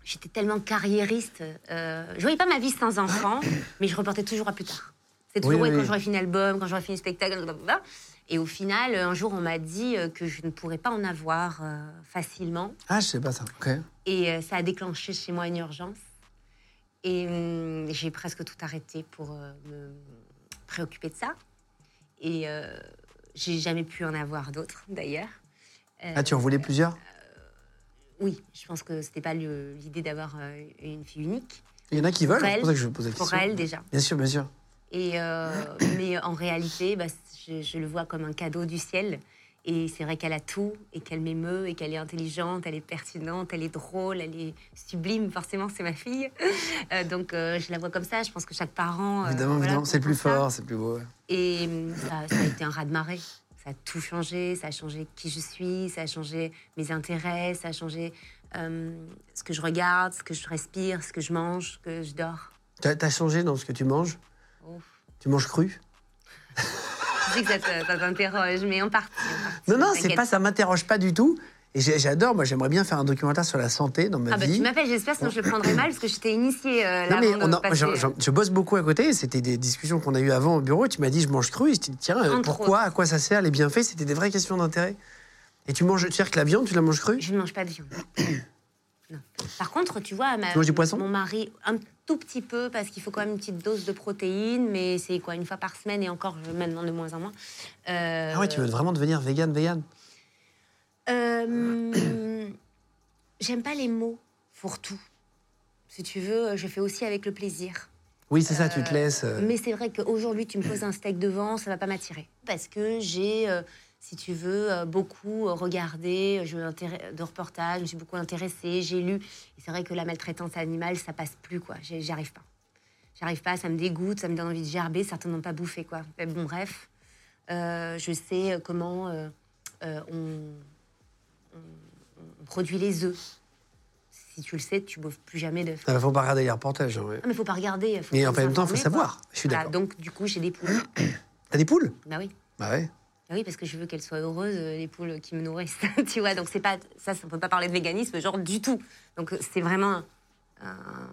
Speaker 3: j'étais tellement carriériste. Euh, je voyais pas ma vie sans enfant, mais je reportais toujours à plus tard. C'est toujours
Speaker 1: Oui,
Speaker 3: quand j'aurais fini l'album, quand j'aurais fini le spectacle, blablabla. Et au final, un jour, on m'a dit euh, que je ne pourrais pas en avoir euh, facilement.
Speaker 1: Ah, je sais pas ça. OK.
Speaker 3: Et euh, ça a déclenché chez moi une urgence. Et hum, j'ai presque tout arrêté pour euh, me préoccuper de ça. Et euh, j'ai jamais pu en avoir d'autres, d'ailleurs. Euh,
Speaker 1: Ah, tu en voulais plusieurs?
Speaker 3: Oui, je pense que c'était pas l'idée d'avoir une fille unique.
Speaker 1: Il y en a qui veulent,
Speaker 3: Pour
Speaker 1: c'est pour ça que je pose la
Speaker 3: Pour
Speaker 1: question.
Speaker 3: elle, déjà.
Speaker 1: Bien sûr, bien sûr.
Speaker 3: Et euh, mais en réalité, bah, je, je le vois comme un cadeau du ciel. Et c'est vrai qu'elle a tout, et qu'elle m'émeut, et qu'elle est intelligente, elle est pertinente, elle est drôle, elle est sublime. Forcément, c'est ma fille. Euh, donc, euh, je la vois comme ça. Je pense que chaque parent.
Speaker 1: Évidemment,
Speaker 3: voilà,
Speaker 1: évidemment, c'est plus fort, c'est plus beau. ouais.
Speaker 3: Et ça, ça a été un raz-de-marée. Ça a tout changé. Ça a changé qui je suis, ça a changé mes intérêts, ça a changé ce que je regarde, ce que je respire, ce que je mange, ce que je dors.
Speaker 1: T'as as changé dans ce que tu manges?
Speaker 3: Ouf.
Speaker 1: Tu manges cru?
Speaker 3: Je sais que ça te- ça t'interroge, mais en partie. en partie,
Speaker 1: Non, non, c'est pas, ça m'interroge pas du tout. Et j'adore, moi j'aimerais bien faire un documentaire sur la santé dans ma
Speaker 3: Ah bah tu m'appelles, j'espère, sinon je le prendrai mal parce que je t'ai initié euh,
Speaker 1: non mais on
Speaker 3: passer,
Speaker 1: j'en- je bosse beaucoup à côté, c'était des discussions qu'on a eues avant au bureau, tu m'as dit je mange cru, et je t'ai dit tiens, euh,
Speaker 3: Entre
Speaker 1: pourquoi,
Speaker 3: autres.
Speaker 1: à quoi ça sert, les bienfaits, c'était des vraies questions d'intérêt. Et tu manges, tu veux dire que la viande, tu la manges crue?
Speaker 3: Je ne mange pas de viande. Non. Par contre, tu vois, ma-
Speaker 1: Tu manges du poisson?
Speaker 3: mon mari, un tout petit peu, parce qu'il faut quand même une petite dose de protéines, mais c'est quoi, une fois par semaine et encore maintenant de moins en moins. Euh,
Speaker 1: Ah ouais, tu veux vraiment devenir vegan, vegan?
Speaker 3: Euh, J'aime pas les mots fourre-tout. Si tu veux, je fais aussi avec le plaisir.
Speaker 1: Oui, c'est ça, tu te laisses. euh,
Speaker 3: Mais c'est vrai qu'aujourd'hui, tu me poses un steak devant, ça va pas m'attirer. Parce que j'ai, euh, si tu veux, euh, beaucoup euh, regardé je, intéré- de reportages, je me suis beaucoup intéressée, j'ai lu. Et c'est vrai que la maltraitance animale, ça passe plus, quoi. J'y arrive pas. J'arrive pas, ça me dégoûte, ça me donne envie de gerber, certainement pas bouffer, quoi. Mais bon, bref, euh, je sais euh, comment euh, euh, on, on- produit les œufs. Si tu le sais, tu bouffes plus jamais d'œufs.
Speaker 1: Il faut pas regarder les reportages. ouais.
Speaker 3: Ah, mais faut pas regarder. Faut
Speaker 1: Mais en même temps, il faut savoir. Je suis d'accord.
Speaker 3: donc, du coup, j'ai des poules.
Speaker 1: T'as des poules?
Speaker 3: Bah oui.
Speaker 1: Bah ouais.
Speaker 3: Ah oui, parce que je veux qu'elles soient heureuses, euh, les poules qui me nourrissent. tu vois, donc c'est pas ça, on peut pas parler de véganisme, genre du tout. Donc euh, c'est vraiment un,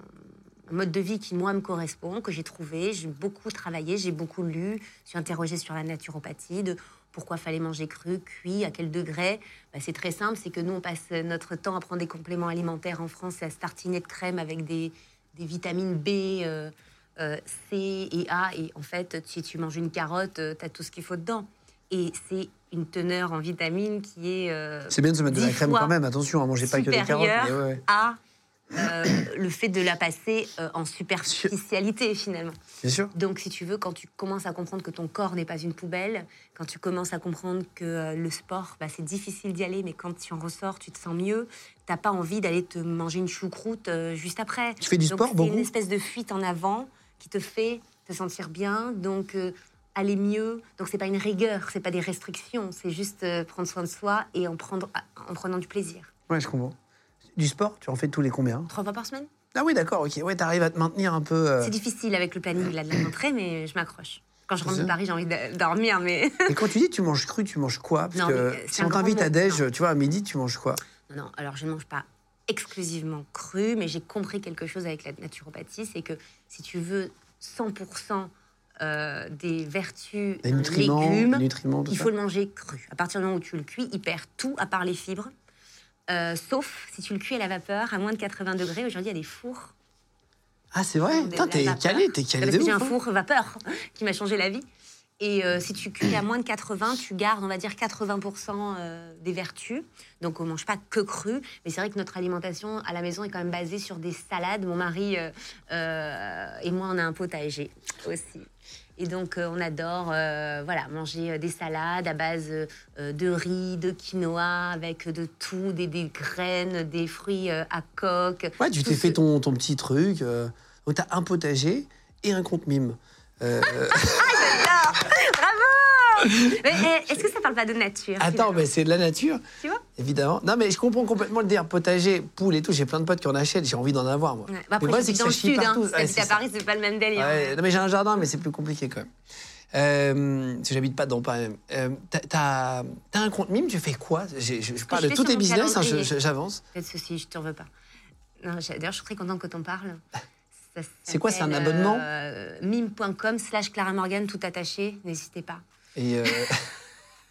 Speaker 3: mode de vie qui moi me correspond, que j'ai trouvé. J'ai beaucoup travaillé, j'ai beaucoup lu, je suis interrogée sur la naturopathie, de pourquoi fallait manger cru, cuit, à quel degré. Bah, c'est très simple, c'est que nous on passe notre temps à prendre des compléments alimentaires en France et à se tartiner de crème avec des, des vitamines B. euh, C et A. Et en fait, si tu manges une carotte, tu as tout ce qu'il faut dedans. Et c'est une teneur en vitamines qui est. euh,
Speaker 1: C'est bien de se mettre de la crème quand même, attention, à manger pas que des carottes. mais ouais, ouais.
Speaker 3: à euh, le fait de la passer euh, en superficialité, finalement.
Speaker 1: Bien sûr.
Speaker 3: Donc, si tu veux, quand tu commences à comprendre que ton corps n'est pas une poubelle, quand tu commences à comprendre que euh, le sport, bah, c'est difficile d'y aller, mais quand tu en ressors, tu te sens mieux. T'as pas envie d'aller te manger une choucroute juste après.
Speaker 1: Tu fais du
Speaker 3: Donc,
Speaker 1: sport
Speaker 3: C'est
Speaker 1: beaucoup
Speaker 3: une espèce de fuite en avant qui te fait te sentir bien, donc aller mieux. Donc, c'est pas une rigueur, c'est pas des restrictions, c'est juste euh, prendre soin de soi et en, prendre, en prenant du plaisir.
Speaker 1: Ouais, je comprends. Du sport, tu en fais tous les combien?
Speaker 3: Trois fois par semaine
Speaker 1: Ah oui, d'accord, ok. Ouais, t'arrives à te maintenir un peu. euh,
Speaker 3: C'est difficile avec le planning là, de la rentrée, mais je m'accroche. Quand je rentre de. Paris, j'ai envie de dormir, mais.
Speaker 1: Et quand tu dis tu manges cru, tu manges quoi? Parce
Speaker 3: Non,
Speaker 1: que
Speaker 3: euh,
Speaker 1: si on t'invite à déj, tu vois, à midi, tu manges quoi?
Speaker 3: Non, non, alors je ne mange pas exclusivement cru, mais j'ai compris quelque chose avec la naturopathie, c'est que si tu veux 100% euh, des vertus
Speaker 1: Des
Speaker 3: d'un
Speaker 1: nutriments,
Speaker 3: légume,
Speaker 1: des nutriments, tout
Speaker 3: il
Speaker 1: ça.
Speaker 3: faut le manger cru. À partir du moment où tu le cuis, il perd tout à part les fibres. Euh, sauf si tu le cuis à la vapeur à moins de 80 degrés. Aujourd'hui, il y a des fours.
Speaker 1: Ah, c'est vrai t'es calé, t'es calé de
Speaker 3: j'ai un
Speaker 1: hein.
Speaker 3: four vapeur qui m'a changé la vie. Et euh, si tu cuis à moins de 80, tu gardes, on va dire, 80% euh, des vertus. Donc, on mange pas que cru. Mais c'est vrai que notre alimentation à la maison est quand même basée sur des salades. Mon mari euh, euh, et moi, on a un potager aussi. Et donc, euh, on adore euh, voilà, manger euh, des salades à base euh, de riz, de quinoa, avec de tout, des, des graines, des fruits euh, à coque.
Speaker 1: Ouais, tu t'es
Speaker 3: ce-
Speaker 1: fait ton, ton petit truc. Donc, t'as un potager et un compte mime. Euh,
Speaker 3: Bravo Mais eh, est-ce que ça parle pas de nature
Speaker 1: attends, mais c'est de la nature,
Speaker 3: Tu vois
Speaker 1: évidemment. Non, mais je comprends complètement le dire. Potager, poule et tout, j'ai plein de potes qui en achètent, j'ai envie d'en avoir, moi.
Speaker 3: Ouais. Bah
Speaker 1: Mais
Speaker 3: après,
Speaker 1: c'est
Speaker 3: dans
Speaker 1: que
Speaker 3: le sud. Hein. Si
Speaker 1: Ouais,
Speaker 3: à. Paris, c'est pas le même délire.
Speaker 1: Ouais, non, mais j'ai un jardin, mais c'est plus compliqué quand même. Euh, que j'habite pas dans Paris. Euh, t'as- un compte mime, tu fais quoi? Je, je parle de tous tes business, hein, j'avance.
Speaker 3: Faites ceci, je t'en veux pas. D'ailleurs, je suis très contente que t'en parles. Ça
Speaker 1: C'est quoi, c'est un abonnement?
Speaker 3: euh, Mime.com slash Clara Morgan, tout attaché. N'hésitez pas.
Speaker 1: Et euh,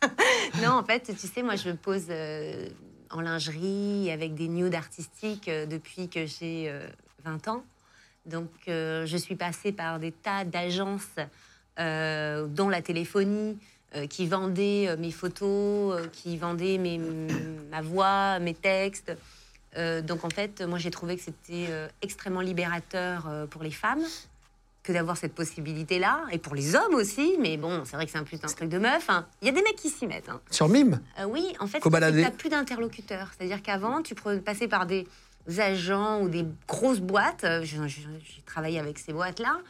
Speaker 3: non, en fait, tu sais, moi, je pose euh, en lingerie avec des nudes artistiques euh, depuis que j'ai euh, 20 ans. Donc, euh, je suis passée par des tas d'agences, euh, dont la téléphonie, euh, qui vendaient euh, mes photos, euh, qui vendaient ma voix, mes textes. Euh, donc, en fait, moi, j'ai trouvé que c'était euh, extrêmement libérateur euh, pour les femmes que d'avoir cette possibilité-là, et pour les hommes aussi, mais bon, c'est vrai que c'est un plus un truc de meuf. hein. Il y a des mecs qui s'y mettent. hein.
Speaker 1: sur mime
Speaker 3: Euh, oui, en fait, tu n'as plus d'interlocuteurs. C'est-à-dire qu'avant, tu passais par des agents ou des grosses boîtes. euh, J'ai travaillé avec ces boîtes-là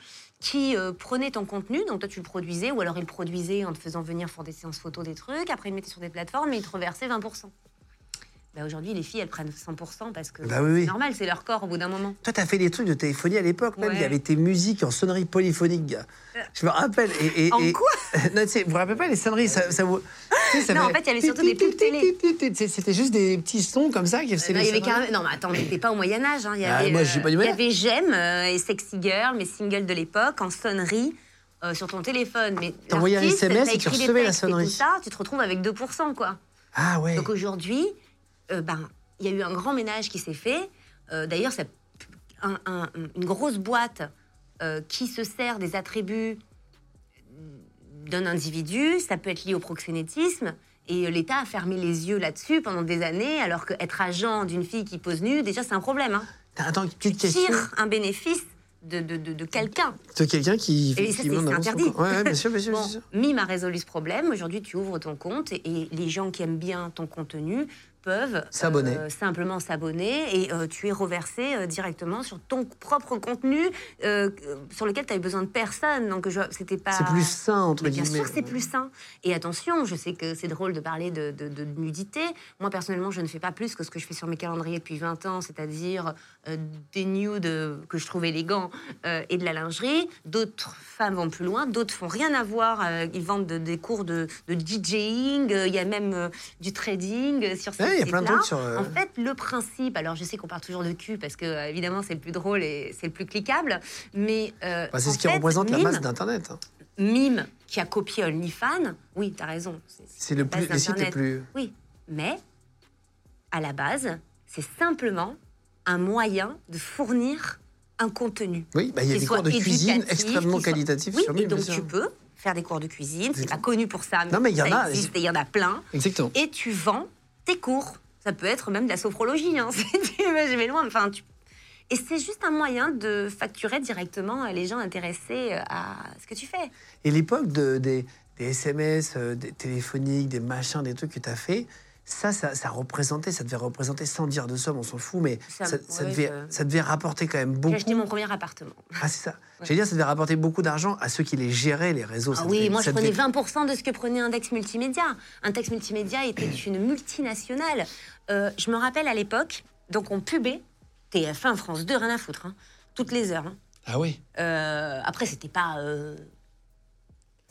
Speaker 3: qui euh, prenaient ton contenu, donc toi tu le produisais, ou alors ils le produisaient en te faisant venir pour des séances photos, des trucs, après ils le mettaient sur des plateformes et ils te reversaient 20%. Bah, Aujourd'hui, les filles, elles prennent 100% parce que
Speaker 1: Bah oui, oui.
Speaker 3: c'est normal, c'est leur corps au bout d'un moment.
Speaker 1: Toi, t'as fait des trucs de téléphonie à l'époque, même.
Speaker 3: Ouais.
Speaker 1: Il y avait tes musiques en sonnerie polyphonique, gars. Je me rappelle. Et, et,
Speaker 3: En
Speaker 1: et-
Speaker 3: quoi
Speaker 1: non, vous vous rappelez pas les sonneries ça, ça vous... tu sais, ça
Speaker 3: Non, en fait, il y avait surtout des pubs télé.
Speaker 1: C'était juste des petits sons comme ça qui faisaient
Speaker 3: Non,
Speaker 1: les
Speaker 3: il y avait non, mais attends, t'es pas au Moyen-Âge. Hein. Il y
Speaker 1: Ah,
Speaker 3: avait,
Speaker 1: moi, je suis pas du
Speaker 3: il y avait J'aime euh, et Sexy Girl, mes singles de l'époque, en sonnerie. euh, sur ton téléphone, mais
Speaker 1: T'envoyais un SMS et tu recevais la
Speaker 3: et
Speaker 1: sonnerie.
Speaker 3: tout ça, tu te retrouves avec 2%, quoi.
Speaker 1: Ah ouais.
Speaker 3: Donc aujourd'hui, euh, ben, il y a eu un grand ménage qui s'est fait. Euh, D'ailleurs, c'est un- un- une grosse boîte euh, qui se sert des attributs d'un individu. Ça peut être lié au proxénétisme. Et l'État a fermé les yeux là-dessus pendant des années, alors qu'être agent d'une fille qui pose nue, déjà, c'est un problème. Hein.
Speaker 1: Attends,
Speaker 3: Tu tires un bénéfice de, de, de- de quelqu'un.
Speaker 1: De quelqu'un qui.
Speaker 3: Et ça, c'est
Speaker 1: son
Speaker 3: interdit.
Speaker 1: coin. Ouais, ouais, bien sûr, bien sûr.
Speaker 3: Bon,
Speaker 1: bien sûr.
Speaker 3: Mime a résolu ce problème. Aujourd'hui, tu ouvres ton compte et, et les gens qui aiment bien ton contenu peuvent
Speaker 1: S'abonner.
Speaker 3: euh, simplement s'abonner et euh, tu es reversé euh, directement sur ton propre contenu sur lequel tu avais besoin de personne. Donc, c'était pas.
Speaker 1: C'est plus sain, entre
Speaker 3: Mais bien
Speaker 1: guillemets.
Speaker 3: sûr, c'est plus sain. Et attention, je sais que c'est drôle de parler de, de- de nudité. Moi, personnellement, je ne fais pas plus que ce que je fais sur mes calendriers depuis 20 ans, c'est-à-dire euh, des nudes euh, que je trouve élégants euh, et de la lingerie. D'autres femmes vont plus loin, d'autres font rien à voir. ils vendent de- des cours de, de DJing, il y a même du trading sur ces
Speaker 1: Ouais, il y a plein de
Speaker 3: sites-là.
Speaker 1: trucs sur,
Speaker 3: En fait, le principe, alors je sais qu'on parle toujours de cul parce que évidemment c'est le plus drôle et c'est le plus cliquable, mais
Speaker 1: Bah, c'est ce qui
Speaker 3: fait,
Speaker 1: représente la
Speaker 3: Mime-
Speaker 1: masse d'Internet. hein.
Speaker 3: Mime qui a copié OnlyFans, oui, t'as raison.
Speaker 1: C'est le
Speaker 3: la
Speaker 1: plus, sites les
Speaker 3: d'Internet.
Speaker 1: plus.
Speaker 3: Oui, mais à la base, c'est simplement un moyen de fournir un contenu.
Speaker 1: Oui, bah, il y a des cours de cuisine extrêmement
Speaker 3: soit-
Speaker 1: qualitatifs
Speaker 3: Oui,
Speaker 1: sur
Speaker 3: et
Speaker 1: Mime,
Speaker 3: donc
Speaker 1: bien
Speaker 3: tu peux faire des cours de cuisine. C'est pas connu pour ça, mais,
Speaker 1: Non, mais il y en a,
Speaker 3: existe et il y en a plein.
Speaker 1: Exactement.
Speaker 3: Et tu vends tes cours. Ça peut être même de la sophrologie. Hein. je vais loin. Enfin, tu- Et c'est juste un moyen de facturer directement les gens intéressés à ce que tu fais.
Speaker 1: Et l'époque de, des, des SMS, euh, des téléphoniques, des machins, des trucs que tu as fait, ça, ça, ça représentait, ça devait représenter, sans dire de somme, on s'en fout, mais
Speaker 3: Ça- ouais,
Speaker 1: devait,
Speaker 3: ça-
Speaker 1: ça devait rapporter quand même
Speaker 3: J'ai
Speaker 1: beaucoup.
Speaker 3: acheté mon premier appartement.
Speaker 1: Ah, c'est ça. J'allais dire, ça devait rapporter beaucoup d'argent à ceux qui les géraient, les réseaux.
Speaker 3: Ah oui,
Speaker 1: devait-
Speaker 3: moi je prenais
Speaker 1: devait-
Speaker 3: 20% de ce que prenait Index Multimédia. Index Multimédia était une multinationale. Euh, je me rappelle à l'époque, donc on pubait TF1, France 2, rien à foutre, hein, toutes les heures. hein.
Speaker 1: Ah oui.
Speaker 3: Euh, après, c'était pas. euh,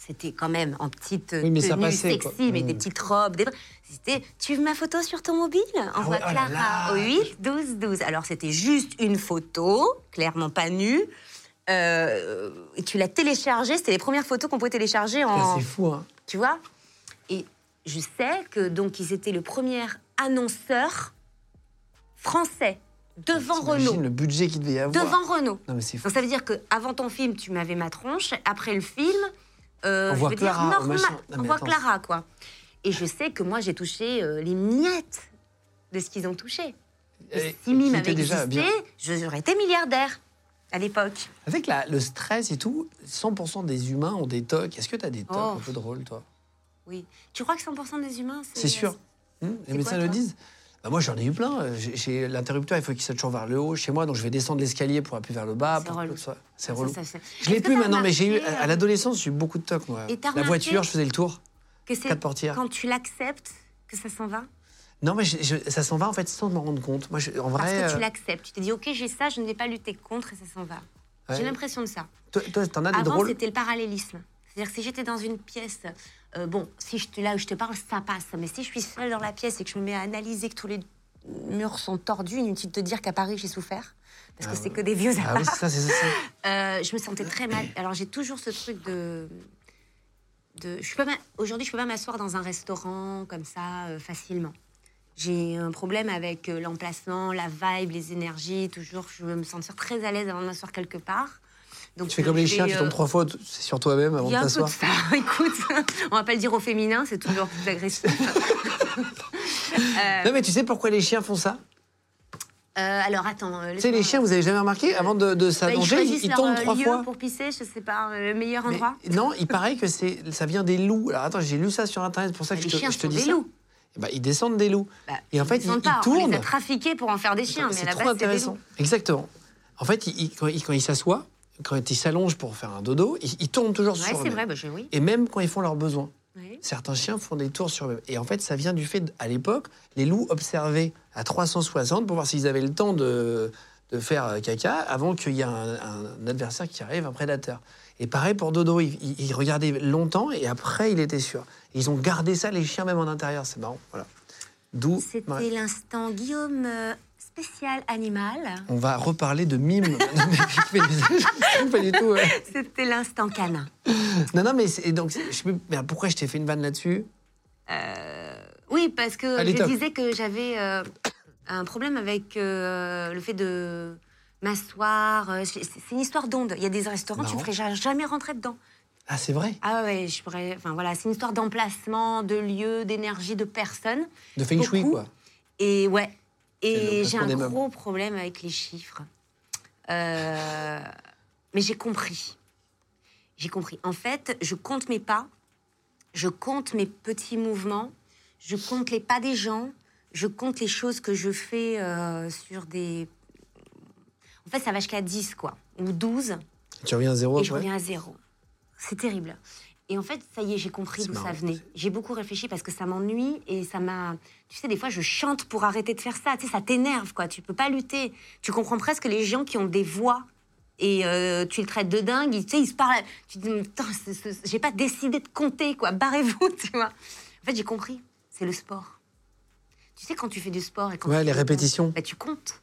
Speaker 3: C'était quand même en petite
Speaker 1: Oui, mais
Speaker 3: tenue
Speaker 1: passait,
Speaker 3: sexy,
Speaker 1: quoi.
Speaker 3: mais
Speaker 1: Mm.
Speaker 3: des petites robes. Des... C'était Tu veux ma photo sur ton mobile? Envoie
Speaker 1: ouais, oh là
Speaker 3: Clara
Speaker 1: là.
Speaker 3: au 8 12 12. Alors, c'était juste une photo, clairement pas nue, Euh, et tu l'as téléchargé. C'était les premières photos qu'on pouvait télécharger en.
Speaker 1: C'est fou, hein.
Speaker 3: Tu vois? Et je sais que donc ils étaient le premier annonceur français devant Renault.
Speaker 1: le budget qu'il devait y avoir.
Speaker 3: Devant Renault.
Speaker 1: Non, mais c'est fou.
Speaker 3: Donc ça veut dire que avant ton film, tu m'avais ma tronche. Après le film, euh,
Speaker 1: On
Speaker 3: je
Speaker 1: voit
Speaker 3: veux
Speaker 1: Clara,
Speaker 3: dire
Speaker 1: au
Speaker 3: normal.
Speaker 1: machin. Non,
Speaker 3: On
Speaker 1: mais
Speaker 3: voit
Speaker 1: attends.
Speaker 3: Clara, quoi. Et je sais que moi, j'ai touché euh, les miettes de ce qu'ils ont touché.
Speaker 1: Et-
Speaker 3: si Mime avait
Speaker 1: déjà
Speaker 3: existé, je- j'aurais été milliardaire à l'époque.
Speaker 1: Avec la- le stress et tout, 100% des humains ont des tocs. Est-ce que tu as des tocs
Speaker 3: Oh.
Speaker 1: un peu drôles, toi?
Speaker 3: Oui. Tu crois que 100% des humains,
Speaker 1: C'est sûr. Les
Speaker 3: c'est
Speaker 1: médecins
Speaker 3: quoi,
Speaker 1: le disent. Bah, moi, j'en ai eu plein. Euh, j'ai- l'interrupteur, il faut qu'il soit toujours vers le haut chez moi, donc je vais descendre l'escalier pour appuyer vers le bas.
Speaker 3: C'est relou. Ça, ça, ça.
Speaker 1: Je l'ai plus maintenant, mais j'ai eu à
Speaker 3: euh,
Speaker 1: l'adolescence, j'ai eu beaucoup de tocs. Moi. La voiture, je faisais le tour.
Speaker 3: que
Speaker 1: Quatre portières.
Speaker 3: quand tu l'acceptes que ça s'en va?
Speaker 1: Non, mais je- je- ça s'en va en fait sans m'en rendre compte. Moi, je- en
Speaker 3: Parce
Speaker 1: vrai,
Speaker 3: que tu
Speaker 1: euh,
Speaker 3: l'acceptes. Tu te dis, OK, j'ai ça, je ne vais pas lutter contre et ça s'en va.
Speaker 1: ouais.
Speaker 3: J'ai l'impression de ça.
Speaker 1: toi, t'en as des
Speaker 3: Avant,
Speaker 1: drôles.
Speaker 3: c'était le parallélisme. C'est-à-dire que si j'étais dans une pièce, euh, bon, si je là où je te parle, ça passe. Mais si je suis seule dans la pièce et que je me mets à analyser que tous les murs sont tordus, inutile de te dire qu'à Paris, j'ai souffert. Parce que c'est que des vieux
Speaker 1: Ah oui, ça, c'est ça.
Speaker 3: Euh, je me sentais très mal. Alors j'ai toujours ce truc de. de je peux pas- Aujourd'hui, je peux pas m'asseoir dans un restaurant comme ça euh, facilement. J'ai un problème avec l'emplacement, la vibe, les énergies. Toujours, je veux me sentir très à l'aise avant de m'asseoir quelque part. Donc,
Speaker 1: Tu fais
Speaker 3: euh,
Speaker 1: comme les chiens, tu
Speaker 3: euh,
Speaker 1: tombes trois fois, c'est sur toi-même avant
Speaker 3: il y
Speaker 1: de
Speaker 3: a un peu de
Speaker 1: t'asseoir.
Speaker 3: ça. Écoute, on va pas le dire au féminin, c'est toujours plus agressif. Euh,
Speaker 1: Non, mais tu sais pourquoi les chiens font ça?
Speaker 3: Euh, alors attends. euh,
Speaker 1: Tu sais, les chiens, vous avez jamais remarqué, avant de, de
Speaker 3: Bah, ils
Speaker 1: s'allonger,
Speaker 3: choisissent
Speaker 1: ils, ils tombent
Speaker 3: euh,
Speaker 1: trois
Speaker 3: lieu
Speaker 1: fois.
Speaker 3: pour pisser, je sais pas, euh, le meilleur
Speaker 1: Mais-
Speaker 3: endroit.
Speaker 1: non, il paraît que c'est, ça vient des loups. Alors attends, j'ai lu ça sur internet, c'est pour ça que
Speaker 3: Bah, les
Speaker 1: je te, je te dis
Speaker 3: des
Speaker 1: ça.
Speaker 3: loups.
Speaker 1: Ben, ils descendent des loups.
Speaker 3: Bah,
Speaker 1: Et en fait, ils, ils
Speaker 3: pas, On les
Speaker 1: tournent.
Speaker 3: a trafiqués pour en faire des chiens, mais à
Speaker 1: c'est
Speaker 3: la
Speaker 1: trop
Speaker 3: base, c'est des
Speaker 1: intéressant.
Speaker 3: loups.
Speaker 1: Exactement. En fait, ils- ils- quand, ils, quand ils s'assoient, quand ils s'allongent pour faire un dodo, ils, ils tournent toujours
Speaker 3: Ouais,
Speaker 1: sur
Speaker 3: c'est
Speaker 1: eux-mêmes.
Speaker 3: vrai, bah, je, oui.
Speaker 1: Et même quand ils font leurs besoins.
Speaker 3: Oui.
Speaker 1: Certains chiens font des tours sur eux-mêmes. Et en fait, ça vient du fait, à l'époque, les loups observaient à 360 pour voir s'ils avaient le temps de, de faire euh, caca avant qu'il y ait un, un adversaire qui arrive, un prédateur. Et pareil pour Dodo, ils il, il regardaient longtemps et après, il était sûr. Et ils ont gardé ça, les chiens, même en intérieur. C'est marrant. Voilà. D'où.
Speaker 3: C'était l'instant Guillaume euh, spécial animal.
Speaker 1: On va reparler de mime. Pas du tout. ouais.
Speaker 3: C'était l'instant canin.
Speaker 1: Non, non, mais donc, je mais pourquoi je t'ai fait une vanne là-dessus?
Speaker 3: Euh, oui, parce que
Speaker 1: Allez,
Speaker 3: je
Speaker 1: top.
Speaker 3: disais que j'avais euh, un problème avec euh, le fait de m'asseoir. C'est une histoire d'onde. Il y a des restaurants, tu ne ferais ja- jamais rentrer dedans.
Speaker 1: Ah, c'est vrai?
Speaker 3: Ah ouais, je pourrais. Enfin voilà, c'est une histoire d'emplacement, de lieu, d'énergie, de personnes.
Speaker 1: De feng shui,
Speaker 3: Beaucoup.
Speaker 1: quoi.
Speaker 3: Et ouais. Et j'ai un gros problème avec les chiffres. Euh, mais j'ai compris. J'ai compris. En fait, je compte mes pas, je compte mes petits mouvements, je compte les pas des gens, je compte les choses que je fais euh, sur des. En fait, ça va jusqu'à 10, quoi, ou 12
Speaker 1: Tu reviens à zéro
Speaker 3: et je
Speaker 1: après?
Speaker 3: reviens à zéro. C'est terrible. Et en fait, ça y est, j'ai compris d'où ça venait. J'ai beaucoup réfléchi parce que ça m'ennuie et ça m'a. Tu sais, des fois, je chante pour arrêter de faire ça. Tu sais, ça t'énerve, quoi. Tu peux pas lutter. Tu comprends presque les gens qui ont des voix et euh, tu le traites de dingue. Tu sais, ils se parlent. Tu te dis, Putain, j'ai pas décidé de compter, quoi. Barrez-vous, tu vois. En fait, j'ai compris. C'est le sport. Tu sais, quand tu fais du sport et quand
Speaker 1: Ouais,
Speaker 3: tu
Speaker 1: les répétitions.
Speaker 3: bah, tu comptes.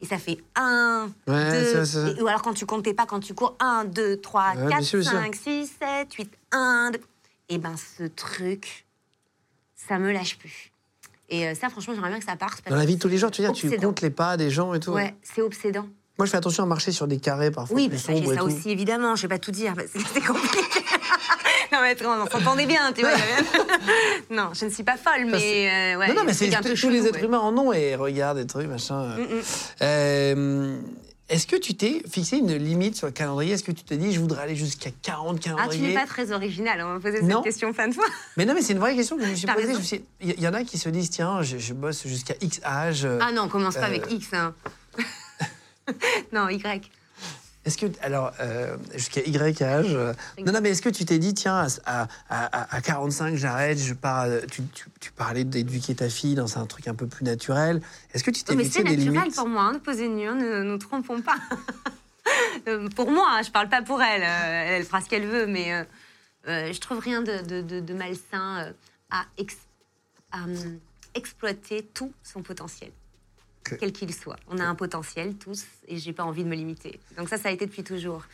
Speaker 3: Et ça fait 1,
Speaker 1: Ouais,
Speaker 3: 2,
Speaker 1: c'est vrai, c'est vrai.
Speaker 3: et- ou alors quand tu comptais pas, quand tu cours 1, 2, 3,
Speaker 1: Ouais, bien
Speaker 3: 4,
Speaker 1: sûr, bien sûr.
Speaker 3: 5, 6, 7, 8, 1, 2. Et ben ce truc, ça me lâche plus. Et euh, ça, franchement, j'aimerais bien que ça parte. parce
Speaker 1: Dans la vie de tous les jours, tu veux dire,
Speaker 3: c'est
Speaker 1: tu
Speaker 3: obsédant.
Speaker 1: comptes les pas des gens et tout.
Speaker 3: Ouais, c'est obsédant.
Speaker 1: Moi, je fais attention à marcher sur des carrés parfois
Speaker 3: Oui,
Speaker 1: plus
Speaker 3: bah, ça,
Speaker 1: sombres et
Speaker 3: ça
Speaker 1: tout.
Speaker 3: aussi, évidemment. Je vais pas tout dire parce que c'est compliqué. non, mais on s'entendait bien, tu vois. non, je ne suis pas folle, mais euh, ouais,
Speaker 1: non, non, mais c'est tous les êtres
Speaker 3: ouais.
Speaker 1: humains en ont et regarde des trucs, machin. euh.
Speaker 3: Mm, mm.
Speaker 1: Euh, Est-ce que tu t'es fixé une limite sur le calendrier? Est-ce que tu t'es dit, je voudrais aller jusqu'à 40
Speaker 3: Ah, tu
Speaker 1: calendriers?
Speaker 3: n'es pas très original. On m'a posé cette question plein de fois.
Speaker 1: Mais non, mais c'est une vraie question que je me suis posée. Suis- Il y, en a qui se disent, tiens, je, je bosse jusqu'à X âge. euh,
Speaker 3: Ah non, commence pas avec X. Hein. non, Y.
Speaker 1: Est-ce que, alors, euh, jusqu'à Y âge. euh, non, non, mais est-ce que tu t'es dit, tiens, à, à, à- à 45, j'arrête, je pars. euh, Tu, tu, tu parlais d'éduquer ta fille dans un truc un peu plus naturel. Est-ce que tu t'es
Speaker 3: Oh, mais c'est naturel pour moi hein, de poser nu, hein, ne nous trompons pas. Pour moi, je parle pas pour elle. elle fera ce qu'elle veut, mais euh, je trouve rien de, de- de- de malsain à, ex- à, hum, exploiter tout son potentiel. Quel qu'il soit. On a un potentiel tous, et j'ai pas envie de me limiter. Donc ça, ça a été depuis toujours.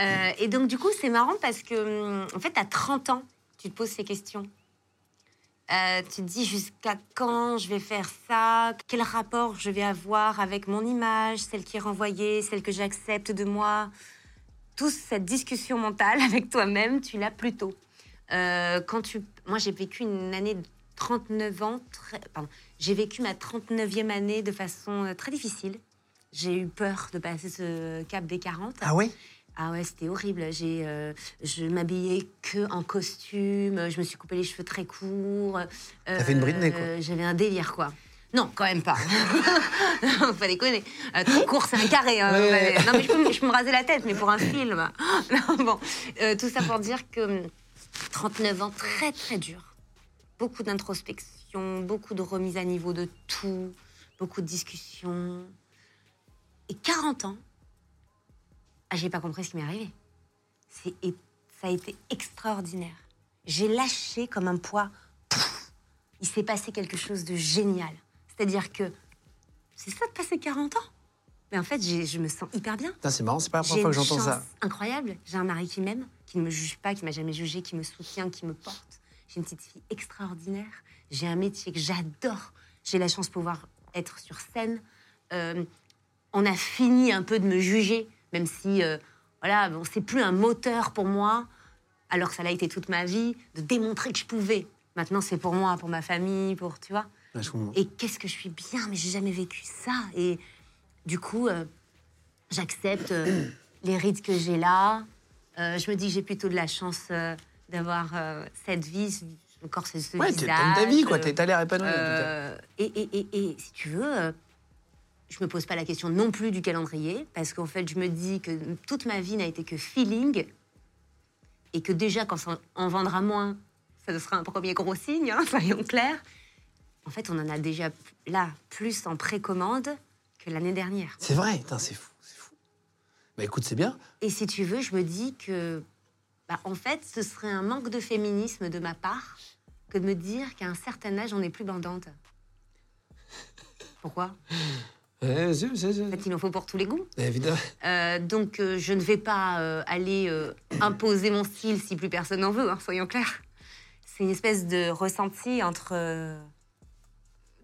Speaker 3: Euh, et donc du coup, c'est marrant parce que, hum, en fait, à 30 ans, tu te poses ces questions. Euh, tu te dis jusqu'à quand je vais faire ça? Quel rapport je vais avoir avec mon image, celle qui est renvoyée, celle que j'accepte de moi? Toute cette discussion mentale avec toi-même, tu l'as plus tôt. Euh, quand tu... Moi, j'ai vécu une année de 39 ans. très- Pardon. J'ai vécu ma 39e année de façon euh, très difficile. J'ai eu peur de passer ce cap des 40.
Speaker 4: Ah ouais?
Speaker 3: Ah ouais, c'était horrible. J'ai, euh, je m'habillais que en costume. Je me suis coupé les cheveux très courts.
Speaker 4: T'as fait une Britney, quoi.
Speaker 3: Euh, J'avais un délire, quoi. Non, quand même pas. non, faut déconner. Euh, très court, c'est un carré. hein.
Speaker 4: Ouais.
Speaker 3: Ouais. Non, mais je peux, me- je peux me raser la tête, mais pour un film. Non, bon, Euh, tout ça pour dire que hum, 39 ans, très très dur. Beaucoup d'introspection, beaucoup de remise à niveau de tout, beaucoup de discussions. Et 40 ans, ah, j'ai pas compris ce qui m'est arrivé. C'est, et ça a été extraordinaire. J'ai lâché comme un poids. Il s'est passé quelque chose de génial. C'est-à-dire que c'est ça de passer 40 ans? Mais en fait, je me sens hyper bien.
Speaker 1: C'est marrant, c'est pas la première fois que j'entends ça.
Speaker 3: incroyable. J'ai un mari qui m'aime, qui ne me juge pas, qui m'a jamais jugé, qui me soutient, qui me porte. Une petite fille extraordinaire. J'ai un métier que j'adore. J'ai la chance de pouvoir être sur scène. Euh, on a fini un peu de me juger, même si, euh, voilà, bon, c'est plus un moteur pour moi, alors que ça l'a été toute ma vie, de démontrer que je pouvais. Maintenant, c'est pour moi, pour ma famille, pour, tu vois.
Speaker 1: Je.
Speaker 3: Et qu'est-ce que je suis bien, mais j'ai jamais vécu ça. Et du coup, euh, j'accepte les rides que j'ai là. Je me dis que j'ai plutôt de la chance d'avoir euh, cette vie, encore ce, ce
Speaker 1: Ouais,
Speaker 3: visage.
Speaker 1: t'aimes ta vie, quoi.
Speaker 3: euh,
Speaker 1: T'as l'air épanoui.
Speaker 3: euh, et, et, et, et si tu veux, je me pose pas la question non plus du calendrier, parce qu'en fait, je me dis que toute ma vie n'a été que feeling, et que déjà, quand ça en vendra moins, ça sera un premier gros signe, hein, soyons clairs. En fait, on en a déjà là plus en précommande que l'année dernière.
Speaker 1: C'est vrai, c'est fou, c'est fou. Bah écoute, c'est bien.
Speaker 3: Et si tu veux, je me dis que, bah, en fait, ce serait un manque de féminisme de ma part que de me dire qu'à un certain âge, on n'est plus bandante. Pourquoi?
Speaker 1: C'est- c'est- c'est-
Speaker 3: En fait, il en faut pour tous les goûts.
Speaker 1: Évidemment.
Speaker 3: Euh, donc, euh, je ne vais pas euh, aller euh, imposer mon style si plus personne n'en veut, hein, soyons clairs. C'est une espèce de ressenti entre euh,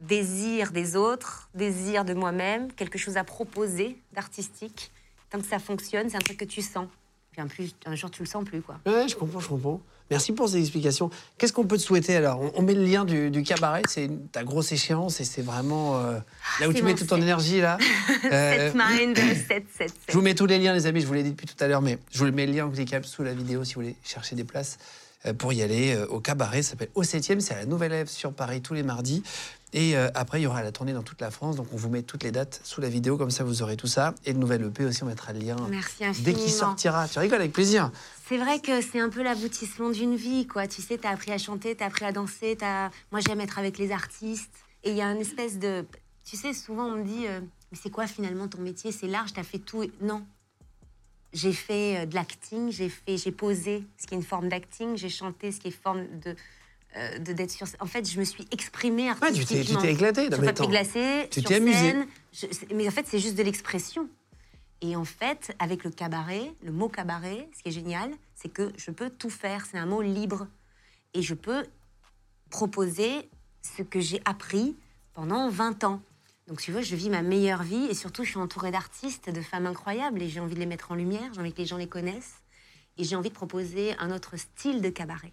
Speaker 3: désir des autres, désir de moi-même, quelque chose à proposer d'artistique. Tant que ça fonctionne, c'est un truc que tu sens. Puis un, plus, un jour, tu le sens plus, quoi.
Speaker 1: Ouais, je comprends, je comprends. Merci pour ces explications. Qu'est-ce qu'on peut te souhaiter alors? On, on met le lien du, du cabaret, c'est ta grosse échéance et c'est vraiment euh, là où
Speaker 3: c'est
Speaker 1: tu mets toute ton énergie là. Euh,
Speaker 3: Set mind, set, set, set.
Speaker 1: je vous mets tous les liens, les amis. Je vous l'ai dit depuis tout à l'heure, mais je vous mets le lien en cliquable sous la vidéo si vous voulez chercher des places pour y aller euh, au cabaret. Ça s'appelle Au 7 C'est à la Nouvelle Ève sur Paris tous les mardis. Et euh, après, il y aura la tournée dans toute la France. Donc, on vous met toutes les dates sous la vidéo. Comme ça, vous aurez tout ça. Et le nouvel EP aussi, on mettra le lien
Speaker 3: Merci
Speaker 1: dès qu'il sortira. Tu rigoles avec plaisir.
Speaker 3: C'est vrai que c'est un peu l'aboutissement d'une vie, quoi. Tu sais, t'as appris à chanter, t'as appris à danser, t'as... Moi, j'aime être avec les artistes. Et il y a une espèce de... Tu sais, souvent, on me dit, euh, mais c'est quoi finalement ton métier? C'est large, t'as fait tout. et- Non. J'ai fait euh, de l'acting, j'ai fait, j'ai posé, ce qui est une forme d'acting, j'ai chanté, ce qui est forme de... euh, d'être sur en fait je me suis exprimée
Speaker 1: Ouais, tu t'es- tu
Speaker 3: artistiquement
Speaker 1: t'es éclaté. Non,
Speaker 3: sur papier glacé
Speaker 1: Tu
Speaker 3: sur scène. Je- mais en fait c'est juste de l'expression et en fait, avec le cabaret, le mot cabaret, ce qui est génial, c'est que je peux tout faire. C'est un mot libre. Et je peux proposer ce que j'ai appris pendant 20 ans. Donc, tu vois, je vis ma meilleure vie et surtout, je suis entourée d'artistes, de femmes incroyables et j'ai envie de les mettre en lumière, j'ai envie que les gens les connaissent et j'ai envie de proposer un autre style de cabaret.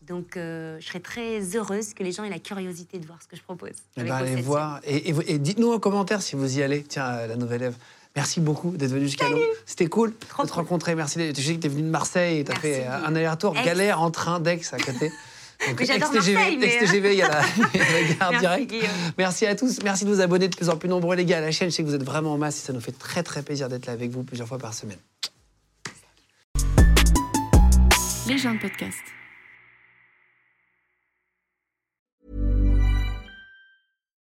Speaker 3: Donc, euh, je serais très heureuse que les gens aient la curiosité de voir ce que je propose.
Speaker 1: Eh ben, allez voir. Et, et- et dites-nous en commentaire si vous y allez. Tiens, à la nouvelle Ève. Merci beaucoup d'être venu jusqu'à nous. C'était cool
Speaker 3: Trop
Speaker 1: de te
Speaker 3: cool.
Speaker 1: rencontrer. Merci. Je sais que tu es venu de Marseille et tu as
Speaker 3: Merci.
Speaker 1: fait un aller-retour. Galère en train d'Aix à côté. Donc,
Speaker 3: j'adore
Speaker 1: ex-TGV,
Speaker 3: Marseille, mais-
Speaker 1: il y a la, gare
Speaker 3: Merci,
Speaker 1: directe. Merci à tous. Merci de vous abonner de plus en plus nombreux, les gars, à la chaîne. Je sais que vous êtes vraiment en masse et ça nous fait très, très plaisir d'être là avec vous plusieurs fois par semaine.
Speaker 6: Les gens de podcast.